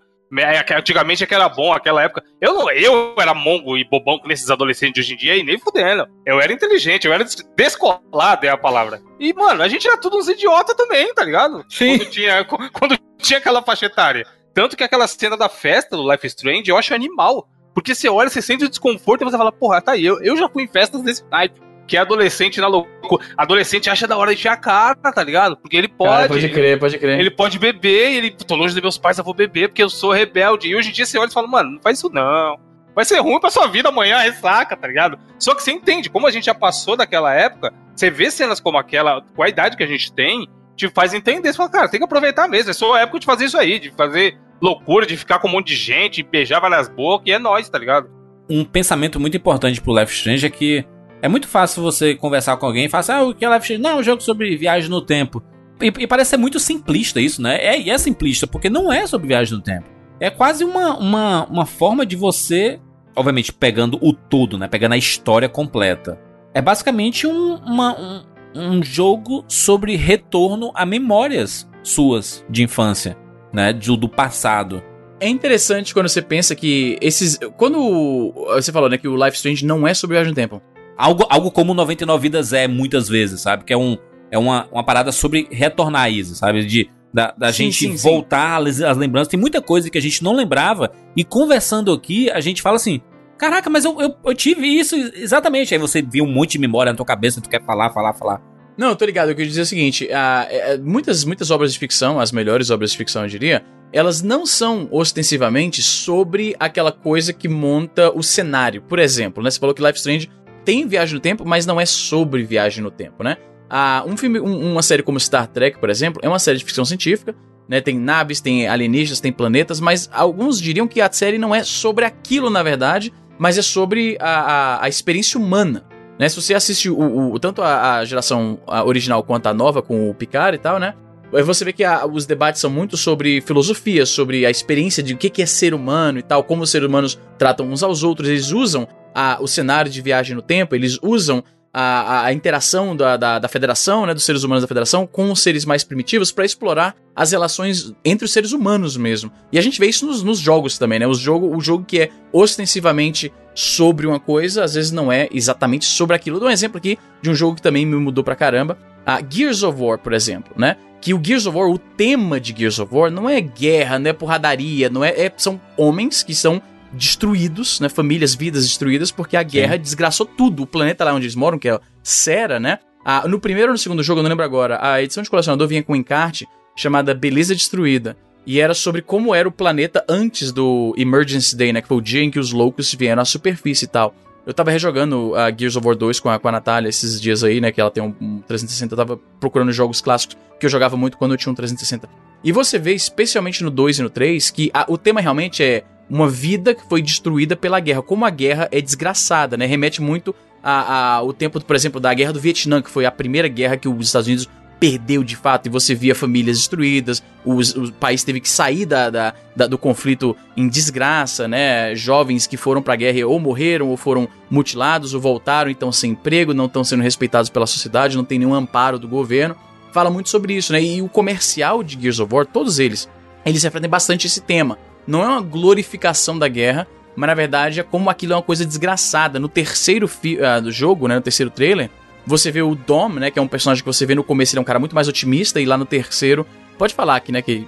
antigamente é que era bom, aquela época. Eu não, eu era mongo e bobão com esses adolescentes de hoje em dia e nem fudendo. Eu era inteligente, eu era descolado, é a palavra. E, mano, a gente era tudo uns idiota também, tá ligado? Sim. Quando tinha, quando tinha aquela faixa etária. Tanto que aquela cena da festa do Life Strange eu acho animal. Porque você olha, você sente o desconforto e você fala, porra, tá aí, eu, eu já fui em festas desse naipe que é adolescente na loucura. Adolescente acha da hora de encher a cara, tá ligado? Porque ele pode. Cara, pode crer, pode crer. Ele pode beber, ele. Tô longe dos meus pais, eu vou beber, porque eu sou rebelde. E hoje em dia você olha e fala, mano, não faz isso não. Vai ser ruim pra sua vida amanhã, ressaca, tá ligado? Só que você entende, como a gente já passou daquela época, você vê cenas como aquela, com a idade que a gente tem, te faz entender. Você fala, cara, tem que aproveitar mesmo. É só a época de fazer isso aí, de fazer loucura, de ficar com um monte de gente, beijar várias bocas, e é nóis, tá ligado? Um pensamento muito importante pro Life Strange é que é muito fácil você conversar com alguém e falar assim, ah, o que é Life Strange? Não, é um jogo sobre viagem no tempo. E, e, parece ser muito simplista isso, né? É, e é simplista, porque não é sobre viagem no tempo. É quase uma, uma, uma forma de você, obviamente, pegando o todo, né? Pegando a história completa. É basicamente um, uma, um, um jogo sobre retorno a memórias suas de infância, né? Do, do passado. É interessante quando você pensa que esses. Quando você falou, né, que o Life Strange não é sobre viagem no tempo. Algo, algo como 99 Vidas é muitas vezes, sabe? Que é, um, é uma, uma parada sobre retornar a Isa, sabe? De, da, da sim, gente sim, voltar sim. Às, lembranças. Tem muita coisa que a gente não lembrava. E conversando aqui, a gente fala assim: Caraca, mas eu, eu, eu tive isso exatamente. Aí você vê um monte de memória na tua cabeça, tu quer falar, falar, falar. Não, eu tô ligado. Eu queria dizer o seguinte: uh, muitas, muitas obras de ficção, as melhores obras de ficção, eu diria, elas não são ostensivamente sobre aquela coisa que monta o cenário. Por exemplo, né, você falou que Life Strange tem viagem no tempo, mas não é sobre viagem no tempo, né? Ah, um filme, um, uma série como Star Trek, por exemplo, é uma série de ficção científica, né? Tem naves, tem alienígenas, tem planetas, mas alguns diriam que a série não é sobre aquilo, na verdade, mas é sobre a, a, a experiência humana. Né? Se você assiste o, o tanto a, a geração original quanto a nova, com o Picard e tal, né? Você vê que a, os debates são muito sobre filosofia, sobre a experiência de o que é ser humano e tal, como os seres humanos tratam uns aos outros. Eles usam a, o cenário de viagem no tempo, eles usam a, a interação da, da, da, federação, né, dos seres humanos da federação, com os seres mais primitivos para explorar as relações entre os seres humanos mesmo. E a gente vê isso nos, nos jogos também, né? O jogo, o jogo que é ostensivamente sobre uma coisa, às vezes não é exatamente sobre aquilo. Eu dou um exemplo aqui de um jogo que também me mudou pra caramba. A Gears of War, por exemplo, né? Que o Gears of War, o tema de Gears of War não é guerra, não é porradaria, não é, é são homens que são destruídos, né? Famílias, vidas destruídas, porque a guerra Sim. desgraçou tudo. O planeta lá onde eles moram, que é Sera, né? Ah, no primeiro ou no segundo jogo, eu não lembro agora, a edição de colecionador vinha com um encarte chamada Beleza Destruída. E era sobre como era o planeta antes do Emergency Day, né? Que foi o dia em que os loucos vieram à superfície e tal. Eu tava rejogando a Gears of War 2 com a, com a Natália esses dias aí, né? Que ela tem um, um 360. Eu tava procurando jogos clássicos que eu jogava muito quando eu tinha um 360. E você vê, especialmente no 2 e no 3, que a, o tema realmente é uma vida que foi destruída pela guerra. Como a guerra é desgraçada, né? Remete muito ao tempo, por exemplo, da Guerra do Vietnã, que foi a primeira guerra que os Estados Unidos perdeu de fato e você via famílias destruídas, os, o país teve que sair da, da, da, do conflito em desgraça, né? Jovens que foram pra guerra ou morreram, ou foram mutilados, ou voltaram, então sem emprego, não estão sendo respeitados pela sociedade, não tem nenhum amparo do governo. Fala muito sobre isso, né? E o comercial de Gears of War, todos eles, eles refletem bastante esse tema não é uma glorificação da guerra, mas na verdade é como aquilo é uma coisa desgraçada. No terceiro uh, do jogo, né, no terceiro trailer, você vê o Dom, né, que é um personagem que você vê no começo, ele é um cara muito mais otimista, e lá no terceiro, pode falar aqui, né, que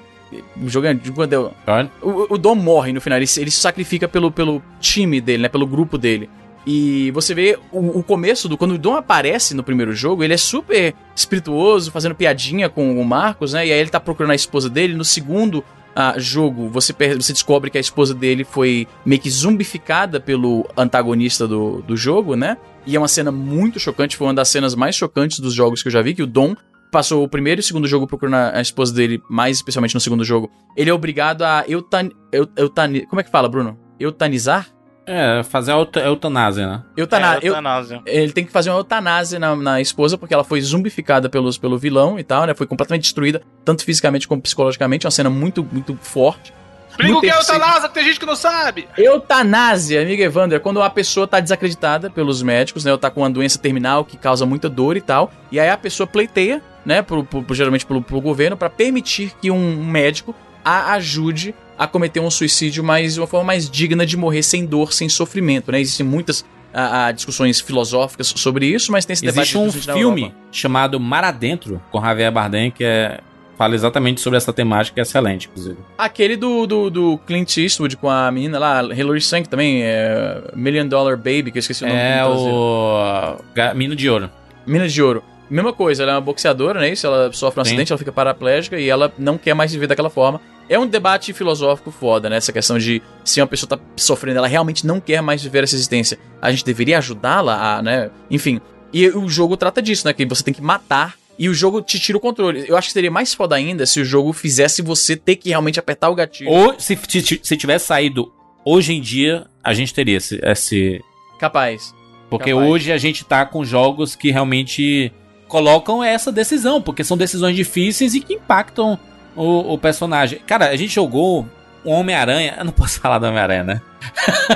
o jogo é quando eu, o, o Dom morre no final, ele, ele se sacrifica pelo, pelo time dele, né, pelo grupo dele. E você vê o, o, começo do. Quando o Dom aparece no primeiro jogo, ele é super espirituoso, fazendo piadinha com o Marcos, né? E aí ele tá procurando a esposa dele. No segundo, uh, jogo, você, você descobre que a esposa dele foi meio que zumbificada pelo antagonista do, do jogo, né? E é uma cena muito chocante, foi uma das cenas mais chocantes dos jogos que eu já vi, que o Dom passou o primeiro e o segundo jogo procurando a esposa dele, mais especialmente no segundo jogo. Ele é obrigado a eutan... eutan... Como é que fala, Bruno? Eutanizar? É, fazer a eutanásia, né? Eutana é, eutanásia. Eu, ele tem que fazer uma eutanásia na, na, esposa, porque ela foi zumbificada pelos, pelo vilão e tal, né? Foi completamente destruída, tanto fisicamente como psicologicamente. Uma cena muito, muito forte. Explica o que é eutanásia, que tem gente que não sabe. Eutanásia, amigo Evander, é quando uma pessoa tá desacreditada pelos médicos, né? Ou tá com uma doença terminal que causa muita dor e tal. E aí a pessoa pleiteia, né? Pro, pro, geralmente pro, pro governo, para permitir que um médico a ajude a cometer um suicídio, mas de uma forma mais digna de morrer sem dor, sem sofrimento, né? Existem muitas a, a discussões filosóficas sobre isso, mas tem esse debate... Existe um filme chamado Mar Adentro, com Javier Bardem, que é fala exatamente sobre essa temática, é excelente, inclusive. Aquele do, do, do Clint Eastwood com a menina lá, Hilary Swank também, é Million Dollar Baby, que eu esqueci o nome. É o... Mina de Ouro. Mina de Ouro. Mesma coisa, ela é uma boxeadora, né? Isso, ela sofre um Sim. acidente, ela fica paraplégica e ela não quer mais viver daquela forma. É um debate filosófico foda, né? Essa questão de se uma pessoa tá sofrendo, ela realmente não quer mais viver essa existência. A gente deveria ajudá-la a, né? Enfim. E o jogo trata disso, né? Que você tem que matar e o jogo te tira o controle. Eu acho que seria mais foda ainda se o jogo fizesse você ter que realmente apertar o gatilho. Ou se, se, se tivesse saído hoje em dia, a gente teria esse. esse... Capaz. Porque Capaz. hoje a gente tá com jogos que realmente colocam essa decisão, porque são decisões difíceis e que impactam o, o personagem. Cara, a gente jogou o Homem-Aranha. Eu não posso falar do Homem-Aranha, né?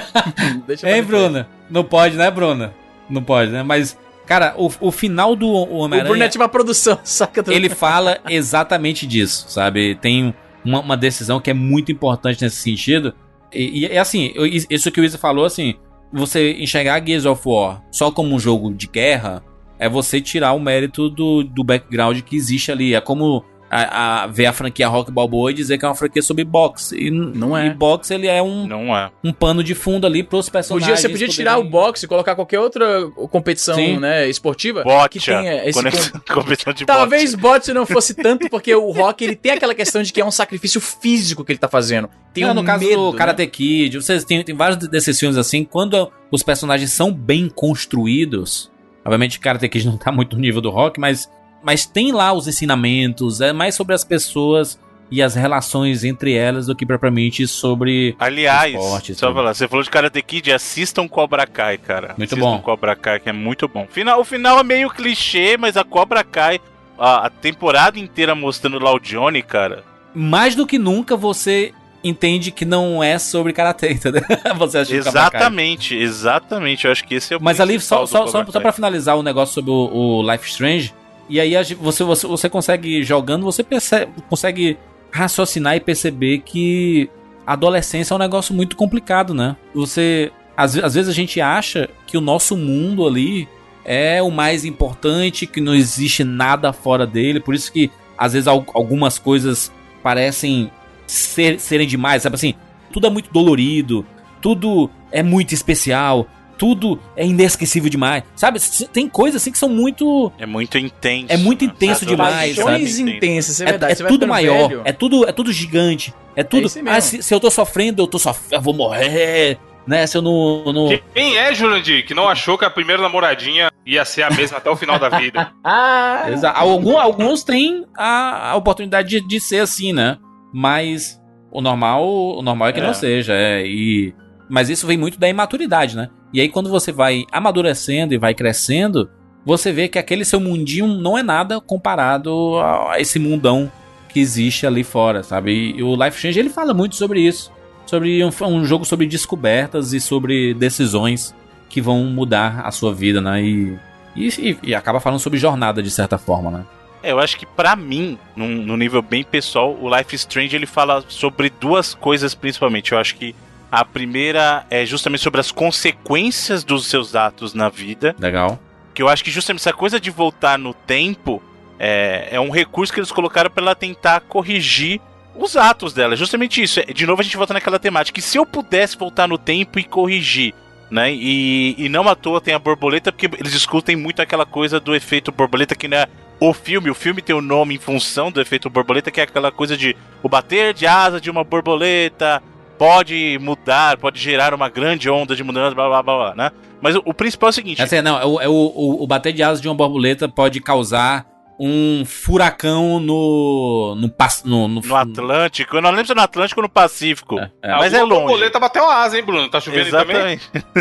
Hein, Bruna? Não pode, né, Bruna? Não pode, né? Mas, cara, o, o final do Homem-Aranha. O Bruno é tipo a produção, saca? Ele fala exatamente disso, sabe? Tem uma, uma, decisão que é muito importante nesse sentido. E, é assim, isso que o Isa falou, assim, você enxergar Gears of War só como um jogo de guerra é você tirar o mérito do, do background que existe ali. É como a, a, ver a franquia Rock Balboa e dizer que é uma franquia sobre boxe. E não é. E boxe ele é um, não é. um pano de fundo ali pros personagens. Podia, você podia poderem... tirar o boxe e colocar qualquer outra competição né, esportiva Botcha. que tenha esse com... competição de Talvez boxe não fosse tanto porque o rock ele tem aquela questão de que é um sacrifício físico que ele tá fazendo. Tem não, um no caso medo, do né? Karate Kid, vocês têm, tem vários desses filmes assim, quando os personagens são bem construídos, Obviamente, Karate Kid não tá muito no nível do rock, mas mas tem lá os ensinamentos, é mais sobre as pessoas e as relações entre elas do que propriamente sobre Aliás, esporte, só falar, você falou de Karate Kid, assistam Cobra Kai, cara. Muito assistam bom. Cobra Kai, que é muito bom. Final, o final é meio clichê, mas a Cobra Kai, a, a temporada inteira mostrando lá o Johnny, cara. Mais do que nunca você entende que não é sobre karatê, entendeu? Você acha Exatamente, exatamente. Eu acho que esse é o Mas ali, só, só, só, só pra finalizar o negócio sobre o, o Life Strange, e aí você, você, você consegue, jogando, você percebe, consegue raciocinar e perceber que a adolescência é um negócio muito complicado, né? Você. Às, às vezes a gente acha que o nosso mundo ali é o mais importante, que não existe nada fora dele, por isso que às vezes algumas coisas parecem ser, serem demais, sabe assim? Tudo é muito dolorido, tudo é muito especial, tudo é inesquecível demais. Sabe? Tem coisas assim que são muito. É muito intenso. É muito intenso demais. Paixões intensas, é verdade. É, é tudo maior. Velho. É tudo, é tudo gigante. É tudo. É ah, se, se, eu tô sofrendo, eu tô sofrendo. Eu vou morrer. Né? Se eu não. não... Quem é, Jurandir, que não achou que a primeira namoradinha ia ser a mesma até o final da vida? ah, Exato. Alguns, alguns têm a, a oportunidade de, de ser assim, né? Mas o normal, o normal é que é. não seja. É, e mas isso vem muito da imaturidade, né? E aí quando você vai amadurecendo e vai crescendo, você vê que aquele seu mundinho não é nada comparado a esse mundão que existe ali fora, sabe? E o Life Change ele fala muito sobre isso, sobre um, um jogo sobre descobertas e sobre decisões que vão mudar a sua vida, né? E, e, e acaba falando sobre jornada de certa forma, né? É, eu acho que para mim, num, num, nível bem pessoal, o Life Strange ele fala sobre duas coisas principalmente. Eu acho que a primeira é justamente sobre as consequências dos seus atos na vida. Legal. Que eu acho que justamente essa coisa de voltar no tempo é, é um recurso que eles colocaram para ela tentar corrigir os atos dela. Justamente isso. É, de novo a gente volta naquela temática. Que se eu pudesse voltar no tempo e corrigir, né? E, e não à toa tem a borboleta, porque eles discutem muito aquela coisa do efeito borboleta que não é o filme. O filme tem o um nome em função do efeito borboleta, que é aquela coisa de o bater de asa de uma borboleta pode mudar, pode gerar uma grande onda de mudança, blá blá blá, blá né? Mas o, o, principal é o seguinte: é, não, é o, é o, o, bater de asas de uma borboleta pode causar um furacão no no, no, no, no Atlântico. Eu não lembro se é no Atlântico ou no Pacífico. É, é. Mas Alguma é longe. borboleta bateu asa, hein, Bruno? Tá chovendo Exatamente. também?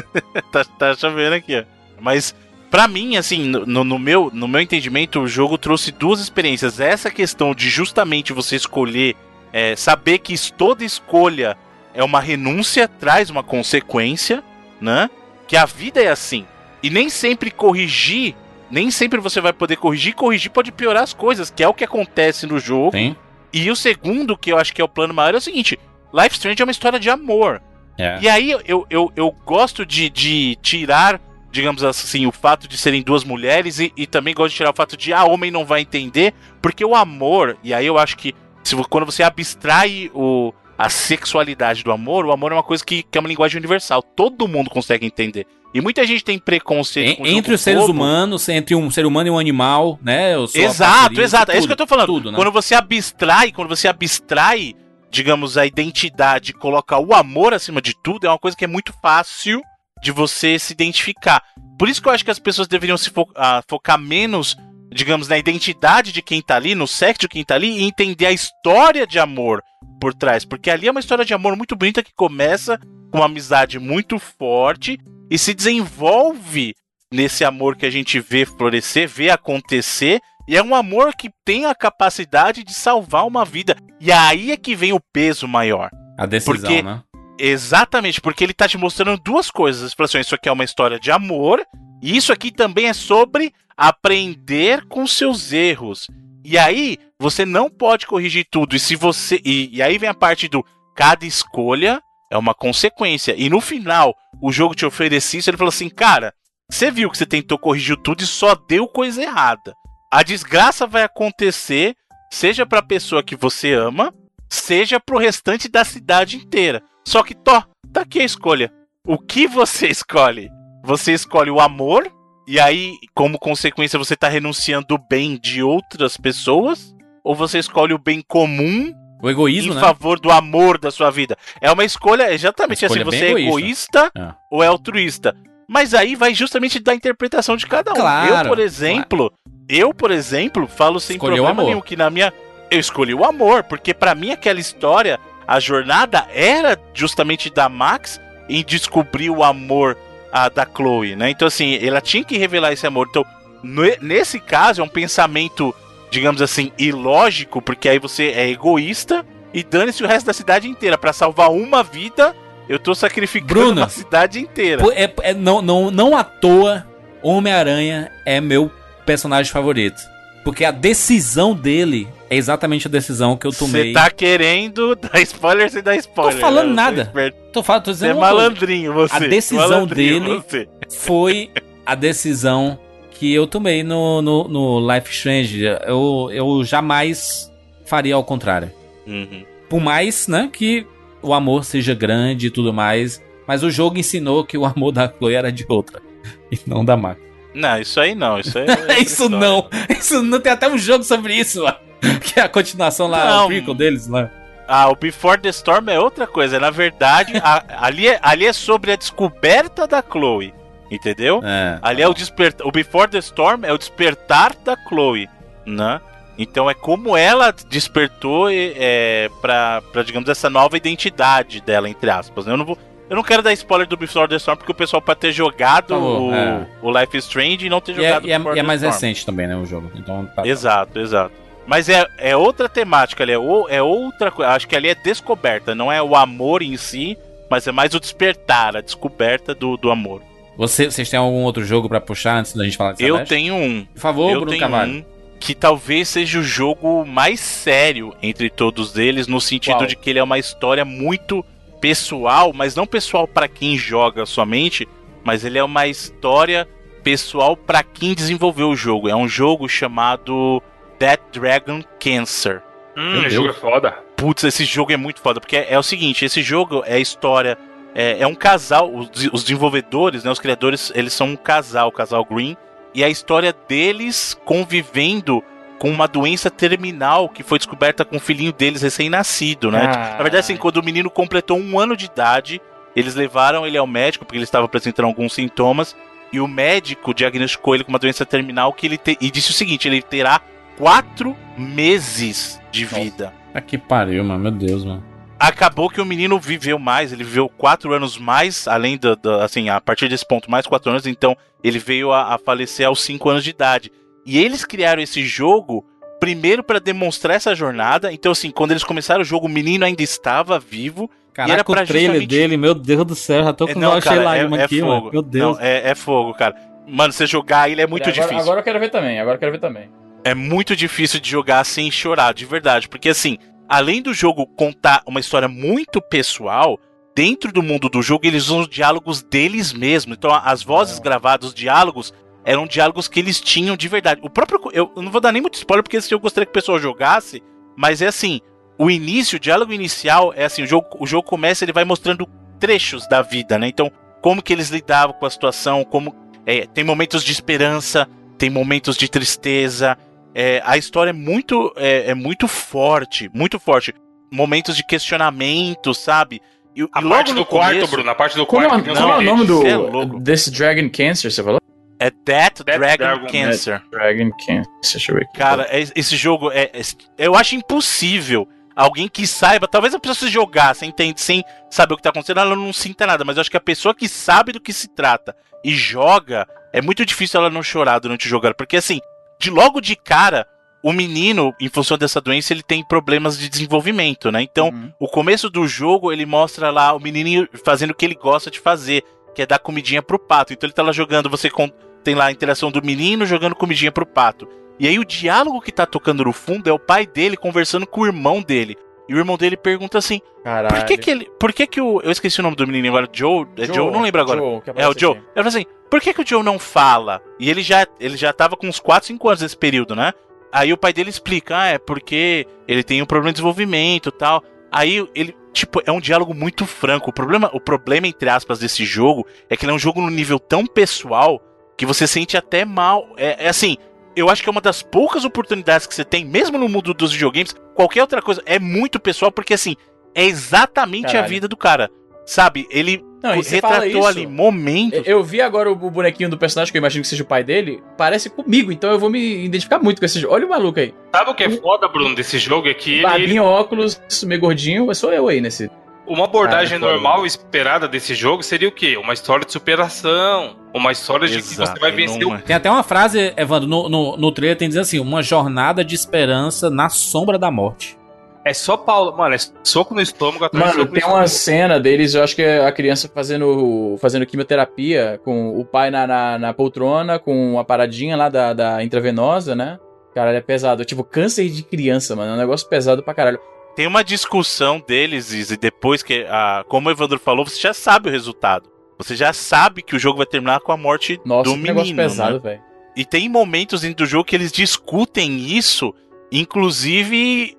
tá, tá chovendo aqui, ó. Mas para mim, assim, no, no, meu, no meu entendimento, o jogo trouxe duas experiências. Essa questão de justamente você escolher, é, saber que toda escolha é uma renúncia, traz uma consequência, né? Que a vida é assim. E nem sempre corrigir, nem sempre você vai poder corrigir. Corrigir pode piorar as coisas, que é o que acontece no jogo. Sim. E o segundo, que eu acho que é o plano maior, é o seguinte: Life Strange é uma história de amor. É. E aí eu, eu, eu gosto de, de tirar digamos assim, o fato de serem duas mulheres e, e também gosto de tirar o fato de, ah, homem não vai entender, porque o amor, e aí eu acho que se, quando você abstrai o, a sexualidade do amor, o amor é uma coisa que, que é uma linguagem universal, todo mundo consegue entender. E muita gente tem preconceito en, entre os seres bobo. humanos, entre um ser humano e um animal, né? Exato, exato. Tudo, é isso que eu tô falando. Tudo, né? Quando você abstrai, quando você abstrai, digamos, a identidade, coloca o amor acima de tudo, é uma coisa que é muito fácil de você se identificar. Por isso que eu acho que as pessoas deveriam se fo uh, focar menos, digamos, na identidade de quem tá ali, no sexo de quem tá ali, e entender a história de amor por trás. Porque ali é uma história de amor muito bonita que começa com uma amizade muito forte e se desenvolve nesse amor que a gente vê florescer, vê acontecer. E é um amor que tem a capacidade de salvar uma vida. E aí é que vem o peso maior. A decisão, porque, né? Exatamente, porque ele tá te mostrando duas coisas. Ele assim, isso aqui é uma história de amor, e isso aqui também é sobre aprender com seus erros. E aí, você não pode corrigir tudo. E se você. E, e aí vem a parte do cada escolha é uma consequência. E no final, o jogo te oferece isso, ele falou assim, cara, você viu que você tentou corrigir tudo e só deu coisa errada. A desgraça vai acontecer, seja para a pessoa que você ama, seja para o restante da cidade inteira. Só que, tó, tá aqui a escolha. O que você escolhe? Você escolhe o amor, e aí, como consequência, você tá renunciando o bem de outras pessoas? Ou você escolhe o bem comum o egoísmo, em né? favor do amor da sua vida. É uma escolha exatamente assim, escolha assim, você é egoísta, é. ou é altruísta. Mas aí vai justamente da interpretação de cada um. Claro, eu, por exemplo, claro. eu, por exemplo, falo sem Escolheu problema nenhum que na minha eu escolhi o amor, porque para mim aquela história, a jornada era justamente da Max em descobrir o amor a, da Chloe, né? Então assim, ela tinha que revelar esse amor. Então, nesse caso é um pensamento digamos assim, ilógico, porque aí você é egoísta e dane-se o resto da cidade inteira. para salvar uma vida, eu tô sacrificando Bruna, a cidade inteira. É, é, não, não, não à toa, Homem-Aranha é meu personagem favorito. Porque a decisão dele é exatamente a decisão que eu tomei. Você tá querendo dar spoiler sem dar spoiler. Tô falando né? nada. Tô, falando, tô dizendo você é malandrinho, você. A decisão malandrinho, dele você. foi a decisão que eu tomei no, no, no Life Strange. Eu, eu jamais faria ao contrário. Uhum. Por mais, né, que o amor seja grande e tudo mais, mas o jogo ensinou que o amor da Chloe era de outra e não da Max. Não, isso aí não, isso aí é Isso não, isso não tem até um jogo sobre isso, lá, que é a continuação lá, não. o prequel deles lá. Ah, o Before the Storm é outra coisa. Na verdade, a, ali, é, ali é sobre a descoberta da Chloe. Entendeu? É, Ali é o despertar. O Before the Storm é o despertar da Chloe, né? Então é como ela despertou é, pra, pra, digamos, essa nova identidade dela, entre aspas. Né? Eu não vou. Eu não quero dar spoiler do Before the Storm, porque o pessoal pode ter jogado o, é. o, Life is Strange e não ter e é, jogado é, e é, e é mais Storm. recente também, né, o jogo. Então, tá, exato, exato. Mas é, é outra temática ali, é, o, é outra coisa. Acho que ali é descoberta, não é o amor em si, mas é mais o despertar, a descoberta do, do amor. Você, vocês têm algum outro jogo para puxar antes da gente falar de Eu tenho um. Por favor, eu Bruno Cavalho. Um que talvez seja o jogo mais sério entre todos eles, no sentido Qual? de que ele é uma história muito pessoal, mas não pessoal para quem joga somente, mas ele é uma história pessoal para quem desenvolveu o jogo. É um jogo chamado Dead Dragon Cancer. Hum, esse jogo é foda. Putz, esse jogo é muito foda, porque é, é o seguinte, esse jogo é a história é, é um casal, os, os, desenvolvedores, né, os criadores, eles são um casal, o casal Green, e a história deles convivendo com uma doença terminal que foi descoberta com o filhinho deles recém-nascido, né? Ah. Na verdade, assim, quando o menino completou um ano de idade, eles levaram ele ao médico porque ele estava apresentando alguns sintomas e o médico diagnosticou ele com uma doença terminal que ele te... e disse o seguinte: ele terá quatro meses de vida. Ah, que pariu, mano, meu Deus, mano acabou que o menino viveu mais, ele viveu quatro anos mais, além da, assim, a partir desse ponto, mais quatro anos, então ele veio a, a falecer aos cinco anos de idade. E eles criaram esse jogo primeiro para demonstrar essa jornada. Então, assim, quando eles começaram o jogo, o menino ainda estava vivo. Caraca, e era pra o trailer justamente... dele, meu Deus do céu, já tô com é, não, cara, é, é aqui, fogo. Mano. Meu Deus. Não, é, é, fogo, cara. Mano, você jogar ele é muito agora, difícil. Agora eu quero ver também, agora eu quero ver também. É muito difícil de jogar sem chorar, de verdade. Porque, assim, além do jogo contar uma história muito pessoal, dentro do mundo do jogo eles usam os diálogos deles mesmos. Então as vozes é. gravadas, os diálogos, eram diálogos que eles tinham de verdade. O próprio. Eu não vou dar nem muito spoiler, porque eu gostaria que o pessoal jogasse, mas é assim. O início, o diálogo inicial é assim: o jogo, o jogo começa, ele vai mostrando trechos da vida, né? Então, como que eles lidavam com a situação, como. É, tem momentos de esperança, tem momentos de tristeza. É, a história é muito, é, é, muito forte, muito forte. Momentos de questionamento, sabe? E, a e parte do começo, quarto, Bruno, a parte do quarto. Como, não, é o nome do é This Dragon Cancer, você falou? É Death, Death Dragon, Dragon Cancer. Death Dragon Cancer, deixa eu ver aqui. Cara, é, esse jogo é, é, Eu acho impossível alguém que saiba. Talvez a pessoa se jogar sem, sem saber o que tá acontecendo, ela não sinta nada. Mas eu acho que a pessoa que sabe do que se trata e joga, é muito difícil ela não chorar durante o jogo. Porque assim, de logo de cara, o menino, em função dessa doença, ele tem problemas de desenvolvimento, né? Então, uhum. o começo do jogo, ele mostra lá o menininho fazendo o que ele gosta de fazer, que é dar comidinha pro pato. Então ele tá lá jogando, você tem lá a interação do menino jogando comidinha pro pato. E aí o diálogo que tá tocando no fundo é o pai dele conversando com o irmão dele. E o irmão dele pergunta assim: Caralho. Por que que ele. Por que que o. Eu esqueci o nome do menino agora, Joe. É Joe, Joe não lembro agora. Joe, é o Joe. Ele fala assim: por que que o Joe não fala? E ele já, ele já tava com uns 4, 5 anos nesse período, né? Aí o pai dele explica: ah, é porque ele tem um problema de desenvolvimento e tal. Aí ele, tipo, é um diálogo muito franco. O problema, o problema, entre aspas, desse jogo é que ele é um jogo no nível tão pessoal que você sente até mal. É, é, assim, eu acho que é uma das poucas oportunidades que você tem, mesmo no mundo dos videogames, qualquer outra coisa, é muito pessoal, porque assim, é exatamente Caralho. a vida do cara. Sabe? Ele não, retratou ali momentos. Eu vi agora o bonequinho do personagem, que eu imagino que seja o pai dele, parece comigo, então eu vou me identificar muito com esse jogo. Olha o maluco aí. Sabe o que é foda, Bruno, desse jogo? É que ele. Óculos, meio gordinho, sou eu aí nesse. Uma abordagem ah, normal esperada desse jogo seria o quê? Uma história de superação. Uma história de que você vai vencer o... Tem até uma frase, Evandro, no, no, no trailer tem dizer assim: uma jornada de esperança na sombra da morte. É só Paulo, mano, é soco no estômago atrás Mano, tem uma cena deles, eu acho que é a criança fazendo, fazendo quimioterapia com o pai na, na, na poltrona, com a paradinha lá da, da intravenosa, né? Caralho, é pesado. Tipo, câncer de criança, mano. É um negócio pesado pra caralho. Tem uma discussão deles, e depois que, a, como o Evandro falou, você já sabe o resultado. Você já sabe que o jogo vai terminar com a morte Nossa, do menino. Nossa, pesado, né? velho. E tem momentos dentro do jogo que eles discutem isso, inclusive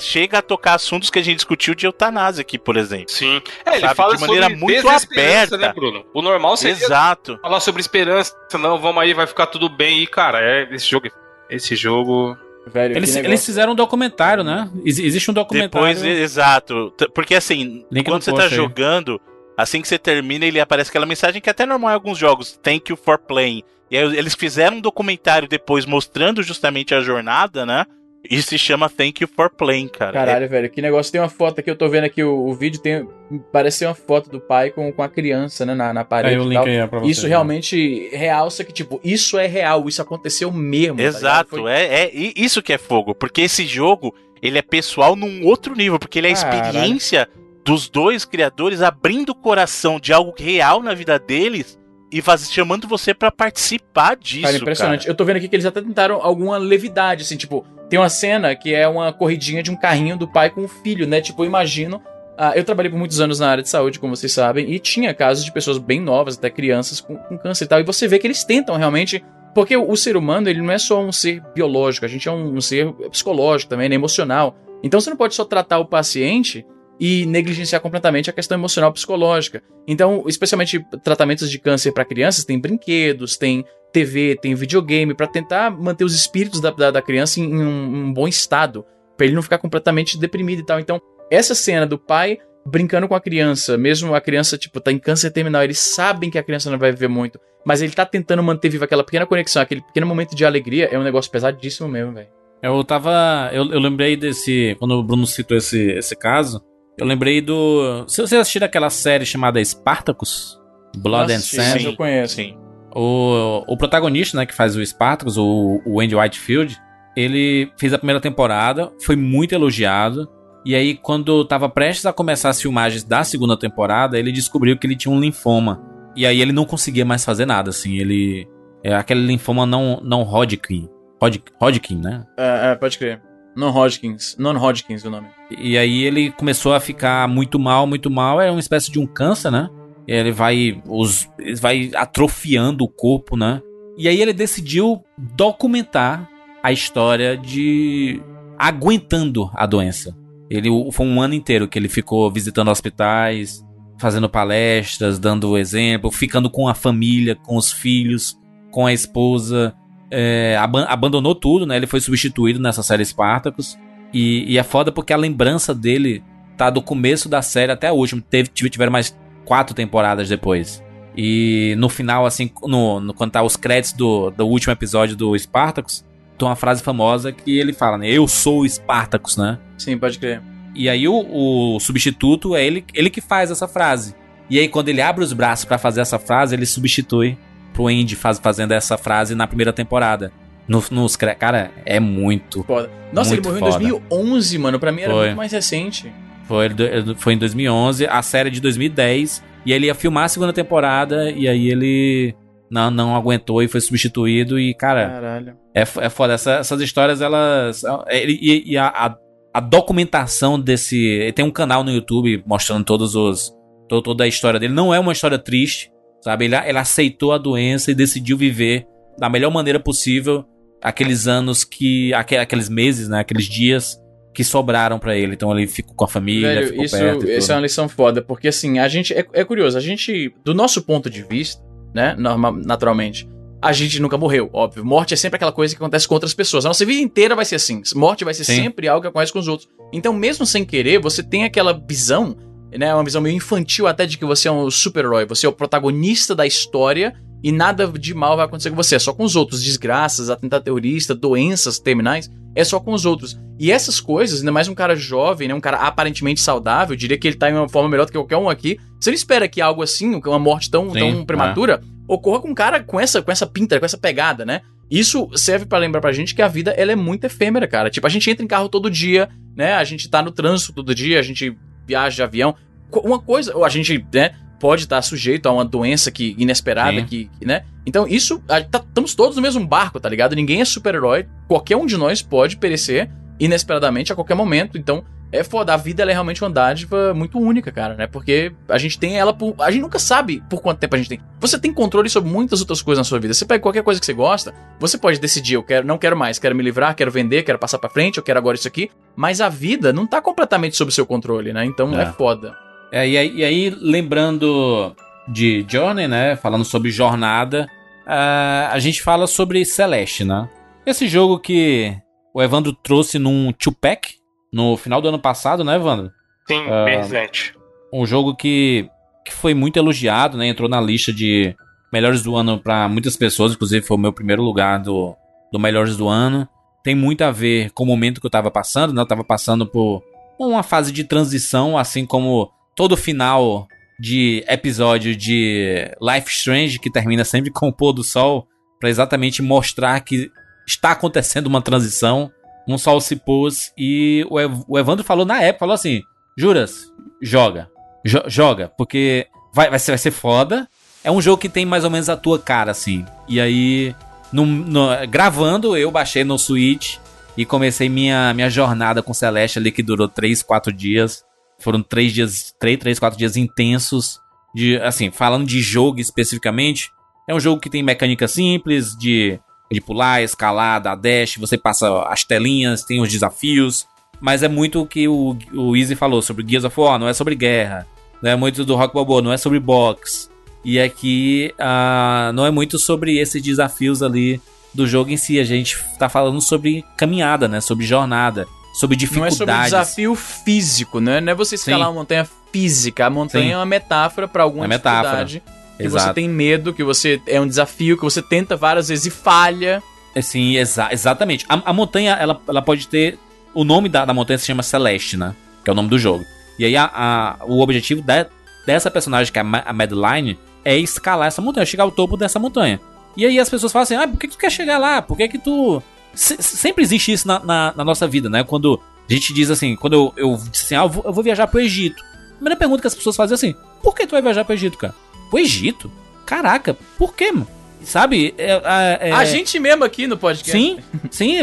chega a tocar assuntos que a gente discutiu de eutanásia aqui, por exemplo. Sim. É, ele fala de maneira muito aberta, né, Bruno? O normal seria Exato. falar sobre esperança, não, vamos aí, vai ficar tudo bem. E, cara, é esse jogo, esse jogo Velho, eles, eles fizeram um documentário, né? Ex existe um documentário. Depois, exato. Porque assim, Link quando você tá aí. jogando, assim que você termina, ele aparece aquela mensagem que é até normal em alguns jogos: Thank you for playing. E aí eles fizeram um documentário depois mostrando justamente a jornada, né? E se chama Thank You for Playing, cara. Caralho, é... velho, que negócio. Tem uma foto aqui, eu tô vendo aqui o, o, vídeo, tem, parece ser uma foto do pai com, com a criança, né, na, na parede. Aí o link aí é pra você, isso né? realmente realça que, tipo, isso é real, isso aconteceu mesmo. Tá Exato, tá Foi... é, é isso que é fogo, porque esse jogo, ele é pessoal num outro nível, porque ele é a experiência Caralho. dos dois criadores abrindo o coração de algo real na vida deles e faz, chamando você para participar disso. Cara, impressionante. Cara. Eu tô vendo aqui que eles até tentaram alguma levidade, assim, tipo, tem uma cena que é uma corridinha de um carrinho do pai com o filho, né? Tipo, eu imagino. Ah, eu trabalhei por muitos anos na área de saúde, como vocês sabem, e tinha casos de pessoas bem novas, até crianças com, com câncer e tal. E você vê que eles tentam realmente. Porque o, ser humano, ele não é só um ser biológico, a gente é um, um ser psicológico também, né, emocional. Então você não pode só tratar o paciente e negligenciar completamente a questão emocional psicológica. Então, especialmente tratamentos de câncer para crianças, tem brinquedos, tem TV, tem videogame, para tentar manter os espíritos da, da, da criança em, um, um, bom estado, para ele não ficar completamente deprimido e tal. Então, essa cena do pai brincando com a criança, mesmo a criança, tipo, tá em câncer terminal, eles sabem que a criança não vai viver muito, mas ele tá tentando manter viva aquela pequena conexão, aquele pequeno momento de alegria, é um negócio pesadíssimo mesmo, velho. Eu tava. Eu, eu lembrei desse. Quando o Bruno citou esse, esse caso, eu lembrei do. Se você assistir aquela série chamada Spartacus, Blood Nossa, and Sand. eu conheço. Sim. O, o protagonista, né, que faz o Spartacus, o, o Andy Whitefield, ele fez a primeira temporada, foi muito elogiado. E aí, quando tava prestes a começar as filmagens da segunda temporada, ele descobriu que ele tinha um linfoma. E aí ele não conseguia mais fazer nada, assim. Ele. É aquele linfoma não, não Hodgkin. Hodgkin, né? É, é, pode crer. Non-Hodgkins. Non-Hodgkins o nome. E aí ele começou a ficar muito mal, muito mal. É uma espécie de um câncer, né? Ele vai, os, ele vai atrofiando o corpo, né? E aí ele decidiu documentar a história de aguentando a doença. Ele foi um ano inteiro que ele ficou visitando hospitais, fazendo palestras, dando exemplo, ficando com a família, com os filhos, com a esposa. É, ab abandonou tudo, né? Ele foi substituído nessa série Spartacus. E, e, é foda porque a lembrança dele tá do começo da série até a última. Teve, tiveram mais quatro temporadas depois. E no final, assim, no, no, quando tá os créditos do, do último episódio do Spartacus, tem uma frase famosa que ele fala, né? Eu sou o Spartacus, né? Sim, pode crer. E aí o, o substituto é ele, ele que faz essa frase. E aí quando ele abre os braços para fazer essa frase, ele substitui pro Andy faz, fazendo essa frase na primeira temporada. No, nos, cara, é muito. Foda. Nossa, muito ele morreu foda. em 2011, mano. Pra mim era foi. muito mais recente. Foi, foi em 2011, a série de 2010. E ele ia filmar a segunda temporada. E aí ele não, não aguentou e foi substituído. E, cara, Caralho. É, é foda. Essa, essas histórias, elas. É, e, e a, a, a, documentação desse. Tem um canal no YouTube mostrando todos os. toda a história dele. Não é uma história triste. Sabe? Ele, ele aceitou a doença e decidiu viver da melhor maneira possível aqueles anos que. aqueles meses, né? Aqueles dias que sobraram para ele. Então ele ficou com a família, Velho, ficou isso, perto. Isso é uma lição foda, porque assim, a gente. É, é curioso, a gente, do nosso ponto de vista, né? Normal, naturalmente. A gente nunca morreu, óbvio. Morte é sempre aquela coisa que acontece com outras pessoas. A nossa vida inteira vai ser assim. Morte vai ser Sim. sempre algo que acontece com os outros. Então, mesmo sem querer, você tem aquela visão né, uma visão meio infantil até de que você é um super-herói, você é o protagonista da história e nada de mal vai acontecer com você, é só com os outros, desgraças, atentado terrorista, doenças terminais, é só com os outros. E essas coisas, ainda mais um cara jovem, né, um cara aparentemente saudável, diria que ele tá em uma forma melhor do que qualquer um aqui, você não espera que algo assim, uma morte tão, Sim, tão prematura, é. ocorra com um cara com essa, com essa pinta, com essa pegada, né? Isso serve para lembrar pra gente que a vida ela é muito efêmera, cara. Tipo, a gente entra em carro todo dia, né? A gente tá no trânsito todo dia, a gente viagem de avião. Uma coisa, a gente, né, pode estar sujeito a uma doença que inesperada, que, né? Então, isso, tá, estamos todos no mesmo barco, tá ligado? Ninguém é super-herói, qualquer um de nós pode perecer inesperadamente a qualquer momento. Então, é foda, a vida é realmente uma dádiva muito única, cara, né? Porque a gente tem ela por. A gente nunca sabe por quanto tempo a gente tem. Você tem controle sobre muitas outras coisas na sua vida. Você pega qualquer coisa que você gosta, você pode decidir, eu quero, não quero mais, quero me livrar, quero vender, quero passar para frente, eu quero agora isso aqui. Mas a vida não tá completamente sob seu controle, né? Então é, é foda. É, e, aí, e aí, lembrando de Journey, né? Falando sobre jornada, uh, a gente fala sobre Celeste, né? Esse jogo que o Evandro trouxe num two-pack no final do ano passado, né, Evandro? Sim, uh, bem recente. Um jogo que, que foi muito elogiado, né? Entrou na lista de melhores do ano para muitas pessoas, inclusive foi o meu primeiro lugar do, do melhores do ano. Tem muito a ver com o momento que eu tava passando, né? Eu tava passando por uma fase de transição, assim como todo final de episódio de Life Strange, que termina sempre com o pôr do sol, para exatamente mostrar que está acontecendo uma transição. Um sol se pôs e o, Ev o Evandro falou na época, falou assim, Juras, joga, jo joga, porque vai, vai, ser, vai ser foda. É um jogo que tem mais ou menos a tua cara, assim. E aí, no, no, gravando, eu baixei no Switch e comecei minha, minha jornada com Celeste ali, que durou 3, 4 dias. Foram três dias, três, três, quatro dias intensos. De, assim, falando de jogo especificamente, é um jogo que tem mecânica simples de, de pular, escalar, dar dash, você passa as telinhas, tem os desafios, mas é muito o que o, o Easy falou sobre Gears of War, não é sobre guerra, não é muito do Rock Balboa, não é sobre box. E aqui uh, não é muito sobre esses desafios ali do jogo em si, a gente tá falando sobre caminhada, né, sobre jornada sobre dificuldades. Não é sobre desafio físico, né? Não é você escalar Sim. uma montanha física. A montanha Sim. é uma metáfora para alguma é dificuldade. Metáfora. Que Exato. você tem medo, que você é um desafio, que você tenta várias vezes e falha. É, sim, exa exatamente. A, a, montanha, ela, ela pode ter. O nome da, da montanha se chama Celeste, né? Que é o nome do jogo. E aí a, a o objetivo de, dessa personagem, que é a Madeline, é escalar essa montanha, chegar ao topo dessa montanha. E aí as pessoas falam assim: ah, por que, que tu quer chegar lá? Por que, que tu sempre existe isso na, na, na, nossa vida, né? Quando a gente diz assim, quando eu, eu disse assim, ah, eu vou, eu vou viajar pro Egito. A primeira pergunta que as pessoas fazem é assim: por que tu vai viajar pro Egito, cara? Pro Egito? Caraca, por quê, mano? sabe? É, é, a gente mesmo aqui no podcast. Sim, sim,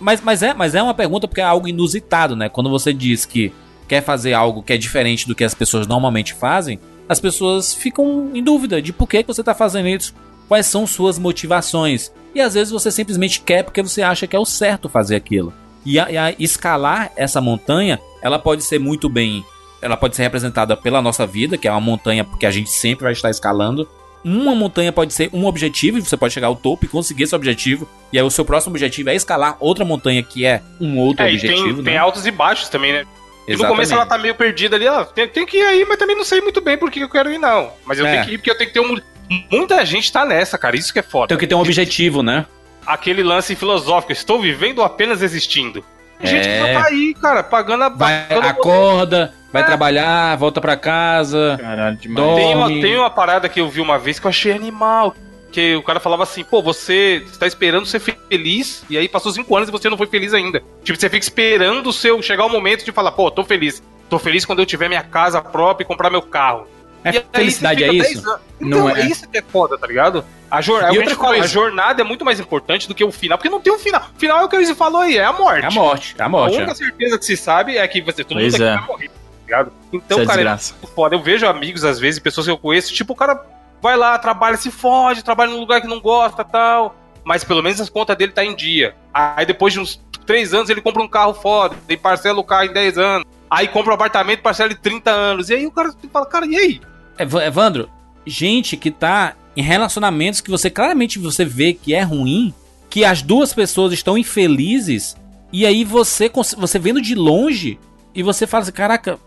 mas, mas, é, mas é uma pergunta porque é algo inusitado, né? Quando você diz que quer fazer algo que é diferente do que as pessoas normalmente fazem, as pessoas ficam em dúvida de por que, você está fazendo isso, quais são suas motivações. E às vezes você simplesmente quer porque você acha que é o certo fazer aquilo. E a, e a escalar essa montanha, ela pode ser muito bem. Ela pode ser representada pela nossa vida, que é uma montanha que a gente sempre vai estar escalando. Uma montanha pode ser um objetivo, e você pode chegar ao topo e conseguir esse objetivo. E aí o seu próximo objetivo é escalar outra montanha que é um outro é, objetivo. Tem, né? tem altos e baixos também, né? E no começo ela tá meio perdida ali, ó. Tem, tem, que ir aí, mas também não sei muito bem por que eu quero ir, não. Mas eu é. tenho que ir porque eu tenho que ter um. Muita gente tá nessa, cara. Isso que é foda. Tem que ter um objetivo, né? Aquele lance filosófico. Estou vivendo ou apenas existindo? Tem gente que tá aí, cara, pagando a. Vai, acorda, vai é. trabalhar, volta pra casa. Caralho, demais. Tem uma, tem uma parada que eu vi uma vez que eu achei animal. Que o cara falava assim, pô, você está esperando ser feliz, e aí passou cinco anos e você não foi feliz ainda. Tipo, você fica esperando o seu chegar o momento de falar, pô, tô feliz. Tô feliz quando eu tiver minha casa própria e comprar meu carro. É e felicidade é isso? Então, não é. é isso que é foda, tá ligado? A, jor a, fala, a, jornada é muito mais importante do que o final, porque não tem um final. O final é o que eles falou aí, é a morte. É a morte, é a morte. A única é. certeza que se sabe é que você, todo pois mundo é. vai morrer, ligado? Então, Isso é cara, é, é foda. Eu vejo amigos, às vezes, pessoas que eu conheço, tipo, o cara vai lá, trabalha, se fode, trabalha num lugar que não gosta tal. Mas pelo menos as contas dele tá em dia. Aí depois de uns três anos ele compra um carro foda, e parcela o carro em 10 anos. Aí compra um apartamento, parcela em 30 anos. E aí o cara fala, cara, e aí? Evandro, gente que tá em relacionamentos que você claramente você vê que é ruim, que as duas pessoas estão infelizes, e aí você você vendo de longe e você fala assim, caraca,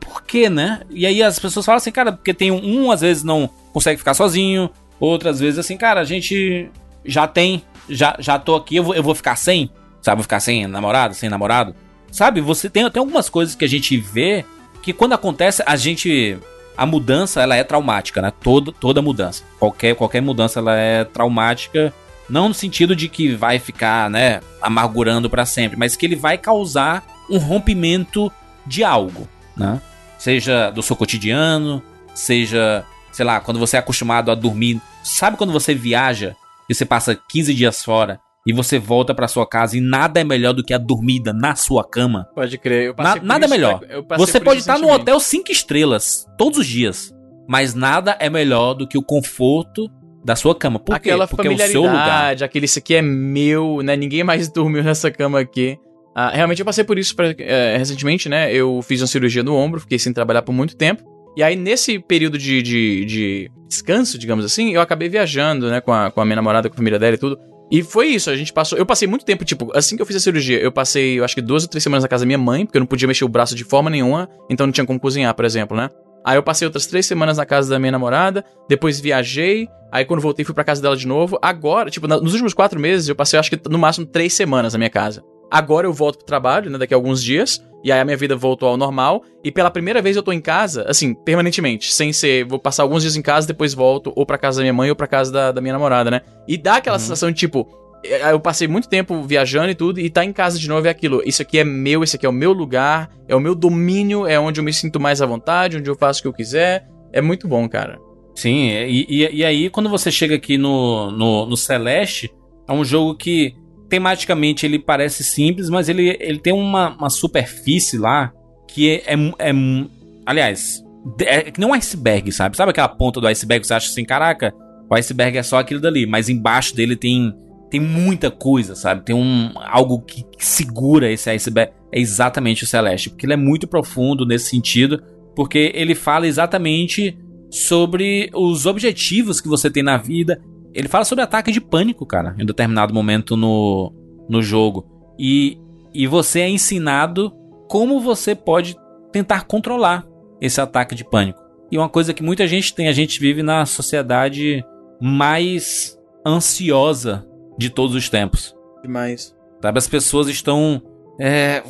por quê, né? E aí as pessoas falam assim, cara, porque tem um, um às vezes não consegue ficar sozinho, outras vezes assim, cara, a gente já tem, já, já tô aqui, eu vou, eu vou ficar sem, sabe? Vou ficar sem namorado, sem namorado. Sabe, você tem, tem algumas coisas que a gente vê que quando acontece, a gente. A mudança, ela é traumática, né? Toda, toda mudança. Qualquer, qualquer mudança, ela é traumática. Não no sentido de que vai ficar, né, amargurando para sempre, mas que ele vai causar um rompimento de algo, né? Seja do seu cotidiano, seja sei lá, quando você é acostumado a dormir. Sabe quando você viaja e você passa 15 dias fora e você volta para sua casa e nada é melhor do que a dormida na sua cama? Pode crer. Na, nada é melhor. Você pode estar no hotel 5 estrelas todos os dias, mas nada é melhor do que o conforto da sua cama. Por Aquela quê? Porque é o seu lugar. Aquele, isso aqui é meu, né? Ninguém mais dormiu nessa cama aqui. Ah, realmente eu passei por isso pra, é, recentemente, né? Eu fiz uma cirurgia no ombro, fiquei sem trabalhar por muito tempo. E aí, nesse período de, de, de, descanso, digamos assim, eu acabei viajando, né, com a, com a minha namorada, com a família dela e tudo. E foi isso, a gente passou. Eu passei muito tempo, tipo, assim que eu fiz a cirurgia, eu passei, eu acho que duas ou três semanas na casa da minha mãe, porque eu não podia mexer o braço de forma nenhuma, então não tinha como cozinhar, por exemplo, né? Aí eu passei outras três semanas na casa da minha namorada, depois viajei, aí quando voltei fui pra casa dela de novo. Agora, tipo, nos últimos quatro meses eu passei, acho que no máximo três semanas na minha casa. Agora eu volto pro trabalho, né, daqui a alguns dias. E aí a minha vida voltou ao normal. E pela primeira vez eu tô em casa, assim, permanentemente. Sem ser, vou passar alguns dias em casa, depois volto ou pra casa da minha mãe ou pra casa da, da minha namorada, né? E dá aquela uhum. sensação de tipo. É, eu passei muito tempo viajando e tudo, e tá em casa de novo é aquilo. Isso aqui é meu, esse aqui é o meu lugar, é o meu domínio, é onde eu me sinto mais à vontade, onde eu faço o que eu quiser. É muito bom, cara. Sim, e, e, e aí quando você chega aqui no, no, no Celeste, é um jogo que tematicamente ele parece simples, mas ele, ele tem uma, uma superfície lá que é, é, é aliás, é que nem um iceberg, sabe? Sabe aquela ponta do iceberg que você acha assim, caraca, o iceberg é só aquilo dali, mas embaixo dele tem tem muita coisa, sabe? Tem um algo que segura esse iceberg, é exatamente o Celeste, porque ele é muito profundo nesse sentido, porque ele fala exatamente sobre os objetivos que você tem na vida ele fala sobre ataque de pânico, cara, em determinado momento no, no jogo. E, e você é ensinado como você pode tentar controlar esse ataque de pânico. E uma coisa que muita gente tem, a gente vive na sociedade mais ansiosa de todos os tempos. Demais. Sabe, as pessoas estão. É,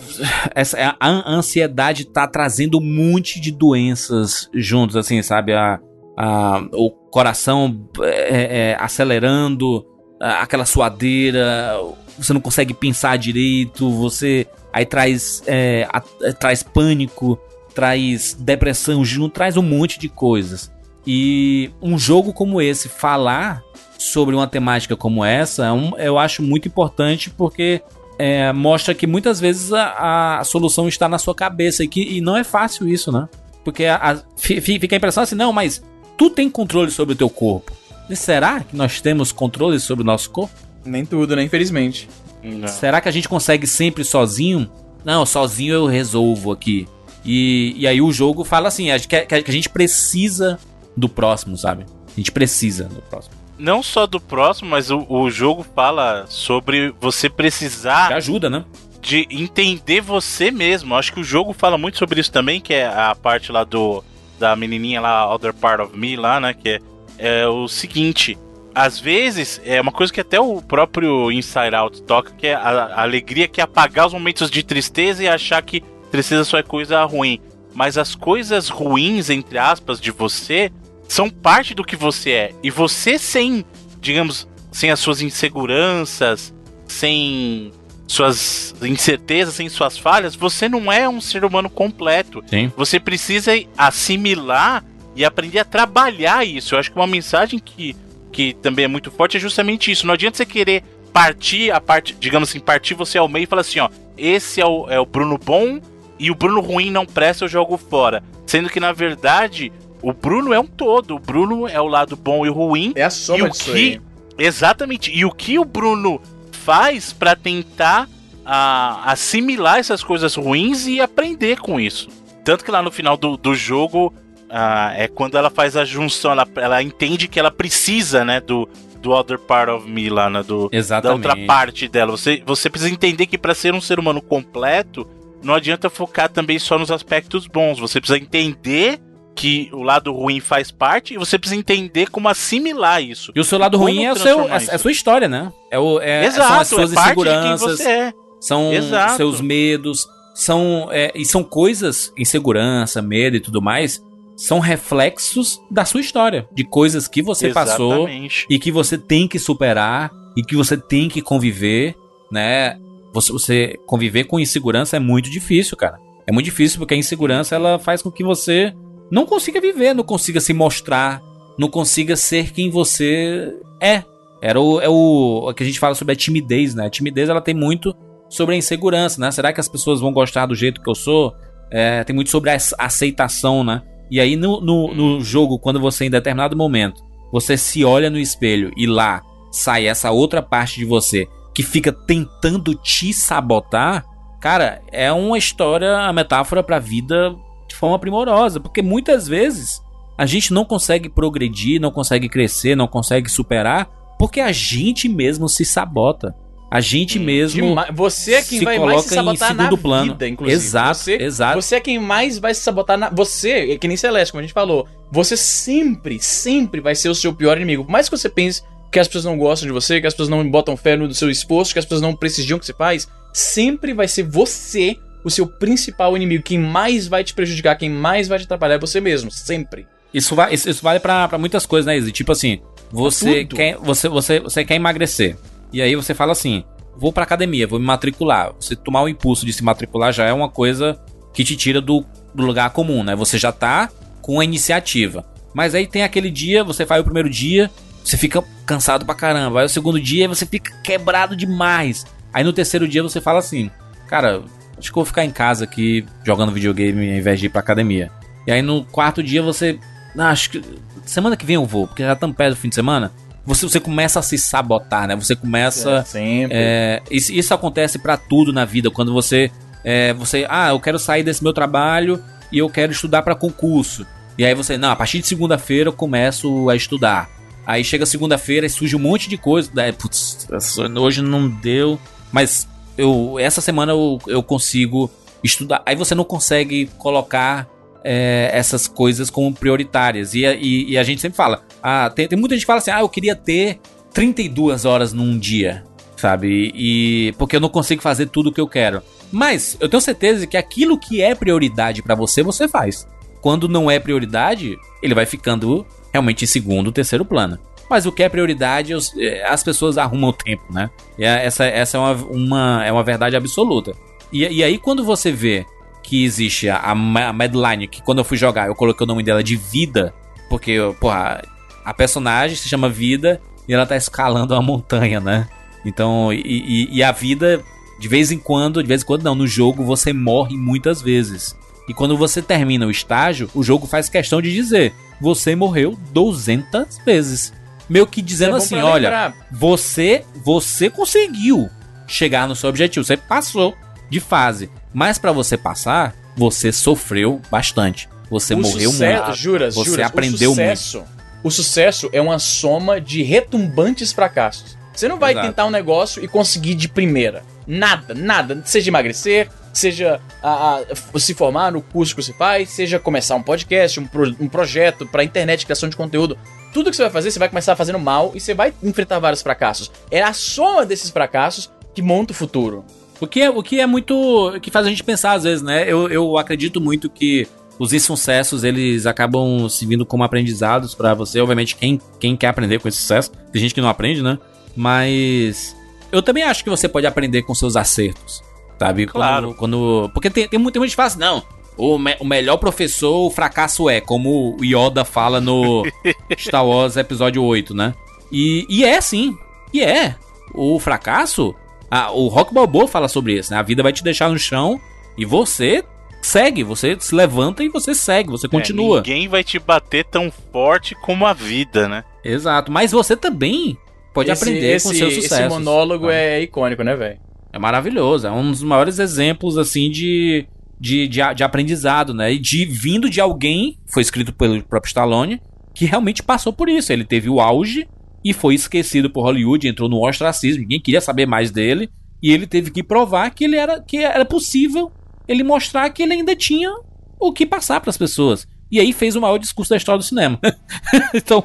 essa, a ansiedade está trazendo um monte de doenças juntos, assim, sabe? A, a, o coração é, é, acelerando, aquela suadeira, você não consegue pensar direito, você aí traz, é, a, é, traz pânico, traz depressão junto, traz um monte de coisas. E um jogo como esse falar sobre uma temática como essa, é eu acho muito importante porque é, mostra que muitas vezes a, a, solução está na sua cabeça e que e não é fácil isso, né? Porque a, a, fica a impressão assim, não, mas tu tem controle sobre o teu corpo. E será que nós temos controle sobre o nosso corpo? Nem tudo, né? Infelizmente. Não. Será que a gente consegue sempre sozinho? Não, sozinho eu resolvo aqui. E, e aí o jogo fala assim, que, que a gente precisa do próximo, sabe? A gente precisa do próximo não só do próximo, mas o, o jogo fala sobre você precisar. Que ajuda, né? De entender você mesmo. Acho que o jogo fala muito sobre isso também, que é a parte lá do. Da menininha lá, Other Part of Me, lá, né? Que é, é o seguinte. Às vezes, é uma coisa que até o próprio Inside Out toca, que é a, a alegria que é apagar os momentos de tristeza e achar que tristeza só é coisa ruim. Mas as coisas ruins, entre aspas, de você são parte do que você é. E você sem, digamos, sem as suas inseguranças, sem suas incertezas, sem suas falhas, você não é um ser humano completo. Sim. Você precisa assimilar e aprender a trabalhar isso. Eu acho que uma mensagem que, que também é muito forte é justamente isso. Não adianta você querer partir a parte, digamos assim, partir você ao meio e falar assim, ó, esse é o, é o Bruno bom e o Bruno ruim não presta, eu jogo fora. Sendo que, na verdade, o Bruno é um todo. O Bruno é o lado bom e o ruim. É a soma e o que, aí. Exatamente. E o que o Bruno faz para tentar a, assimilar essas coisas ruins e aprender com isso. Tanto que lá no final do, do jogo uh, é quando ela faz a junção, ela, ela entende que ela precisa, né, do, do Other Part of Me lá, né, do, Exatamente. da outra parte dela. Você, você precisa entender que para ser um ser humano completo, não adianta focar também só nos aspectos bons. Você precisa entender que o lado ruim faz parte e você precisa entender como assimilar isso. E o seu lado ruim é, o seu, é, é, a sua história, né? É, o, é, Exato, são as suas é inseguranças, é. são Exato. seus medos, são, é, e são coisas, insegurança, medo e tudo mais, são reflexos da sua história, de coisas que você Exatamente. passou e que você tem que superar e que você tem que conviver, né? Você, você conviver com insegurança é muito difícil, cara. É muito difícil porque a insegurança ela faz com que você não consiga viver, não consiga se mostrar, não consiga ser quem você é. Era o, é o, o que a gente fala sobre a timidez, né? A timidez ela tem muito sobre a insegurança, né? Será que as pessoas vão gostar do jeito que eu sou? É, tem muito sobre a aceitação, né? E aí no, no, no jogo, quando você em determinado momento você se olha no espelho e lá sai essa outra parte de você que fica tentando te sabotar, cara, é uma história, a metáfora pra vida de forma primorosa, porque muitas vezes a gente não consegue progredir, não consegue crescer, não consegue superar, porque a gente mesmo se sabota. A gente hum, mesmo. Você é quem vai mais se sabotar na plano. vida, inclusive. Exato, você, exato. Você é quem mais vai se sabotar na. Você, é que nem Celeste, como a gente falou. Você sempre, sempre vai ser o seu pior inimigo. Por mais que você pense que as pessoas não gostam de você, que as pessoas não botam fé no seu esforço, que as pessoas não prestigiam o que você faz, sempre vai ser você o seu principal inimigo, quem mais vai te prejudicar, quem mais vai te atrapalhar é você mesmo, sempre. Isso, vai, isso, isso vale para muitas coisas, né, Izzy? Tipo assim, você quer, você, você, você quer emagrecer. E aí você fala assim: vou pra academia, vou me matricular. Você tomar o impulso de se matricular já é uma coisa que te tira do, do lugar comum, né? Você já tá com a iniciativa. Mas aí tem aquele dia, você faz o primeiro dia, você fica cansado pra caramba. Aí o segundo dia você fica quebrado demais. Aí no terceiro dia você fala assim: Cara, acho que vou ficar em casa aqui jogando videogame ao invés de ir pra academia. E aí no quarto dia você. Ah, acho que. Semana que vem eu vou, porque já estamos perto do fim de semana. Você, você começa a se sabotar, né? Você começa. É. É, isso, isso acontece para tudo na vida. Quando você. É, você. Ah, eu quero sair desse meu trabalho e eu quero estudar para concurso. E aí você, não, a partir de segunda-feira eu começo a estudar. Aí chega segunda-feira e surge um monte de coisa. Daí, putz, hoje não deu. Mas eu essa semana eu, eu consigo estudar. Aí você não consegue colocar é, essas coisas como prioritárias. E, e, e, a gente sempre fala. Ah, tem, tem muita gente que fala assim: ah, eu queria ter 32 horas num dia. Sabe? E porque eu não consigo fazer tudo o que eu quero. Mas eu tenho certeza que aquilo que é prioridade para você, você faz. Quando não é prioridade, ele vai ficando realmente em segundo, terceiro plano. Mas o que é prioridade, é, as pessoas arrumam o tempo, né? E é, essa, essa é, uma, uma, é uma verdade absoluta. E, e aí, quando você vê que existe a, a Madeline, que quando eu fui jogar, eu coloquei o nome dela de Vida, porque, porra, a personagem se chama Vida e ela tá escalando uma montanha, né? Então, e, e, e a vida, de vez em quando, de vez em quando não, no jogo você morre muitas vezes. E quando você termina o estágio, o jogo faz questão de dizer: você morreu 200 vezes. Meio que dizendo é assim: olha, você, você conseguiu chegar no seu objetivo, você passou de fase. Mas para você passar, você sofreu bastante. Você o morreu sucesso, muito. Juras, você juras, aprendeu o sucesso, muito. O sucesso é uma soma de retumbantes fracassos. Você não vai Exato. tentar um negócio e conseguir de primeira. Nada, nada. Seja emagrecer, seja a, a, se formar no curso que você faz, seja começar um podcast, um, pro, um projeto para internet, criação de conteúdo. Tudo que você vai fazer, você vai começar fazendo mal e você vai enfrentar vários fracassos. É a soma desses fracassos que monta o futuro. O que é, o que é muito. que faz a gente pensar às vezes, né? Eu, eu acredito muito que os insucessos eles acabam se vindo como aprendizados para você. Obviamente, quem, quem quer aprender com esse sucesso, tem gente que não aprende, né? Mas eu também acho que você pode aprender com seus acertos, sabe? Claro. Quando, quando porque tem, tem, muito, tem gente que fala assim, não, o, me, o melhor professor, o fracasso é, como o Yoda fala no Star Wars Episódio 8, né? E, e é sim, e é. O fracasso, a, o Rock Balboa fala sobre isso, né? A vida vai te deixar no chão e você segue, você se levanta e você segue, você é, continua. É, ninguém vai te bater tão forte como a vida, né? Exato, mas você também pode esse, aprender esse, com seu sucesso. Esse monólogo tá? é icônico, né, velho? É maravilhoso, é um dos maiores exemplos, assim, de, de, de, de, aprendizado, né? E de vindo de alguém, foi escrito pelo próprio Stallone, que realmente passou por isso. Ele teve o auge e foi esquecido por Hollywood, entrou no ostracismo, ninguém queria saber mais dele, e ele teve que provar que ele era que era possível ele mostrar que ele ainda tinha o que passar para as pessoas. E aí fez o maior discurso da história do cinema. então,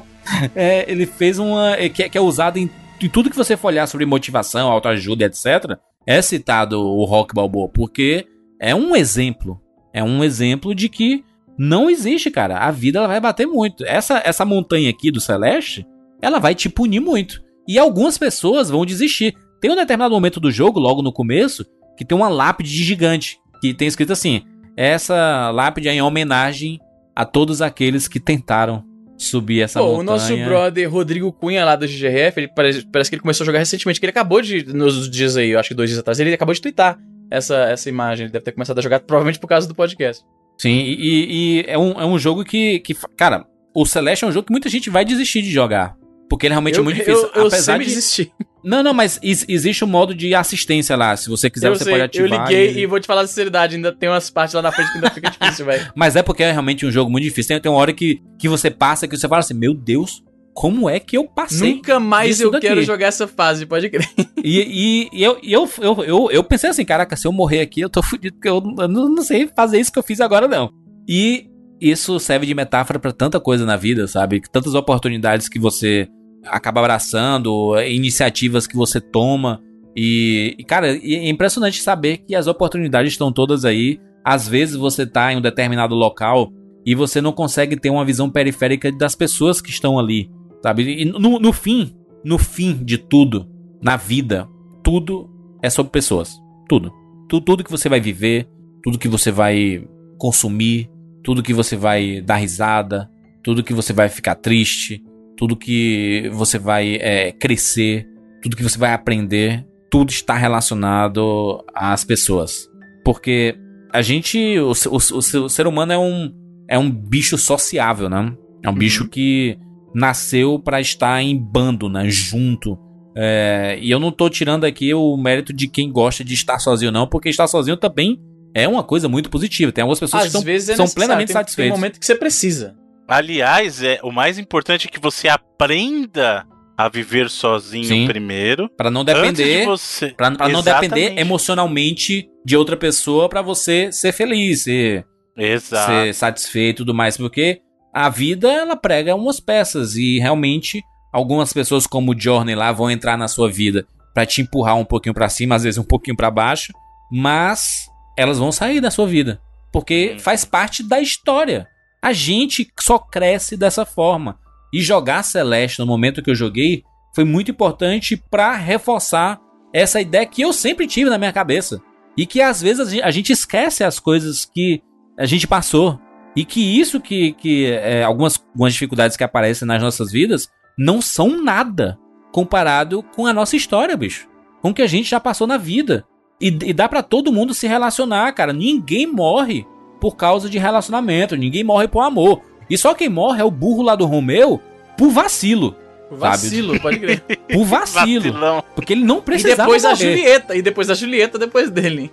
é, ele fez uma. É, que, que é usado em, em, tudo que você for olhar sobre motivação, autoajuda, etc. É citado o Rock Balboa, porque é um exemplo. É um exemplo de que não existe, cara. A vida ela vai bater muito. Essa, essa montanha aqui do Celeste, ela vai te punir muito. E algumas pessoas vão desistir. Tem um determinado momento do jogo, logo no começo, que tem uma lápide gigante que tem escrito assim: essa lápide é em homenagem a todos aqueles que tentaram subir essa Pô, montanha. O nosso brother Rodrigo Cunha lá do GGF, ele parece, parece que ele começou a jogar recentemente, que ele acabou de, nos dias aí, eu acho que dois dias atrás, ele acabou de twittar essa, essa imagem. Ele deve ter começado a jogar provavelmente por causa do podcast. Sim, e, e é, um, é um jogo que, que. Cara, o Celeste é um jogo que muita gente vai desistir de jogar. Porque ele realmente eu, é muito difícil. Eu, eu apesar de desistir. Não, não, mas existe um modo de assistência lá. Se você quiser, eu você sei, pode ativar. Eu liguei e... e... vou te falar a sinceridade, ainda tem umas partes lá na frente que ainda fica difícil, velho. Mas é porque é realmente um jogo muito difícil. Tem, tem uma hora que, que você passa que você fala assim: Meu Deus, como é que eu passei? Nunca mais eu daqui. quero jogar essa fase, pode crer. E, e, e eu, eu, eu, eu, eu, pensei assim: Caraca, se eu morrer aqui, eu tô fudido, porque eu, eu não, sei fazer isso que eu fiz agora, não. E isso serve de metáfora para tanta coisa na vida, sabe? Tantas oportunidades que você acaba abraçando, iniciativas que você toma. E, e, cara, é impressionante saber que as oportunidades estão todas aí. Às vezes você tá em um determinado local e você não consegue ter uma visão periférica das pessoas que estão ali, sabe? E no, no fim, no fim de tudo, na vida, tudo é sobre pessoas. Tudo. tudo. Tudo que você vai viver, tudo que você vai consumir, tudo que você vai dar risada, tudo que você vai ficar triste, tudo que você vai é, crescer, tudo que você vai aprender, tudo está relacionado às pessoas. Porque a gente, o, o, o ser humano é um, é um bicho sociável, né? É um uhum. bicho que nasceu para estar em bando, né? Junto. É, e eu não tô tirando aqui o mérito de quem gosta de estar sozinho, não, porque estar sozinho também é uma coisa muito positiva. Tem algumas pessoas Às que são, é são plenamente satisfeitas. Tem um momento que você precisa. Aliás, é o mais importante é que você aprenda a viver sozinho Sim, primeiro, para não depender, de você... para não depender emocionalmente de outra pessoa para você ser feliz, ser, Exato. ser satisfeito e tudo mais, porque a vida ela prega umas peças e realmente algumas pessoas como o Journey lá vão entrar na sua vida para te empurrar um pouquinho para cima, às vezes um pouquinho para baixo, mas elas vão sair da sua vida, porque faz parte da história. A gente só cresce dessa forma. E jogar Celeste no momento que eu joguei foi muito importante para reforçar essa ideia que eu sempre tive na minha cabeça. E que às vezes a gente esquece as coisas que a gente passou. E que isso que, que é, algumas, algumas dificuldades que aparecem nas nossas vidas não são nada comparado com a nossa história, bicho. Com o que a gente já passou na vida. E, e dá para todo mundo se relacionar, cara. Ninguém morre por causa de relacionamento, ninguém morre por amor. E só quem morre é o burro lá do Romeu por vacilo. Por vacilo, sabe? pode crer. Por vacilo. Vacilão. Porque ele não precisava. E depois morrer. a Julieta, e depois a Julieta depois dele.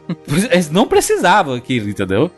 Eles não precisava aquilo, entendeu?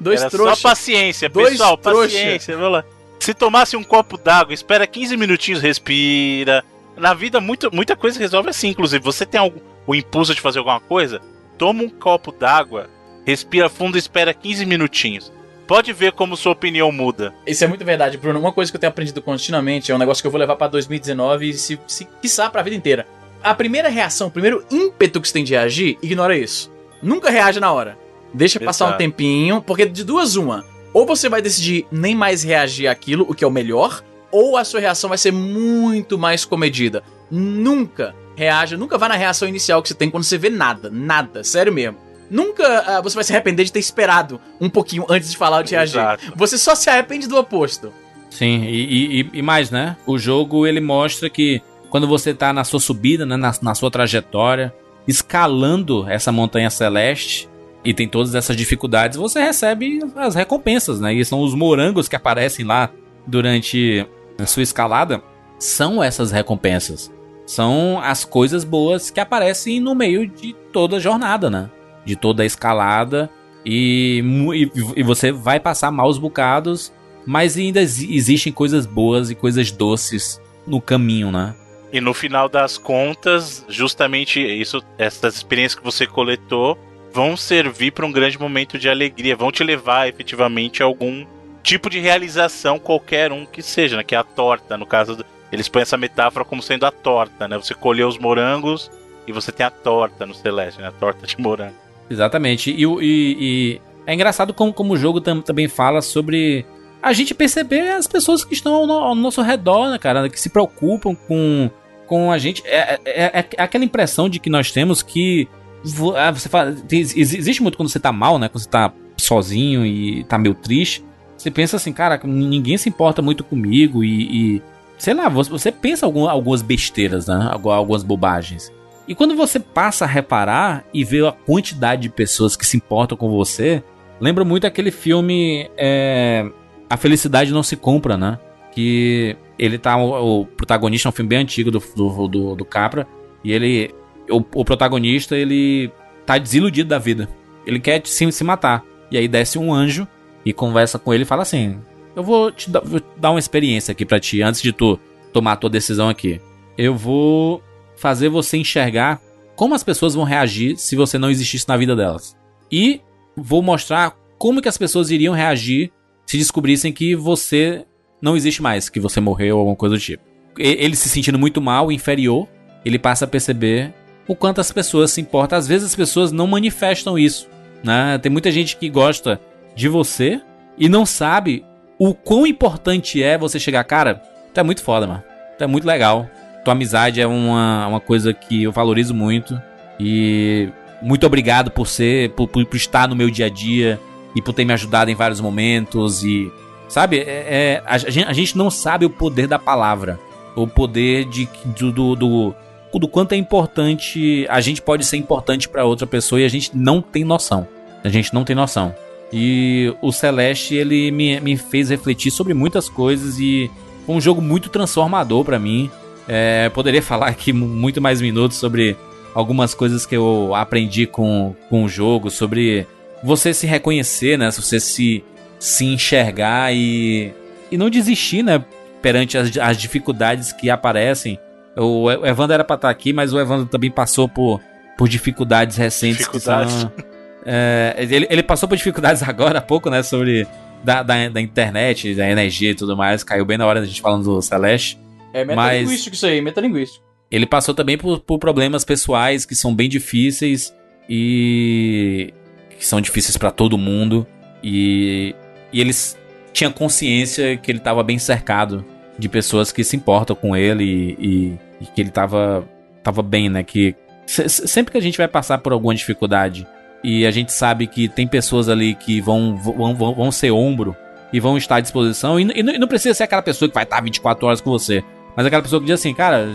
Dois Era trouxa. Só paciência, Dois pessoal, trouxa. paciência. Vamos lá. Se tomasse um copo d'água, espera 15 minutinhos, respira. Na vida, muito, muita coisa resolve assim. Inclusive, você tem algum, o impulso de fazer alguma coisa? Toma um copo d'água, respira fundo e espera 15 minutinhos. Pode ver como sua opinião muda. Isso é muito verdade, Bruno. Uma coisa que eu tenho aprendido continuamente é um negócio que eu vou levar para 2019 e se, se quiçá pra vida inteira. A primeira reação, o primeiro ímpeto que você tem de reagir, ignora isso. Nunca reage na hora. Deixa passar um tempinho, porque de duas uma. Ou você vai decidir nem mais reagir àquilo, o que é o melhor, ou a sua reação vai ser muito mais comedida. Nunca reaja, nunca vá na reação inicial que você tem quando você vê nada, nada, sério mesmo. Nunca uh, você vai se arrepender de ter esperado um pouquinho antes de falar ou de reagir. Exato. Você só se arrepende do oposto. Sim, e, e, e, mais, né? O jogo ele mostra que quando você tá na sua subida, né, na, na sua trajetória, escalando essa montanha celeste, e tem todas essas dificuldades, você recebe as recompensas, né? E são os morangos que aparecem lá durante a sua escalada, são essas recompensas. São as coisas boas que aparecem no meio de toda a jornada, né? De toda a escalada. E, e, e você vai passar maus bocados, mas ainda existem coisas boas e coisas doces no caminho, né? E no final das contas, justamente isso, essas experiências que você coletou vão servir para um grande momento de alegria, vão te levar efetivamente a algum tipo de realização, qualquer um que seja, né? Que é a torta, no caso. Do, eles põem essa metáfora como sendo a torta, né? Você colheu os morangos e você tem a torta no Celeste, né? A torta de morango. Exatamente. E, e, e é engraçado como, como o jogo tam, também fala sobre a gente perceber as pessoas que estão ao, ao nosso redor, né, cara? Que se preocupam com, com a gente. É, é, é, é aquela impressão de que nós temos que você fala, existe muito quando você tá mal, né? Quando você tá sozinho e tá meio triste. Você pensa assim, cara, ninguém se importa muito comigo e, e sei lá, você pensa algum, algumas besteiras, né? Algumas bobagens. E quando você passa a reparar e vê a quantidade de pessoas que se importam com você, lembra muito aquele filme é, A Felicidade Não Se Compra, né? Que ele tá. O, o protagonista é um filme bem antigo do, do, do, do Capra. E ele o, o protagonista, ele tá desiludido da vida. Ele quer se, se matar. E aí desce um anjo e conversa com ele e fala assim: Eu vou te dar, vou dar uma experiência aqui para ti, antes de tu tomar a tua decisão aqui. Eu vou fazer você enxergar como as pessoas vão reagir se você não existisse na vida delas. E vou mostrar como que as pessoas iriam reagir se descobrissem que você não existe mais, que você morreu ou alguma coisa do tipo. Ele se sentindo muito mal, inferior, ele passa a perceber o quanto as pessoas se importam. Às vezes as pessoas não manifestam isso, né? Tem muita gente que gosta de você e não sabe o quão importante é você chegar, cara, tu é muito foda, mano. Tu é muito legal. Tua amizade é uma, uma coisa que eu valorizo muito. E muito obrigado por ser, por, por, por estar no meu dia a dia e por ter me ajudado em vários momentos. E, sabe, é, é a, gente, a, gente, não sabe o poder da palavra. O poder de, do, do do quanto é importante, a gente pode ser importante para outra pessoa e a gente não tem noção. A gente não tem noção. E o Celeste, ele me, me fez refletir sobre muitas coisas e foi um jogo muito transformador para mim. É, poderia falar aqui muito mais minutos sobre algumas coisas que eu aprendi com, com o jogo, sobre você se reconhecer, né? Você se, se enxergar e, e não desistir, né? Perante as, as dificuldades que aparecem. O Evandro era pra estar aqui, mas o Evandro também passou por, por dificuldades recentes. Dificuldades. São, é, ele, ele passou por dificuldades agora há pouco, né? Sobre da, da, da, internet, da energia e tudo mais. Caiu bem na hora da gente falando do Celeste. É metalinguístico mas isso aí, metalinguístico. Ele passou também por, por problemas pessoais que são bem difíceis e que são difíceis para todo mundo. E, e eles tinham consciência que ele estava bem cercado de pessoas que se importam com ele e, e e que ele tava, tava bem, né? Que sempre que a gente vai passar por alguma dificuldade e a gente sabe que tem pessoas ali que vão, vão, vão, vão ser ombro e vão estar à disposição, e, e, não, precisa ser aquela pessoa que vai estar 24 horas com você, mas aquela pessoa que diz assim, cara,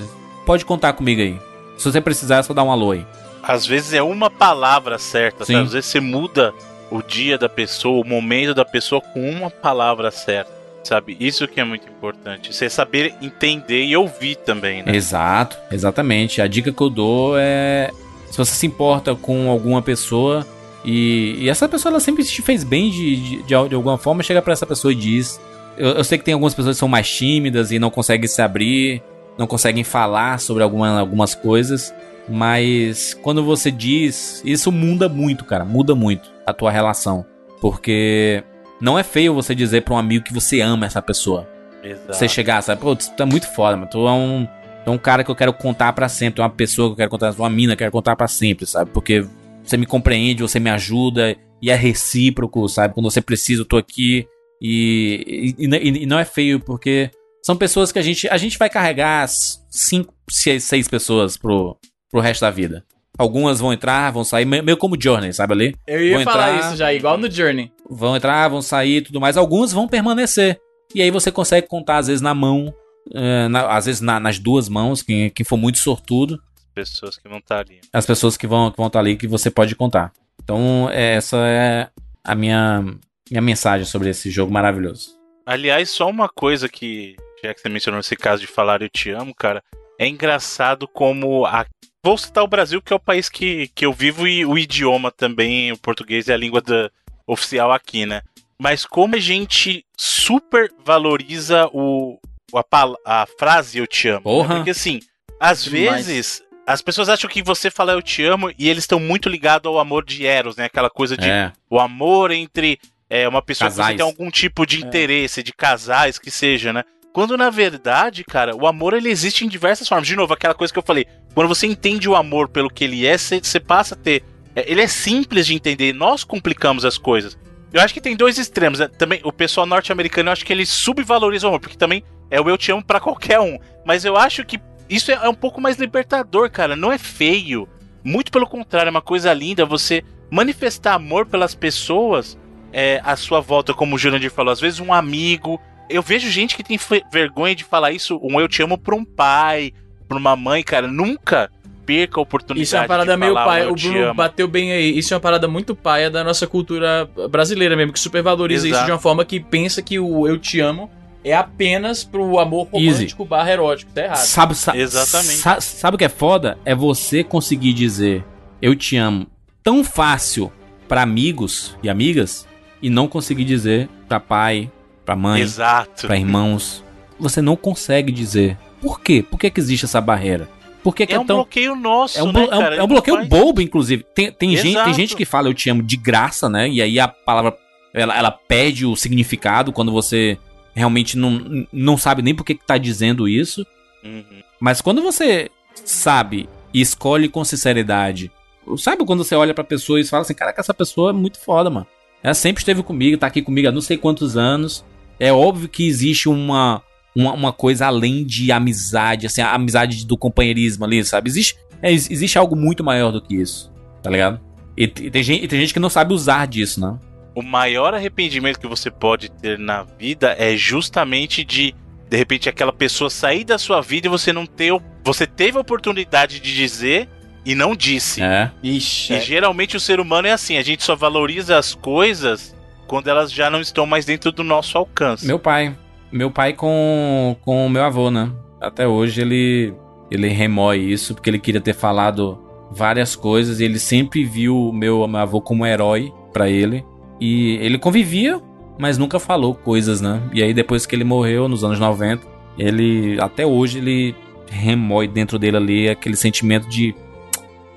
pode contar comigo aí. Se você precisar, é só dar um alô aí. Às vezes é uma palavra certa, Sim. às vezes você muda o dia da pessoa, o momento da pessoa com uma palavra certa, sabe? Isso que é muito importante. Você saber entender e ouvir também, né? Exato, exatamente. A dica que eu dou é se você se importa com alguma pessoa e, e essa pessoa ela sempre te fez bem de, de, de, alguma forma, chega para essa pessoa e diz. Eu, eu, sei que tem algumas pessoas que são mais tímidas e não conseguem se abrir, não conseguem falar sobre alguma, algumas coisas. Mas quando você diz, isso muda muito, cara, muda muito a tua relação, porque não é feio você dizer para um amigo que você ama essa pessoa. Exato. Você chegar, sabe, pô, tu tá muito foda, mano. Tu é um, tu é um cara que eu quero contar para sempre, uma pessoa que eu quero contar, uma mina que eu quero contar para sempre, sabe? Porque você me compreende, você me ajuda e é recíproco, sabe? Quando você precisa, eu tô aqui e, e, e, e não é feio porque são pessoas que a gente a gente vai carregar cinco, seis, seis pessoas pro pro resto da vida. Algumas vão entrar, vão sair, meio como Journey, sabe ali? Eu ia vão falar entrar, isso já, igual no Journey. Vão entrar, vão sair tudo mais. Alguns vão permanecer. E aí você consegue contar, às vezes, na mão, é, na, às vezes na, nas duas mãos, quem, quem for muito sortudo. As pessoas que vão estar tá ali. As pessoas que vão, que vão estar tá ali que você pode contar. Então, essa é a minha, minha mensagem sobre esse jogo maravilhoso. Aliás, só uma coisa que, já que você mencionou esse caso de falar eu te amo, cara, é engraçado como a Vou citar o Brasil, que é o país que, que eu vivo, e o idioma também, o português é a língua da, oficial aqui, né? Mas como a gente super valoriza o, a, a frase eu te amo. Né? Porra. Né? Porque assim, às Demais. vezes as pessoas acham que você fala eu te amo e eles estão muito ligados ao amor de Eros, né? Aquela coisa de é. o amor entre é, uma pessoa casais. que você tem algum tipo de é. interesse, de casais, que seja, né? Quando na verdade, cara, o amor ele existe em diversas formas. De novo, aquela coisa que eu falei. Quando você entende o amor pelo que ele é, você, passa a ter. É, ele é simples de entender. Nós complicamos as coisas. Eu acho que tem dois extremos. Né? Também o pessoal norte-americano, eu acho que ele subvaloriza o amor, porque também é o eu te amo para qualquer um. Mas eu acho que isso é, é um pouco mais libertador, cara. Não é feio. Muito pelo contrário, é uma coisa linda você manifestar amor pelas pessoas é, à sua volta, como o Jurandir falou, às vezes um amigo, eu vejo gente que tem vergonha de falar isso, um eu te amo pra um pai, pra uma mãe, cara. Nunca perca a oportunidade. Isso é uma parada meio pai. O Bruno bateu bem aí. Isso é uma parada muito paia da nossa cultura brasileira mesmo, que supervaloriza Exato. isso de uma forma que pensa que o eu te amo é apenas pro amor romântico Easy. barra erótico. Tá errado. Sabe, sa Exatamente. Sa sabe o que é foda? É você conseguir dizer eu te amo tão fácil para amigos e amigas e não conseguir dizer pra pai, para mãe, Exato. para irmãos, você não consegue dizer. Por quê? Por que, que existe essa barreira? Por que, que é, é um tão... bloqueio nosso, é um, né, é um, é um bloqueio faz... bobo, inclusive. Tem, tem, gente, tem gente que fala eu te amo de graça, né? E aí a palavra ela, ela perde o significado quando você realmente não, não sabe nem por que, que tá dizendo isso. Uhum. Mas quando você sabe e escolhe com sinceridade, sabe quando você olha pra pessoa e fala assim, caraca, essa pessoa é muito foda, mano. Ela sempre esteve comigo, tá aqui comigo há não sei quantos anos. É óbvio que existe uma, uma, uma, coisa além de amizade, assim, a amizade do companheirismo ali, sabe? Existe, é, existe algo muito maior do que isso, tá ligado? E, e, tem gente, e tem gente que não sabe usar disso, né? O maior arrependimento que você pode ter na vida é justamente de, de repente, aquela pessoa sair da sua vida e você não ter. Você teve a oportunidade de dizer e não disse. É. Ixi, e é. geralmente o ser humano é assim, a gente só valoriza as coisas quando elas já não estão mais dentro do nosso alcance. Meu pai. Meu pai com, o meu avô, né? Até hoje ele, ele remói isso, porque ele queria ter falado várias coisas e ele sempre viu o meu, meu avô como herói para ele. E ele convivia, mas nunca falou coisas, né? E aí depois que ele morreu, nos anos 90, ele, até hoje, ele remói dentro dele ali aquele sentimento de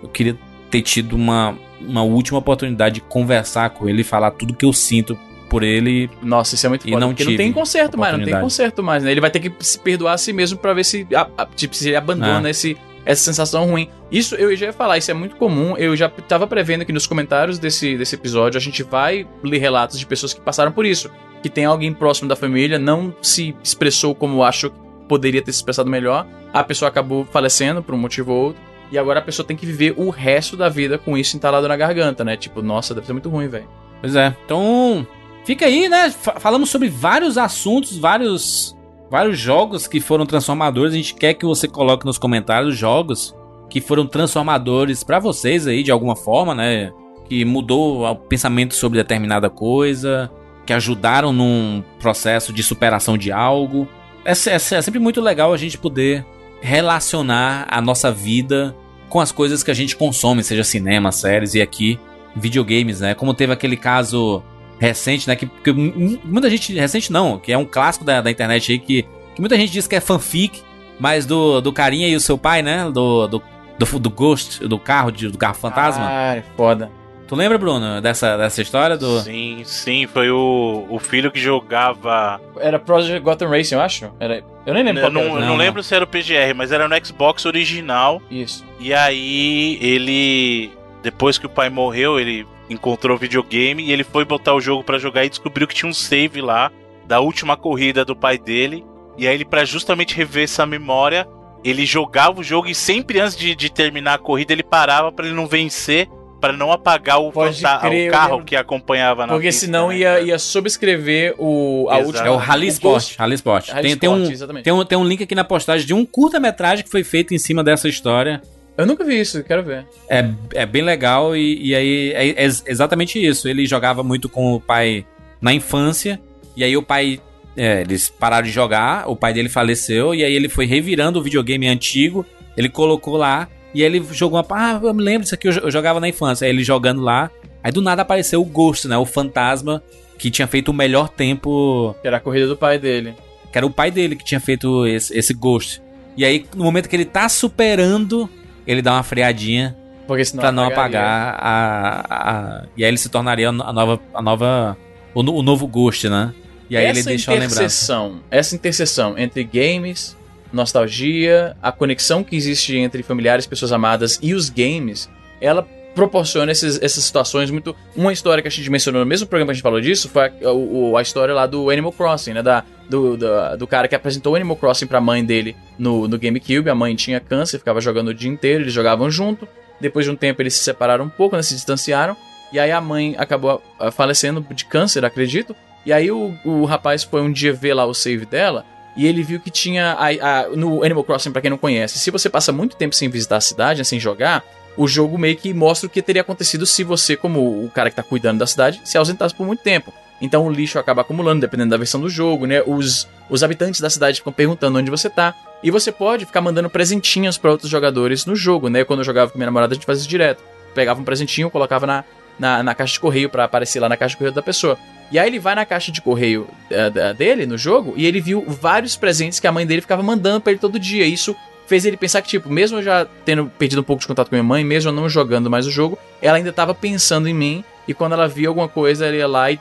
eu queria ter tido uma, uma última oportunidade de conversar com ele e falar tudo que eu sinto por ele. Nossa, isso é muito foda, não porque não tem conserto mais, não tem conserto mais, né? Ele vai ter que se perdoar a si mesmo para ver se, a, a, tipo, se ele abandona é. esse, essa sensação ruim. Isso eu já ia falar, isso é muito comum. Eu já tava prevendo que nos comentários desse, desse episódio a gente vai ler relatos de pessoas que passaram por isso. Que tem alguém próximo da família, não se expressou como acho que poderia ter se expressado melhor. A pessoa acabou falecendo por um motivo ou outro. E agora a pessoa tem que viver o resto da vida com isso entalado na garganta, né? Tipo, nossa, deve ser muito ruim, velho. Pois é. Então, fica aí, né? Falamos sobre vários assuntos, vários vários jogos que foram transformadores. A gente quer que você coloque nos comentários jogos que foram transformadores para vocês aí de alguma forma, né? Que mudou o pensamento sobre determinada coisa, que ajudaram num processo de superação de algo. É, é, é sempre muito legal a gente poder relacionar a nossa vida com as coisas que a gente consome, seja cinema, séries e aqui videogames, né? Como teve aquele caso recente, né? Que, que muita gente. Recente não, que é um clássico da, da internet aí, que, que muita gente diz que é fanfic, mas do, do carinha e o seu pai, né? Do, do, do, do Ghost, do carro, de, do carro fantasma. Ah, foda. Tu lembra, Bruno, dessa, dessa história do. Sim, sim, foi o, o filho que jogava. Era Project Gotham Racing, eu acho. Era... Eu nem lembro eu não, não, não, lembro se era o PGR, mas era no Xbox original. Isso. E aí ele. Depois que o pai morreu, ele encontrou o videogame e ele foi botar o jogo para jogar e descobriu que tinha um save lá da última corrida do pai dele. E aí ele, para justamente rever essa memória, ele jogava o jogo e sempre antes de, de terminar a corrida ele parava para ele não vencer para não apagar o, crer, o carro que acompanhava na Porque pista, senão né? ia, ia subscrever o, a última. É o Rally Sport. Rally Sport. Rally tem, Sport, tem, um, tem, um, tem um link aqui na postagem de um curta-metragem que foi feito em cima dessa história. Eu nunca vi isso, quero ver. É, é bem legal e, e aí é, é exatamente isso. Ele jogava muito com o pai na infância e aí o pai é, eles pararam de jogar, o pai dele faleceu, e aí ele foi revirando o videogame antigo, ele colocou lá, e ele jogou uma. Ah, eu me lembro disso aqui, eu jogava na infância. Aí ele jogando lá. Aí do nada apareceu o Ghost, né? O fantasma que tinha feito o melhor tempo. Que era a corrida do pai dele. Que era o pai dele que tinha feito esse, esse Ghost. E aí, no momento que ele tá superando, ele dá uma freadinha. Porque senão pra não apagar a, a, E aí ele se tornaria a nova. A nova o, o novo Ghost, né? E aí essa ele deixou a lembrança. Essa interseção entre games nostalgia, a conexão que existe entre familiares, pessoas amadas e os games, ela proporciona esses, essas situações muito. Uma história que a gente mencionou no mesmo programa que a gente falou disso foi a, a, a história lá do Animal Crossing, né? Da, do, do, do, cara que apresentou o Animal Crossing pra mãe dele no, no GameCube. A mãe tinha câncer, ficava jogando o dia inteiro, eles jogavam junto. Depois de um tempo eles se separaram um pouco, né, se distanciaram. E aí a mãe acabou ah, falecendo de câncer, acredito. E aí o, o rapaz foi um dia ver lá o save dela e ele viu que tinha a, a, no Animal Crossing, para quem não conhece, se você passa muito tempo sem visitar a cidade, né, sem jogar, o jogo meio que mostra o que teria acontecido se você, como o cara que tá cuidando da cidade, se ausentasse por muito tempo. Então o lixo acaba acumulando, dependendo da versão do jogo, né? Os, os habitantes da cidade ficam perguntando onde você tá. E você pode ficar mandando presentinhos para outros jogadores no jogo, né? Quando eu jogava com minha namorada, a gente fazia isso direto. Pegava um presentinho, colocava na, na, na caixa de correio para aparecer lá na caixa de correio da pessoa. E aí ele vai na caixa de correio uh, dele, no jogo, e ele viu vários presentes que a mãe dele ficava mandando pra ele todo dia. Isso fez ele pensar que, tipo, mesmo eu já tendo perdido um pouco de contato com minha mãe, mesmo eu não jogando mais o jogo, ela ainda tava pensando em mim. E quando ela via alguma coisa, ela ia lá e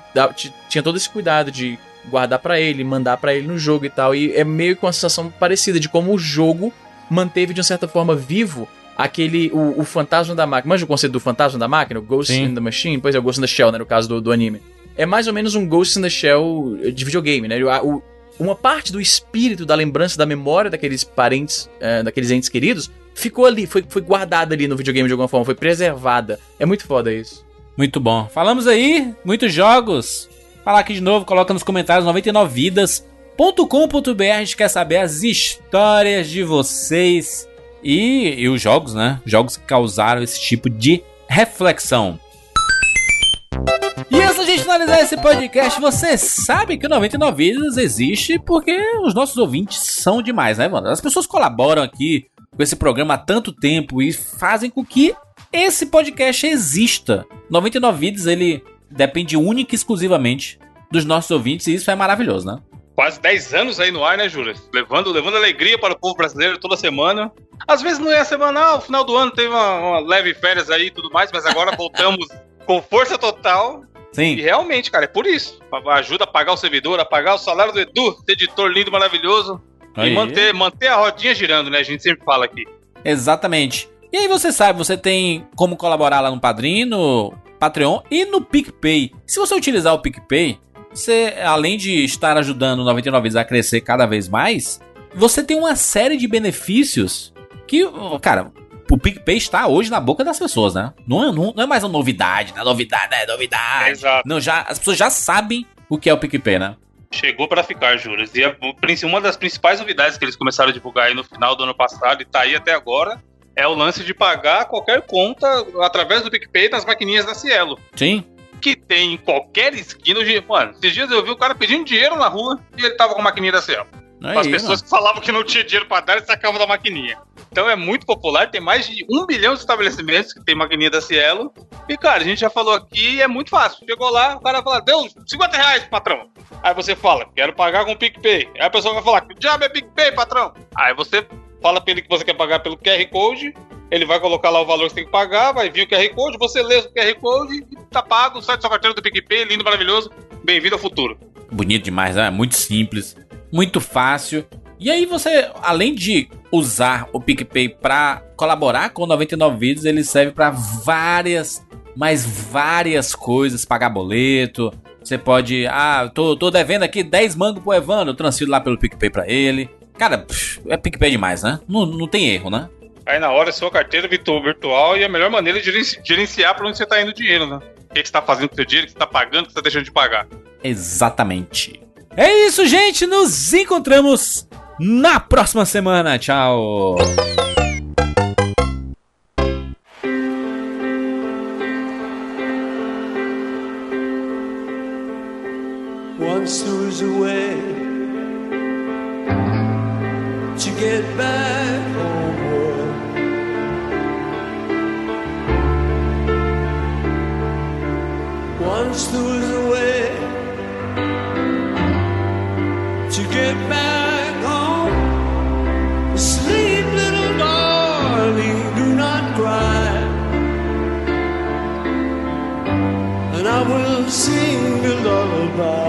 tinha todo esse cuidado de guardar para ele, mandar para ele no jogo e tal. E é meio com uma sensação parecida de como o jogo manteve de uma certa forma vivo aquele o, o fantasma da máquina. Manja o conceito do fantasma da máquina, o Ghost Sim. in the Machine, pois é, o Ghost in the Shell, né, no caso do, do anime é mais ou menos um Ghost in the Shell de videogame, né? O, uma parte do espírito, da lembrança, da memória daqueles parentes, é, daqueles entes queridos, ficou ali, foi, foi guardada ali no videogame de alguma forma, foi preservada. É muito foda isso. Muito bom. Falamos aí, muitos jogos. Falar aqui de novo, coloca nos comentários 99vidas.com.br. A gente quer saber as histórias de vocês e, e os jogos, né? Jogos que causaram esse tipo de reflexão. E antes gente finalizar esse podcast, você sabe que o 99 Vidas existe porque os nossos ouvintes são demais, né, mano? As pessoas colaboram aqui com esse programa há tanto tempo e fazem com que esse podcast exista. 99 Vidas, ele depende única e exclusivamente dos nossos ouvintes e isso é maravilhoso, né? Quase 10 anos aí no ar, né, Júlia? Levando, levando alegria para o povo brasileiro toda semana. Às vezes não é semanal, final do ano teve uma, uma leve férias aí e tudo mais, mas agora voltamos com força total. Sim. E realmente, cara, é por isso. Ajuda a pagar o servidor, a pagar o salário do Edu, editor lindo, maravilhoso. Aí. E manter, manter a rodinha girando, né? A gente sempre fala aqui. Exatamente. E aí você sabe, você tem como colaborar lá no Padrim, no Patreon e no PicPay. Se você utilizar o PicPay, você, além de estar ajudando o 99 vezes a crescer cada vez mais, você tem uma série de benefícios que, cara, o PicPay está hoje na boca das pessoas, né? Não é, não, não é mais uma novidade, né? Novidade, é novidade. Exato. Não, já, as pessoas já sabem o que é o PicPay, né? chegou para ficar, Juras. E a, uma das principais novidades que eles começaram a divulgar aí no final do ano passado e tá aí até agora é o lance de pagar qualquer conta através do PicPay das maquininhas da Cielo. Sim. Que tem em qualquer esquina. Mano, esses dias eu vi o cara pedindo dinheiro na rua e ele tava com a maquininha da Cielo. Aí, As pessoas mano. que falavam que não tinha dinheiro para dar e sacavam da maquininha. Então é muito popular, tem mais de um bilhão de estabelecimentos que tem maquininha da Cielo. E, cara, a gente já falou aqui, é muito fácil. Chegou lá, o cara fala, deu 50 reais, patrão. Aí você fala, quero pagar com o PicPay. Aí a pessoa vai falar, que diabo é PicPay, patrão? Aí você fala pra ele que você quer pagar pelo QR Code, ele vai colocar lá o valor que você tem que pagar, vai vir o QR Code, você lê o QR Code e tá pago, sai da sua carteira do PicPay, lindo, maravilhoso. Bem-vindo ao futuro. Bonito demais, né? Muito simples muito fácil. E aí você, além de usar o PicPay para colaborar com 99 vídeos, ele serve para várias, mas várias coisas, pagar boleto. Você pode, ah, tô, tô devendo aqui 10 mangos pro Evandro, eu transfiro lá pelo PicPay para ele. Cara, é PicPay demais, né? Não, não tem erro, né? Aí na hora, sua carteira virtual e a melhor maneira de gerenciar para onde você tá indo o dinheiro, né? O que, você tá fazendo com o seu dinheiro, o que você tá pagando, o que você tá deixando de pagar. Exatamente. É isso, gente. Nos encontramos na próxima semana. Tchau. Once there was a way to get back goodbye.